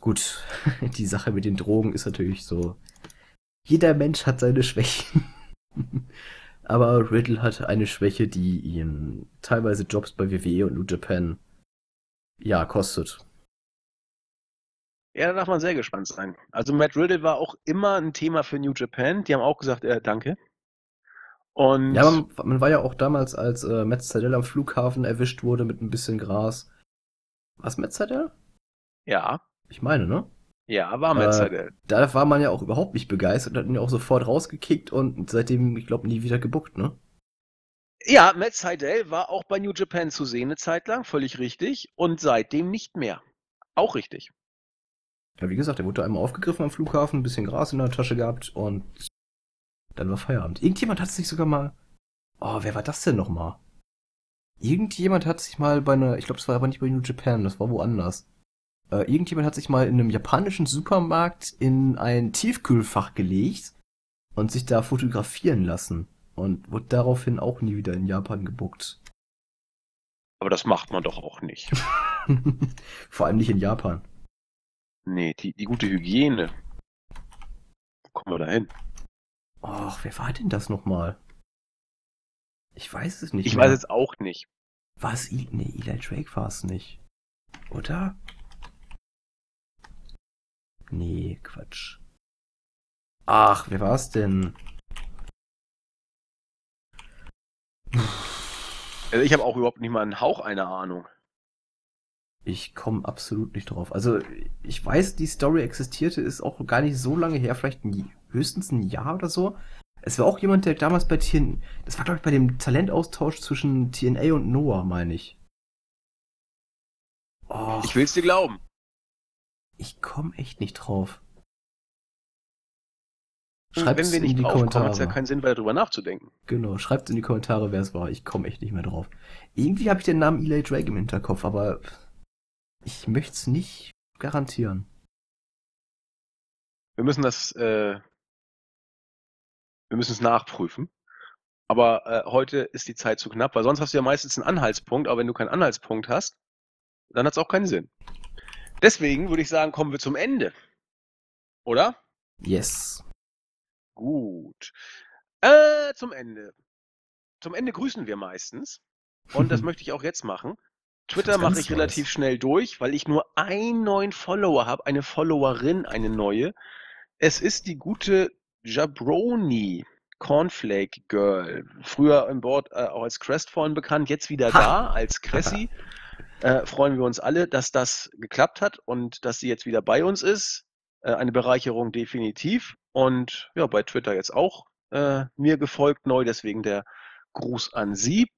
Speaker 2: gut, die Sache mit den Drogen ist natürlich so, jeder Mensch hat seine Schwächen. Aber Riddle hat eine Schwäche, die ihn teilweise Jobs bei WWE und New Japan ja kostet.
Speaker 1: Ja, da darf man sehr gespannt sein. Also Matt Riddle war auch immer ein Thema für New Japan. Die haben auch gesagt, äh, danke.
Speaker 2: Und ja, man, man, war ja auch damals, als äh, Matt Sydal am Flughafen erwischt wurde mit ein bisschen Gras. Was Matt Sydal?
Speaker 1: Ja.
Speaker 2: Ich meine, ne?
Speaker 1: Ja, war Metzger.
Speaker 2: Äh, da war man ja auch überhaupt nicht begeistert, hat ihn ja auch sofort rausgekickt und seitdem, ich glaube, nie wieder gebuckt, ne?
Speaker 1: Ja, Matt Seidel war auch bei New Japan zu sehen eine Zeit lang, völlig richtig. Und seitdem nicht mehr. Auch richtig.
Speaker 2: Ja, wie gesagt, er wurde einmal aufgegriffen am Flughafen, ein bisschen Gras in der Tasche gehabt und dann war Feierabend. Irgendjemand hat sich sogar mal. Oh, wer war das denn nochmal? Irgendjemand hat sich mal bei einer. Ich glaube, das war aber nicht bei New Japan, das war woanders äh, irgendjemand hat sich mal in einem japanischen Supermarkt in ein Tiefkühlfach gelegt und sich da fotografieren lassen und wurde daraufhin auch nie wieder in Japan gebuckt.
Speaker 1: Aber das macht man doch auch nicht.
Speaker 2: Vor allem nicht in Japan.
Speaker 1: Nee, die, die gute Hygiene. Wo kommen wir da hin?
Speaker 2: Och, wer war denn das nochmal? Ich weiß es nicht.
Speaker 1: Ich mehr. weiß es auch nicht.
Speaker 2: War es Nee, Eli Drake war es nicht. Oder? Nee, Quatsch. Ach, wer war's denn?
Speaker 1: Also ich habe auch überhaupt nicht mal einen Hauch einer Ahnung.
Speaker 2: Ich komme absolut nicht drauf. Also, ich weiß, die Story existierte, ist auch gar nicht so lange her, vielleicht ein, höchstens ein Jahr oder so. Es war auch jemand, der damals bei TN, das war glaube ich bei dem Talentaustausch zwischen TNA und Noah, meine ich.
Speaker 1: Oh, ich will's dir glauben.
Speaker 2: Ich komme echt nicht drauf.
Speaker 1: Schreibt Wenn wir nicht in die Kommentare. Kommen, hat ja keinen Sinn, weiter drüber nachzudenken.
Speaker 2: Genau, schreibt in die Kommentare, wer es war. Ich komme echt nicht mehr drauf. Irgendwie habe ich den Namen Eli Drake im Hinterkopf, aber ich möchte es nicht garantieren.
Speaker 1: Wir müssen das, äh, wir müssen es nachprüfen. Aber äh, heute ist die Zeit zu knapp, weil sonst hast du ja meistens einen Anhaltspunkt, aber wenn du keinen Anhaltspunkt hast, dann hat es auch keinen Sinn. Deswegen würde ich sagen, kommen wir zum Ende. Oder?
Speaker 2: Yes.
Speaker 1: Gut. Äh, zum Ende. Zum Ende grüßen wir meistens. Und das möchte ich auch jetzt machen. Twitter mache ich relativ schnell durch, weil ich nur einen neuen Follower habe, eine Followerin, eine neue. Es ist die gute Jabroni, Cornflake Girl. Früher im Board äh, auch als Crestfallen bekannt, jetzt wieder ha. da als Cressy. Äh, freuen wir uns alle, dass das geklappt hat und dass sie jetzt wieder bei uns ist. Äh, eine Bereicherung definitiv. Und ja, bei Twitter jetzt auch äh, mir gefolgt neu, deswegen der Gruß an Sie.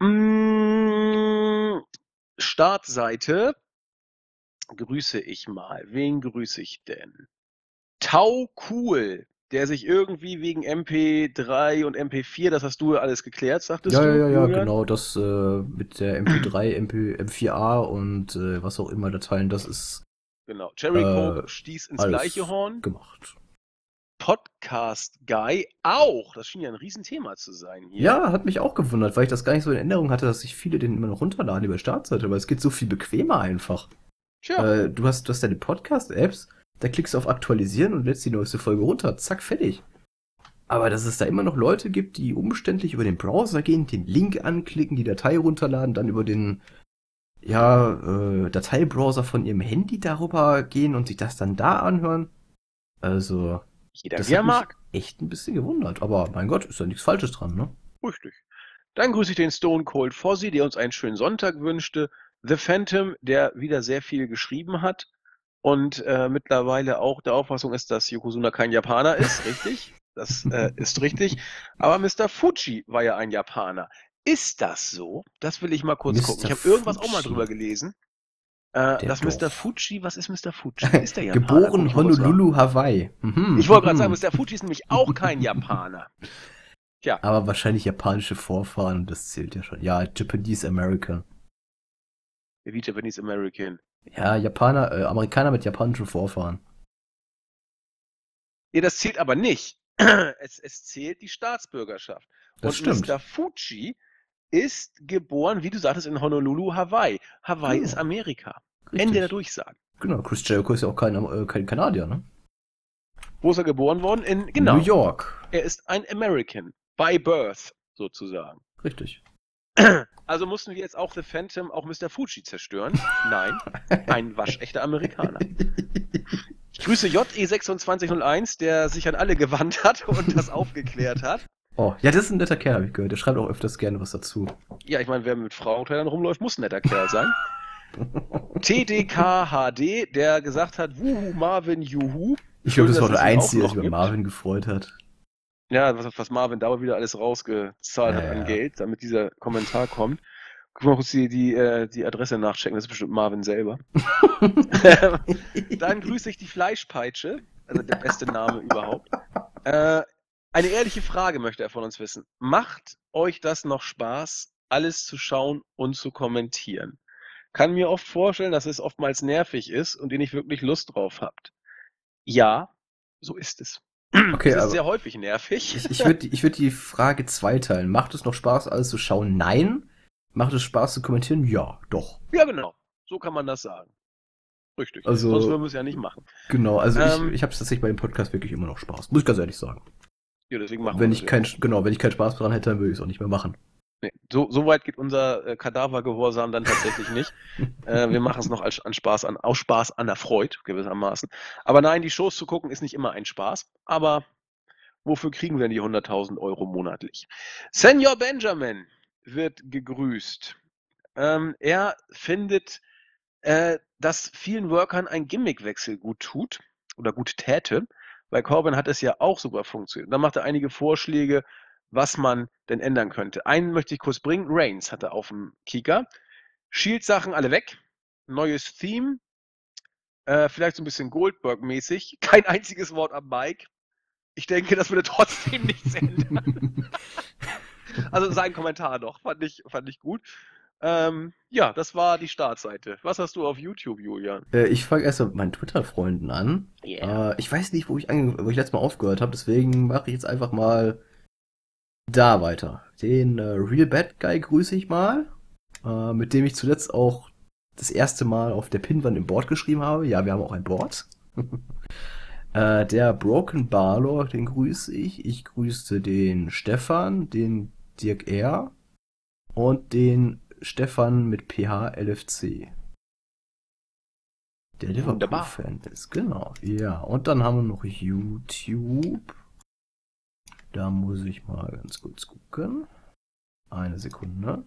Speaker 1: Mmh, Startseite grüße ich mal. Wen grüße ich denn? Tau Cool, der sich irgendwie wegen MP3 und MP4, das hast du alles geklärt, sagtest
Speaker 2: ja,
Speaker 1: du?
Speaker 2: Ja, ja, ja, genau, das äh, mit der MP3, MP, M4A und äh, was auch immer Dateien, das ist.
Speaker 1: Genau, Jericho äh, stieß ins gleiche Horn.
Speaker 2: Gemacht.
Speaker 1: Podcast Guy auch. Das schien ja ein Riesenthema zu sein
Speaker 2: hier. Ja, hat mich auch gewundert, weil ich das gar nicht so in Erinnerung hatte, dass sich viele den immer noch runterladen über Startseite, aber es geht so viel bequemer einfach. Tja. Äh, du, hast, du hast deine Podcast-Apps, da klickst du auf Aktualisieren und lädst die neueste Folge runter. Zack, fertig. Aber dass es da immer noch Leute gibt, die umständlich über den Browser gehen, den Link anklicken, die Datei runterladen, dann über den ja, äh, Dateibrowser von ihrem Handy darüber gehen und sich das dann da anhören. Also,
Speaker 1: jeder, das er mag.
Speaker 2: Echt ein bisschen gewundert, aber mein Gott, ist ja nichts Falsches dran, ne?
Speaker 1: Richtig. Dann grüße ich den Stone Cold Fozzy, der uns einen schönen Sonntag wünschte. The Phantom, der wieder sehr viel geschrieben hat und äh, mittlerweile auch der Auffassung ist, dass Yokozuna kein Japaner ist, richtig? Das äh, ist richtig. Aber Mr. Fuji war ja ein Japaner. Ist das so? Das will ich mal kurz Mr. gucken. Ich habe irgendwas auch mal drüber gelesen. Äh, das. Mr. Fuji, was ist Mr. Fuji? Ist
Speaker 2: der Japaner? Geboren Honolulu, Hawaii.
Speaker 1: Mhm. Ich wollte gerade sagen, Mr. Fuji ist nämlich auch kein Japaner.
Speaker 2: Tja. Aber wahrscheinlich japanische Vorfahren, das zählt ja schon. Ja, Japanese American.
Speaker 1: Wie Japanese American?
Speaker 2: Ja, Japaner, äh, Amerikaner mit japanischen Vorfahren.
Speaker 1: Ja, das zählt aber nicht. Es, es zählt die Staatsbürgerschaft.
Speaker 2: Das Und stimmt.
Speaker 1: Mr. Fuji ist geboren, wie du sagtest, in Honolulu, Hawaii. Hawaii genau. ist Amerika. Richtig. Ende der Durchsagen.
Speaker 2: Genau, Chris Jericho ist ja auch kein, äh, kein Kanadier, ne?
Speaker 1: Wo ist er geboren worden? In genau.
Speaker 2: New York.
Speaker 1: Er ist ein American. By birth, sozusagen.
Speaker 2: Richtig.
Speaker 1: Also mussten wir jetzt auch The Phantom, auch Mr. Fuji zerstören? Nein, ein waschechter Amerikaner. Ich grüße JE2601, der sich an alle gewandt hat und das aufgeklärt hat.
Speaker 2: Oh, ja, das ist ein netter Kerl, habe ich gehört. Der schreibt auch öfters gerne was dazu.
Speaker 1: Ja, ich meine, wer mit Frauenkleidern rumläuft, muss ein netter Kerl sein. TDKHD, der gesagt hat, Wuhu, Marvin, Juhu.
Speaker 2: Ich glaube, das war der Einzige, der sich über Marvin gefreut hat.
Speaker 1: Ja, was, was Marvin da wieder alles rausgezahlt ja, hat an. Geld, damit dieser Kommentar kommt. Guck mal kurz die, die, äh, die Adresse nachchecken, das ist bestimmt Marvin selber. Dann grüße ich die Fleischpeitsche, also der beste Name überhaupt. Äh, eine ehrliche Frage möchte er von uns wissen. Macht euch das noch Spaß, alles zu schauen und zu kommentieren? Kann mir oft vorstellen, dass es oftmals nervig ist und ihr nicht wirklich Lust drauf habt. Ja, so ist es.
Speaker 2: Okay,
Speaker 1: das ist sehr häufig nervig.
Speaker 2: Ich, ich würde ich würd die Frage zweiteilen. Macht es noch Spaß, alles zu schauen? Nein. Macht es Spaß zu kommentieren? Ja, doch.
Speaker 1: Ja, genau. So kann man das sagen. Richtig.
Speaker 2: Also,
Speaker 1: Sonst würden wir es ja nicht machen.
Speaker 2: Genau, also ähm, ich, ich habe es tatsächlich bei dem Podcast wirklich immer noch Spaß. Muss ich ganz ehrlich sagen.
Speaker 1: Ja, deswegen machen
Speaker 2: wenn wir ich kein, ja. Genau, wenn ich keinen Spaß daran hätte, dann würde ich es auch nicht mehr machen.
Speaker 1: Nee, so, so weit geht unser äh, Kadavergehorsam dann tatsächlich nicht. äh, wir machen es noch als, an Spaß an, aus Spaß an der Freude, gewissermaßen. Aber nein, die Shows zu gucken ist nicht immer ein Spaß. Aber wofür kriegen wir denn die 100.000 Euro monatlich? Senior Benjamin, wird gegrüßt. Ähm, er findet, äh, dass vielen Workern ein Gimmickwechsel gut tut oder gut täte. Bei Corbin hat es ja auch super funktioniert. Dann macht er einige Vorschläge, was man denn ändern könnte. Einen möchte ich kurz bringen. Reigns hatte auf dem Kika. Shield-Sachen alle weg. Neues Theme. Äh, vielleicht so ein bisschen Goldberg-mäßig. Kein einziges Wort am Mike. Ich denke, das würde trotzdem nichts ändern. also sein Kommentar noch, fand ich, fand ich gut. Ähm, ja, das war die Startseite. Was hast du auf YouTube, Julian?
Speaker 2: Äh, ich fange erst mit meinen Twitter-Freunden an.
Speaker 1: Yeah.
Speaker 2: Äh, ich weiß nicht, wo ich, wo ich letztes Mal aufgehört habe, deswegen mache ich jetzt einfach mal da weiter. Den äh, Real Bad Guy grüße ich mal, äh, mit dem ich zuletzt auch das erste Mal auf der Pinwand im Board geschrieben habe. Ja, wir haben auch ein Board. äh, der Broken Barlor, den grüße ich. Ich grüße den Stefan, den Dirk R. und den Stefan mit PH LFC. Der. Liverpool-Fan ist, genau. Ja, und dann haben wir noch YouTube. Da muss ich mal ganz kurz gucken. Eine Sekunde.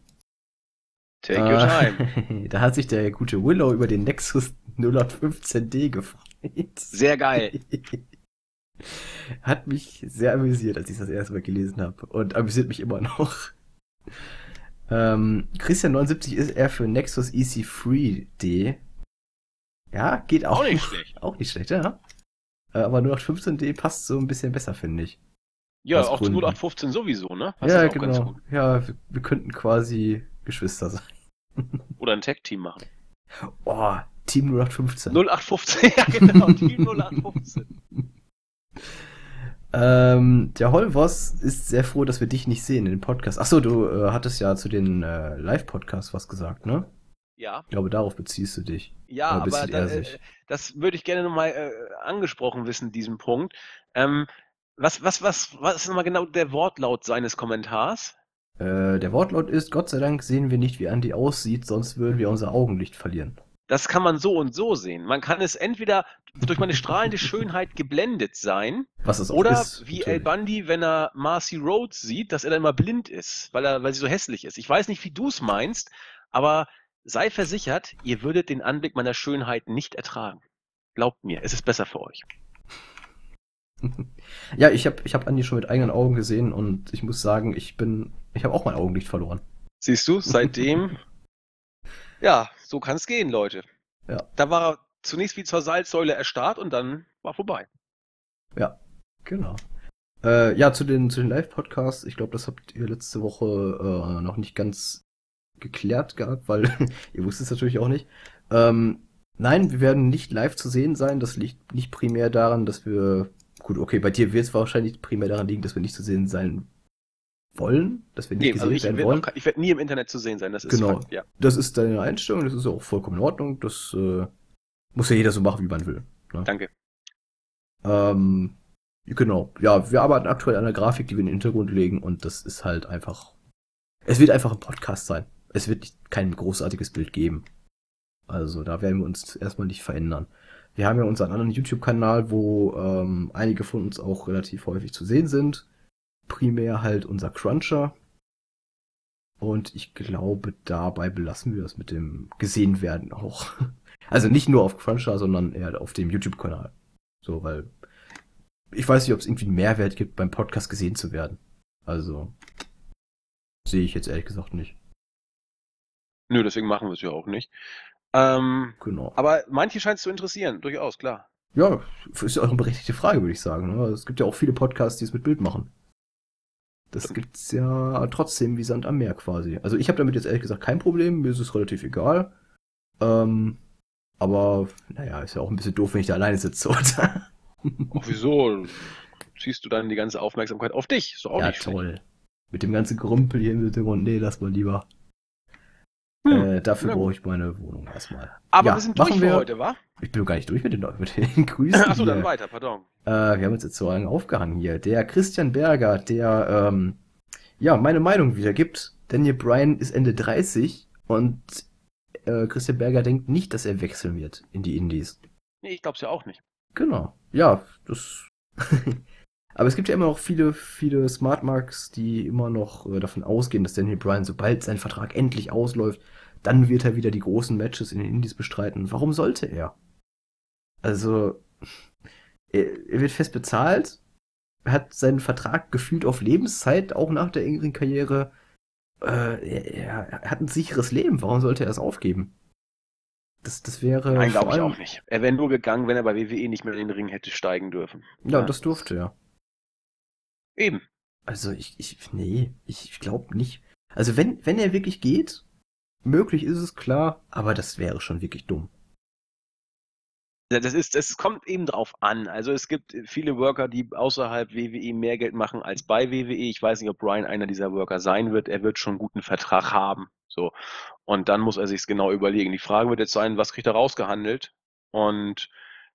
Speaker 1: Take your time.
Speaker 2: Äh, da hat sich der gute Willow über den Nexus 0815D gefreut.
Speaker 1: Sehr geil.
Speaker 2: Hat mich sehr amüsiert, als ich das erste Mal gelesen habe. Und amüsiert mich immer noch. Ähm, Christian79 ist eher für Nexus EC3D. Ja, geht auch.
Speaker 1: Auch nicht schlecht.
Speaker 2: Auch nicht schlecht, ja. Äh, Aber 0815D passt so ein bisschen besser, finde ich.
Speaker 1: Ja, auch zu
Speaker 2: Gründen.
Speaker 1: 0815 sowieso, ne? Passt
Speaker 2: ja, genau. Ja, wir, wir könnten quasi Geschwister sein.
Speaker 1: Oder ein Tag-Team machen.
Speaker 2: Oh, Team 0815.
Speaker 1: 0815, ja genau, Team 0815.
Speaker 2: Ähm, der Holvos ist sehr froh, dass wir dich nicht sehen in dem Podcast. Achso, du äh, hattest ja zu den äh, Live-Podcasts was gesagt, ne?
Speaker 1: Ja,
Speaker 2: Ich glaube, darauf beziehst du dich.
Speaker 1: ja, aber da, äh, das würde ich gerne nochmal äh, angesprochen wissen, diesen Punkt. Ähm, was, was, was, was ist nochmal genau der Wortlaut seines Kommentars?
Speaker 2: Äh, der Wortlaut ist, Gott sei Dank sehen wir nicht, wie Andy aussieht, sonst würden wir unser Augenlicht verlieren.
Speaker 1: Das kann man so und so sehen. Man kann es entweder durch meine strahlende Schönheit geblendet sein,
Speaker 2: Was es
Speaker 1: oder
Speaker 2: ist.
Speaker 1: wie El. Bundy, wenn er Marcy Rhodes sieht, dass er dann immer blind ist, weil, er, weil sie so hässlich ist. Ich weiß nicht, wie du es meinst, aber sei versichert, ihr würdet den Anblick meiner Schönheit nicht ertragen. Glaubt mir, es ist besser für euch.
Speaker 2: Ja, ich habe ich hab Andy schon mit eigenen Augen gesehen und ich muss sagen, ich bin, ich habe auch mein Augenlicht verloren.
Speaker 1: Siehst du, seitdem, ja, so kann es gehen, Leute.
Speaker 2: Ja.
Speaker 1: Da war er zunächst wie zur Salzsäule erstarrt und dann war vorbei.
Speaker 2: Ja, genau. Äh, ja, zu den, zu den Live-Podcasts, ich glaube, das habt ihr letzte Woche äh, noch nicht ganz geklärt gehabt, weil ihr wusstet es natürlich auch nicht. Ähm, nein, wir werden nicht live zu sehen sein. Das liegt nicht primär daran, dass wir. Gut, okay, bei dir wird es wahrscheinlich primär daran liegen, dass wir nicht zu sehen sein wollen, dass wir nicht
Speaker 1: Nee,
Speaker 2: gesehen
Speaker 1: also ich
Speaker 2: werden
Speaker 1: werde
Speaker 2: wollen.
Speaker 1: werd nie im Internet zu sehen sein, das ist
Speaker 2: Genau.
Speaker 1: Fakt, ja.
Speaker 2: Das ist deine Einstellung, das ist auch vollkommen in Ordnung. Das äh, muss ja jeder so machen, wie man will. Ne?
Speaker 1: Danke.
Speaker 2: Ähm, genau. Ja, wir arbeiten aktuell an der Grafik, die wir in den Hintergrund legen und das ist halt einfach. Es wird einfach ein Podcast sein. Es wird kein großartiges Bild geben. Also da werden wir uns erstmal nicht verändern. Wir haben ja unseren anderen YouTube-Kanal, wo ähm, einige von uns auch relativ häufig zu sehen sind. Primär halt unser Cruncher. Und ich glaube, dabei belassen wir das mit dem gesehen werden auch. Also nicht nur auf Cruncher, sondern eher auf dem YouTube-Kanal. So, weil ich weiß nicht, ob es irgendwie einen Mehrwert gibt, beim Podcast gesehen zu werden. Also sehe ich jetzt ehrlich gesagt nicht.
Speaker 1: Nö, deswegen machen wir es ja auch nicht. Ähm,
Speaker 2: Genau.
Speaker 1: aber manche scheint es zu interessieren, durchaus, klar.
Speaker 2: Ja, ist ja auch eine berechtigte Frage, würde ich sagen. Ne? Es gibt ja auch viele Podcasts, die es mit Bild machen. Das gibt's ja trotzdem wie Sand am Meer quasi. Also ich habe damit jetzt ehrlich gesagt kein Problem, mir ist es relativ egal. Ähm, aber naja, ist ja auch ein bisschen doof, wenn ich da alleine sitze, oder?
Speaker 1: Ach, wieso? Ziehst du dann die ganze Aufmerksamkeit auf dich? Ist doch auch
Speaker 2: ja,
Speaker 1: nicht schlecht.
Speaker 2: toll. Mit dem ganzen Grümpel hier im Hintergrund, nee, lass mal lieber.
Speaker 1: Hm,
Speaker 2: Äh, dafür
Speaker 1: gut.
Speaker 2: brauche ich meine Wohnung erstmal.
Speaker 1: Aber
Speaker 2: Ja,
Speaker 1: wir sind
Speaker 2: machen
Speaker 1: durch für
Speaker 2: wir-
Speaker 1: heute, wa?
Speaker 2: Ich bin doch gar nicht durch mit den, mit den Grüßen.
Speaker 1: Achso, dann weiter, pardon.
Speaker 2: Äh, wir haben uns jetzt so lange aufgehangen hier. Der Christian Berger, der ähm, ja meine Meinung wiedergibt. Daniel Bryan ist Ende 30 und äh, Christian Berger denkt nicht, dass er wechseln wird in die Indies.
Speaker 1: Nee, ich glaub's ja auch nicht.
Speaker 2: Genau. Ja, das. Aber es gibt ja immer noch viele, viele Smart Marks, die immer noch äh, davon ausgehen, dass Daniel Bryan, sobald sein Vertrag endlich ausläuft, dann wird er wieder die großen Matches in den Indies bestreiten. Warum sollte er? Also, er, er wird fest bezahlt, hat seinen Vertrag gefühlt auf Lebenszeit, auch nach der engeren Karriere. Äh, er, er, hat ein sicheres Leben. Warum sollte er es aufgeben? Das, das wäre.
Speaker 1: Nein, glaube ich auch nicht. Er wäre nur gegangen, wenn er bei WWE nicht mehr in den Ring hätte steigen dürfen.
Speaker 2: Ja, ja. das durfte er.
Speaker 1: Eben.
Speaker 2: Also ich, ich, nee, ich glaube nicht. Also wenn, wenn er wirklich geht, möglich ist es klar, aber das wäre schon wirklich dumm.
Speaker 1: Das ist, es kommt eben drauf an. Also es gibt viele Worker, die außerhalb WWE mehr Geld machen als bei WWE. Ich weiß nicht, ob Brian einer dieser Worker sein wird. Er wird schon einen guten Vertrag haben. So. Und dann muss er sich genau überlegen. Die Frage wird jetzt sein, was kriegt er rausgehandelt? Und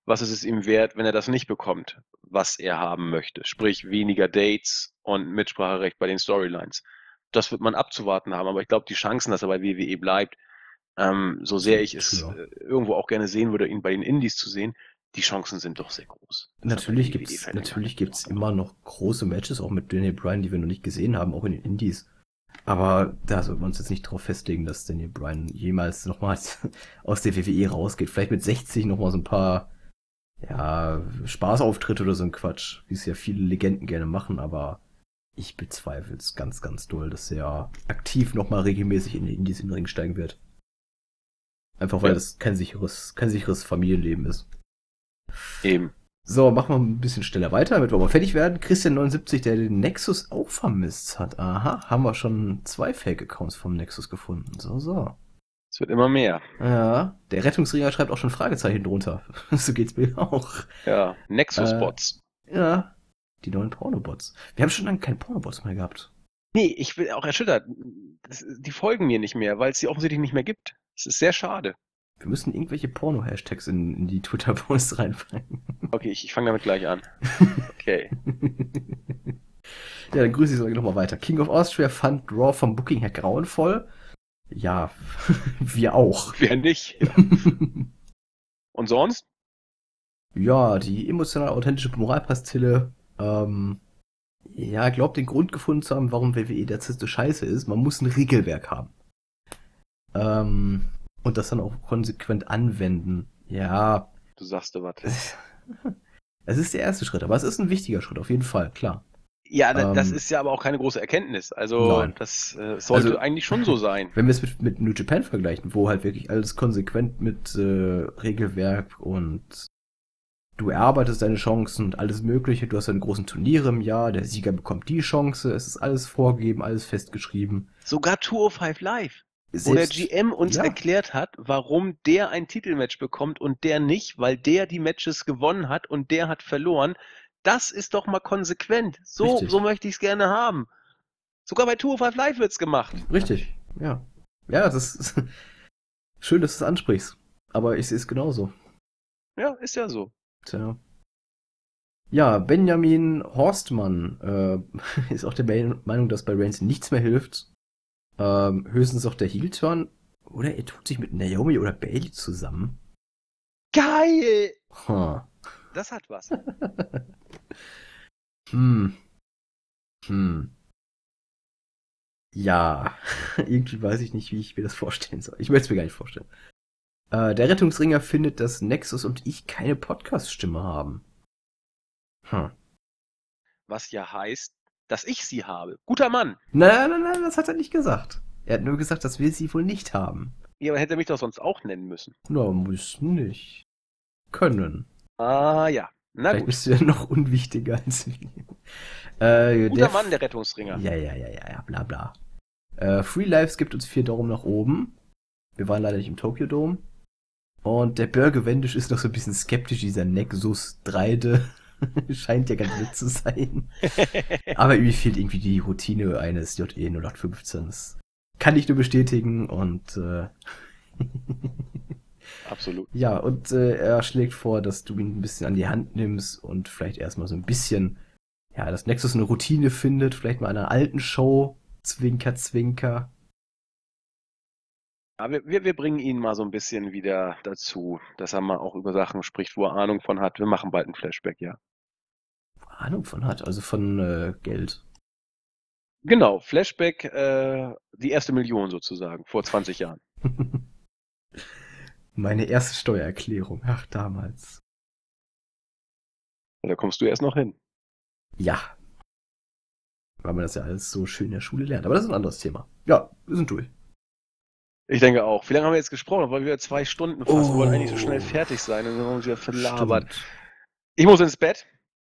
Speaker 1: was ist es ihm wert, wenn er das nicht bekommt, was er haben möchte? Sprich, weniger Dates und Mitspracherecht bei den Storylines. Das wird man abzuwarten haben. Aber ich glaube, die Chancen, dass er bei WWE bleibt, ähm, so sehr ich es ja. äh, irgendwo auch gerne sehen würde, ihn bei den Indies zu sehen, die Chancen sind doch sehr groß.
Speaker 2: Natürlich gibt es natürlich gibt's immer noch große Matches, auch mit Daniel Bryan, die wir noch nicht gesehen haben, auch in den Indies. Aber da sollten wir uns jetzt nicht darauf festlegen, dass Daniel Bryan jemals nochmals aus der WWE rausgeht. Vielleicht mit 60 nochmal so ein paar ja, Spaßauftritte oder so ein Quatsch, wie es ja viele Legenden gerne machen, aber ich bezweifle es ganz, ganz doll, dass er aktiv nochmal regelmäßig in, in diesen Ring steigen wird. Einfach weil ja. das kein sicheres, kein sicheres Familienleben ist.
Speaker 1: Eben.
Speaker 2: So, machen wir ein bisschen schneller weiter, damit wir mal fertig werden. Christian79, der den Nexus auch vermisst hat. Aha, haben wir schon zwei Fake-Accounts vom Nexus gefunden. So, so.
Speaker 1: Es wird immer mehr.
Speaker 2: Ja, der Rettungsringer schreibt auch schon Fragezeichen drunter. so geht's mir auch.
Speaker 1: Ja, Nexus-Bots.
Speaker 2: Äh, ja, die neuen Pornobots. Wir haben schon lange keine Pornobots mehr gehabt.
Speaker 1: Nee, ich bin auch erschüttert. Das, die folgen mir nicht mehr, weil es sie offensichtlich nicht mehr gibt. Es ist sehr schade.
Speaker 2: Wir müssen irgendwelche Porno-Hashtags in, in, die Twitter-Posts reinfangen.
Speaker 1: Okay, ich, ich fange damit gleich an. Okay.
Speaker 2: ja, dann grüße ich sogar nochmal weiter. King of Austria fand Raw vom Booking her grauenvoll. Ja, wir auch.
Speaker 1: Wer nicht? Ja. Und sonst?
Speaker 2: Ja, die emotional authentische Moralpastille. Ähm, ja, glaubt den Grund gefunden zu haben, warum WWE derzeit so scheiße ist. Man muss ein Regelwerk haben. Ähm, und das dann auch konsequent anwenden. Ja.
Speaker 1: Du sagst du was.
Speaker 2: Es ist der erste Schritt, aber es ist ein wichtiger Schritt, auf jeden Fall, klar.
Speaker 1: Ja, ähm, das ist ja aber auch keine große Erkenntnis. Also nein. das äh, sollte also, eigentlich schon so sein.
Speaker 2: Wenn wir es mit, mit New Japan vergleichen, wo halt wirklich alles konsequent mit äh, Regelwerk und du erarbeitest deine Chancen und alles Mögliche, du hast deine großen Turniere im Jahr, der Sieger bekommt die Chance, es ist alles vorgegeben, alles festgeschrieben.
Speaker 1: Sogar Tour of Five Live. Selbst, wo der GM uns ja. erklärt hat, warum der ein Titelmatch bekommt und der nicht, weil der die Matches gewonnen hat und der hat verloren. Das ist doch mal konsequent. So, so möchte ich es gerne haben. Sogar bei Tour of Five Live wird's gemacht.
Speaker 2: Richtig, ja. Ja, das ist schön, dass du es ansprichst. Aber ich sehe es genauso.
Speaker 1: Ja, ist ja so.
Speaker 2: Tja. Ja, Benjamin Horstmann äh, ist auch der Meinung, dass bei Reigns nichts mehr hilft ähm, höchstens auch der Heel-Turn. Oder er tut sich mit Naomi oder Bailey zusammen.
Speaker 1: Geil! Huh. Das hat was.
Speaker 2: hm. Hm. Ja, irgendwie weiß ich nicht, wie ich mir das vorstellen soll. Ich möchte es mir gar nicht vorstellen. Äh, der Rettungsringer findet, dass Nexus und ich keine Podcast-Stimme haben.
Speaker 1: Hm. Was ja heißt, dass ich sie habe. Guter Mann.
Speaker 2: Nein, nein, nein, das hat er nicht gesagt. Er hat nur gesagt, dass wir sie wohl nicht haben.
Speaker 1: Ja, aber hätte er mich doch sonst auch nennen müssen.
Speaker 2: Na, müssen nicht. Können.
Speaker 1: Ah, ja.
Speaker 2: Na Vielleicht gut. bist du ja noch unwichtiger als wir.
Speaker 1: Äh, Guter der Mann, der Rettungsringer.
Speaker 2: Ja, ja, ja, ja, ja, bla, bla. Äh, Free Lives gibt uns vier Daumen nach oben. Wir waren leider nicht im Tokyo Dome. Und der Bürger Wendisch ist noch so ein bisschen skeptisch, dieser Nexus 3 Scheint ja ganz nett zu sein. Aber mir fehlt irgendwie die Routine eines JE 0815. Das kann ich nur bestätigen und äh,
Speaker 1: Absolut.
Speaker 2: Ja, und äh, er schlägt vor, dass du ihn ein bisschen an die Hand nimmst und vielleicht erstmal so ein bisschen, ja, dass Nexus eine Routine findet, vielleicht mal einer alten Show, Zwinker, Zwinker.
Speaker 1: Ja, wir, wir, bringen ihn mal so ein bisschen wieder dazu, dass er mal auch über Sachen spricht, wo er Ahnung von hat. Wir machen bald ein Flashback, ja.
Speaker 2: Ahnung von hat, also von äh, Geld.
Speaker 1: Genau, Flashback, äh, die erste Million sozusagen, vor 20 Jahren.
Speaker 2: Meine erste Steuererklärung, ach damals.
Speaker 1: Da kommst du erst noch hin.
Speaker 2: Ja. Weil man das ja alles so schön in der Schule lernt. Aber das ist ein anderes Thema. Ja, wir sind durch.
Speaker 1: Ich denke auch. Wie lange haben wir jetzt gesprochen? Das waren wieder zwei Stunden fast.
Speaker 2: Oh.
Speaker 1: Wir wollen eigentlich so schnell fertig sein und dann haben wir uns wieder verlabert.
Speaker 2: Stimmt.
Speaker 1: Ich muss ins Bett.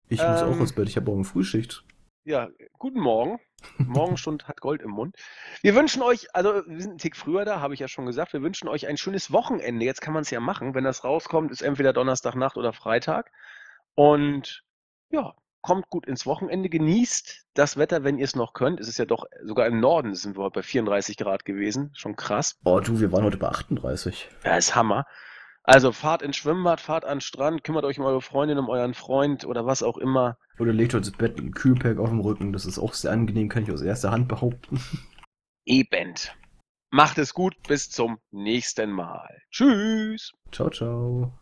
Speaker 2: Ich muss
Speaker 1: Ähm,
Speaker 2: auch ins Bett, ich habe morgen Frühschicht.
Speaker 1: Ja, guten Morgen. Morgenstund hat Gold im Mund. Wir wünschen euch, also wir sind einen Tick früher da, habe ich ja schon gesagt, wir wünschen euch ein schönes Wochenende. Jetzt kann man es ja machen. Wenn das rauskommt, ist entweder Donnerstagnacht oder Freitag. Und ja, kommt gut ins Wochenende, genießt das Wetter, wenn ihr es noch könnt. Es ist ja doch, sogar im Norden sind wir heute bei 34 Grad gewesen. Schon krass.
Speaker 2: Oh du, wir waren heute bei 38.
Speaker 1: Ja, ist Hammer. Also fahrt ins Schwimmbad, fahrt an den Strand, kümmert euch um eure Freundin, um euren Freund oder was auch immer.
Speaker 2: Oder legt euch ins Bett mit einem Kühlpack auf dem Rücken. Das ist auch sehr angenehm, kann ich aus erster Hand behaupten.
Speaker 1: Eben. Macht es gut, bis zum nächsten Mal. Tschüss.
Speaker 2: Ciao, ciao.